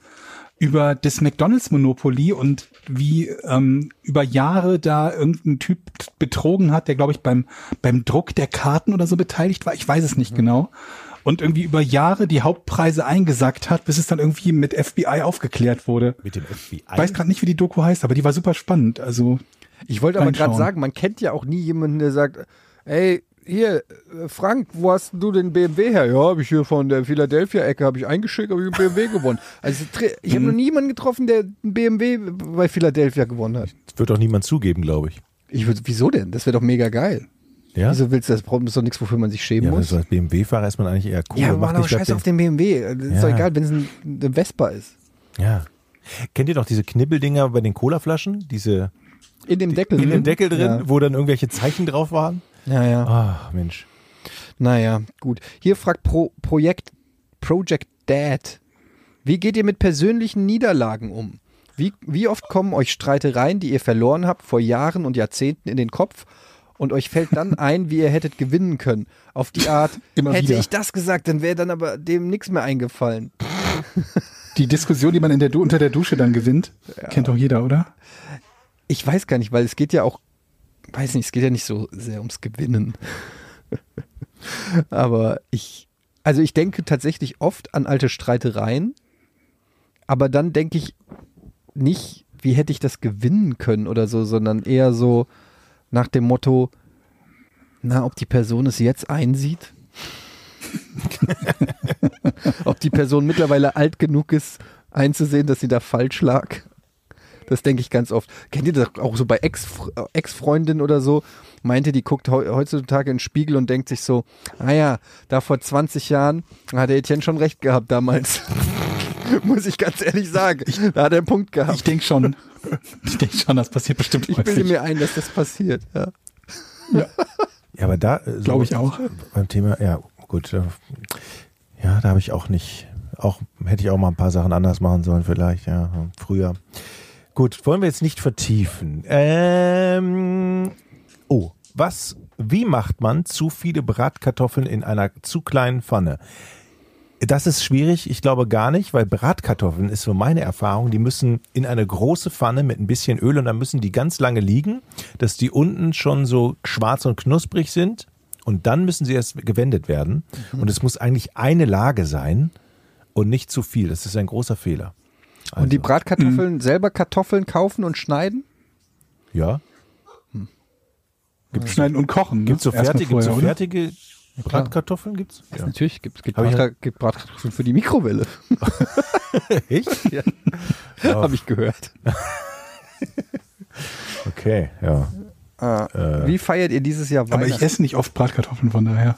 über das McDonalds-Monopoly und wie ähm, über Jahre da irgendein Typ betrogen hat, der, glaube ich, beim, beim Druck der Karten oder so beteiligt war. Ich weiß es nicht Mhm. genau. Und irgendwie über Jahre die Hauptpreise eingesackt hat, bis es dann irgendwie mit FBI aufgeklärt wurde. Mit dem FBI? Ich weiß gerade nicht, wie die Doku heißt, aber die war super spannend. Also Ich wollte aber gerade sagen, man kennt ja auch nie jemanden, der sagt, ey, hier, äh, Frank, wo hast du den BMW her? Ja, habe ich hier von der Philadelphia-Ecke, habe ich eingeschickt, habe ich einen BMW gewonnen. Also ich Mhm. habe noch nie jemanden getroffen, der einen BMW bei Philadelphia gewonnen hat. Das wird doch niemand zugeben, glaube ich. Ich würd, wieso denn? Das wäre doch mega geil. Ja? Wieso willst du das? Das ist doch nichts, wofür man sich schämen ja, muss. so als BMW-Fahrer ist man eigentlich eher cool. ja, macht doch nicht scheiß auf den BMW. Das ist Ja. doch egal, wenn es ein, eine Vespa ist. Ja. Kennt ihr doch diese Knibbeldinger bei den Colaflaschen? Diese In dem Deckel in drin. dem Deckel drin, Ja, wo dann irgendwelche Zeichen drauf waren? Ja. ja. Ah, Mensch. Naja, gut. Hier fragt Pro Projekt Project Dad. Wie geht ihr mit persönlichen Niederlagen um? Wie, wie oft kommen euch Streitereien, die ihr verloren habt, vor Jahren und Jahrzehnten in den Kopf und euch fällt dann ein, wie ihr hättet gewinnen können? Auf die Art, Immer hätte wieder. ich das gesagt, dann wäre dann aber dem nichts mehr eingefallen. die Diskussion, die man in der du unter der Dusche dann gewinnt, kennt doch jeder, oder? Ich weiß gar nicht, weil es geht ja auch, weiß nicht, es geht ja nicht so sehr ums Gewinnen. aber ich, also ich denke tatsächlich oft an alte Streitereien, aber dann denke ich nicht, wie hätte ich das gewinnen können oder so, sondern eher so nach dem Motto, na, ob die Person es jetzt einsieht. ob die Person mittlerweile alt genug ist, einzusehen, dass sie da falsch lag. Das denke ich ganz oft. Kennt ihr das auch so bei Ex- Ex-Freundin oder so? Meinte, die guckt heu- heutzutage in den Spiegel und denkt sich so, ah ja, da vor 20 Jahren hat der Etienne schon recht gehabt damals. Muss ich ganz ehrlich sagen. Da hat er einen Punkt gehabt. Ich denke schon. Ich denke schon, das passiert bestimmt Ich bilde mir ein, dass das passiert. Ja. Ja, aber da. äh, so Glaube ich auch. Beim Thema, ja, gut. äh, Ja, da habe ich auch nicht. Auch hätte ich auch mal ein paar Sachen anders machen sollen, vielleicht, ja, früher. Gut, wollen wir jetzt nicht vertiefen. Ähm, oh, was, wie macht man zu viele Bratkartoffeln in einer zu kleinen Pfanne? Das ist schwierig, ich glaube gar nicht, weil Bratkartoffeln ist so meine Erfahrung, die müssen in eine große Pfanne mit ein bisschen Öl und dann müssen die ganz lange liegen, dass die unten schon so schwarz und knusprig sind und dann müssen sie erst gewendet werden und es muss eigentlich eine Lage sein und nicht zu viel. Das ist ein großer Fehler. Und die Also, Bratkartoffeln, selber Kartoffeln kaufen und schneiden? ja, Schneiden und kochen. Ne? gibt's so fertige, gibt's so vorher, oder? fertige Bratkartoffeln gibt's? Ja. Natürlich gibt es Brat, gibt Bratkartoffeln für die Mikrowelle. Echt? Ja. Habe ich gehört. Okay, ja. Äh. Wie feiert ihr dieses Jahr Aber ich Weihnachten? esse nicht oft Bratkartoffeln, von daher.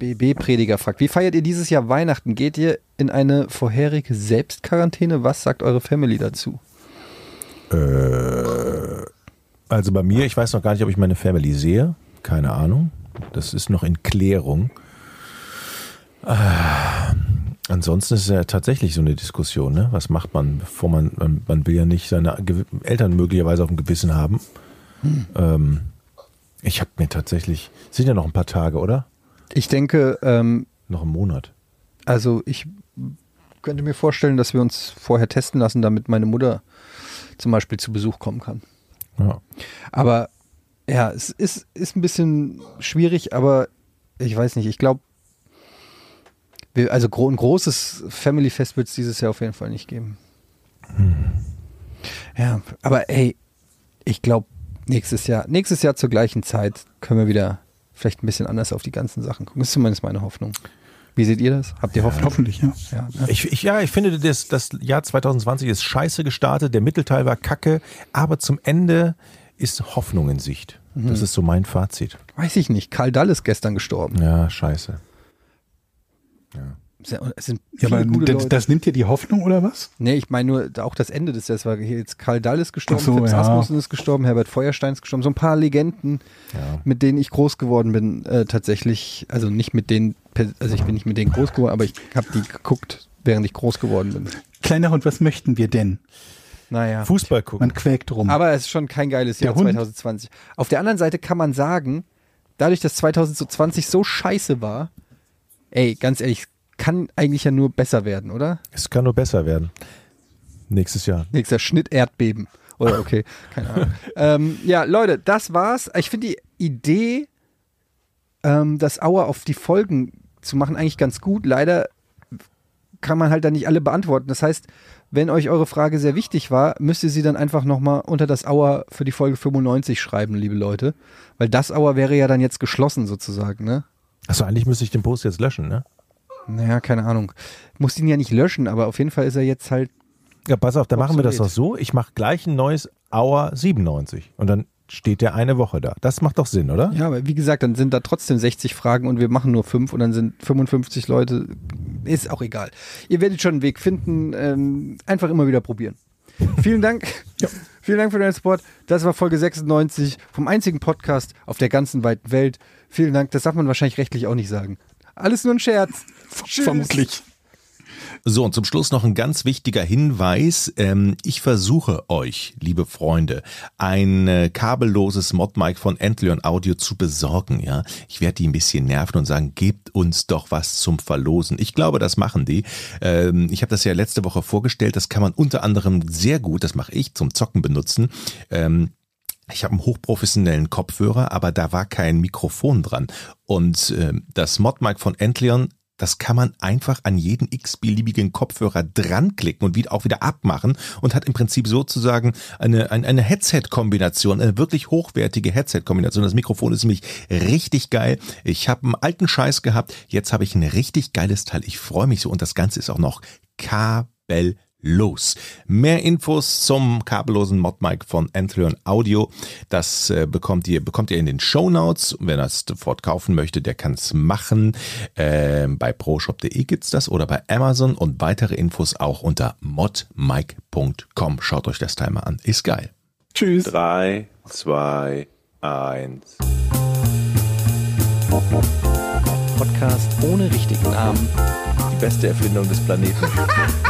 BB-Prediger fragt, wie feiert ihr dieses Jahr Weihnachten? Geht ihr in eine vorherige Selbstquarantäne? Was sagt eure Family dazu? Äh, also bei mir, ich weiß noch gar nicht, ob ich meine Family sehe. Keine Ahnung. Das ist noch in Klärung. Äh, ansonsten ist es ja tatsächlich so eine Diskussion. Ne? Was macht man, bevor man, man, man will ja nicht seine Eltern möglicherweise auf dem Gewissen haben. Ähm, ich habe mir tatsächlich, sind ja noch ein paar Tage, oder? Ich denke, ähm, Noch einen Monat. also ich könnte mir vorstellen, dass wir uns vorher testen lassen, damit meine Mutter zum Beispiel zu Besuch kommen kann. Ja. Aber ja, es ist, ist ein bisschen schwierig, aber ich weiß nicht, ich glaube, also ein großes Family-Fest wird es dieses Jahr auf jeden Fall nicht geben. Ja, aber ey, ich glaube, nächstes Jahr, nächstes Jahr zur gleichen Zeit können wir wieder vielleicht ein bisschen anders auf die ganzen Sachen gucken. Das ist zumindest meine Hoffnung. Wie seht ihr das? Habt ihr Hoffnung? Hoffentlich, ja. Ja, ne? Ich, ich, ja, ich finde, das, das Jahr 2020 ist scheiße gestartet. Der Mittelteil war kacke, aber zum Ende ist Hoffnung in Sicht. Das ist so mein Fazit. Weiß ich nicht. Karl Dall ist gestern gestorben. Ja, scheiße. Es sind ja aber gute das, Leute. das nimmt dir die Hoffnung oder was? Nee, ich meine nur auch das Ende des Jahres war jetzt Karl Dall ist gestorben, Ach so, Fips ja. Asmussen ist gestorben, Herbert Feuerstein ist gestorben, so ein paar Legenden, Ja. mit denen ich groß geworden bin, äh, tatsächlich, also nicht mit denen, also ich bin nicht mit denen groß geworden, aber ich habe die geguckt, während ich groß geworden bin. Kleiner Hund, was möchten wir denn? Naja. Fußball gucken. Man quäkt rum. Aber es ist schon kein geiles Der Jahr Hund. 2020. Auf der anderen Seite kann man sagen, dadurch, dass 2020 so scheiße war, ey, ganz ehrlich, kann eigentlich ja nur besser werden, oder? Es kann nur besser werden. Nächstes Jahr. Nächster Schnitt Erdbeben. Oder okay, keine Ahnung. ähm, ja, Leute, das war's. Ich finde die Idee, ähm, das Auer auf die Folgen zu machen, eigentlich ganz gut. Leider kann man halt dann nicht alle beantworten. Das heißt, wenn euch eure Frage sehr wichtig war, müsst ihr sie dann einfach nochmal unter das Auer für die Folge 95 schreiben, liebe Leute. Weil das Auer wäre ja dann jetzt geschlossen sozusagen, ne? Achso, eigentlich müsste ich den Post jetzt löschen, ne? Naja, keine Ahnung. Muss ihn ja nicht löschen, aber auf jeden Fall ist er jetzt halt Ja, pass auf, dann machen wir das doch so. Ich mache gleich ein neues Hour 97 und dann steht der eine Woche da. Das macht doch Sinn, oder? Ja, aber wie gesagt, dann sind da trotzdem 60 Fragen und wir machen nur fünf und dann sind 55 Leute. Ist auch egal. Ihr werdet schon einen Weg finden. Ähm, einfach immer wieder probieren. Vielen Dank. Vielen Dank für deinen Support. Das war Folge 96 vom einzigen Podcast auf der ganzen weiten Welt. Vielen Dank. Das darf man wahrscheinlich rechtlich auch nicht sagen. Alles nur ein Scherz. Vermutlich. So, und zum Schluss noch ein ganz wichtiger Hinweis. Ähm, ich versuche euch, liebe Freunde, ein äh, kabelloses Modmic von Antlion Audio zu besorgen. Ja, Ich werde die ein bisschen nerven und sagen, gebt uns doch was zum Verlosen. Ich glaube, das machen die. Ähm, ich habe das ja letzte Woche vorgestellt. Das kann man unter anderem sehr gut, das mache ich, zum Zocken benutzen. Ähm, Ich habe einen hochprofessionellen Kopfhörer, aber da war kein Mikrofon dran. Und äh, das Modmic von Entleon, das kann man einfach an jeden x-beliebigen Kopfhörer dran klicken und auch wieder abmachen und hat im Prinzip sozusagen eine, eine, eine Headset-Kombination, eine wirklich hochwertige Headset-Kombination. Das Mikrofon ist nämlich richtig geil. Ich habe einen alten Scheiß gehabt, jetzt habe ich ein richtig geiles Teil. Ich freue mich so und das Ganze ist auch noch kabel los. Mehr Infos zum kabellosen Modmic von Anthrion Audio, das äh, bekommt ihr bekommt ihr in den Show Notes. Wer das sofort kaufen möchte, der kann es machen. Ähm, bei proshop.de gibt's das oder bei Amazon und weitere Infos auch unter modmic.com. Schaut euch das Teil mal an. Ist geil. Tschüss. 3, 2, 1. Podcast ohne richtigen Namen. Die beste Erfindung des Planeten.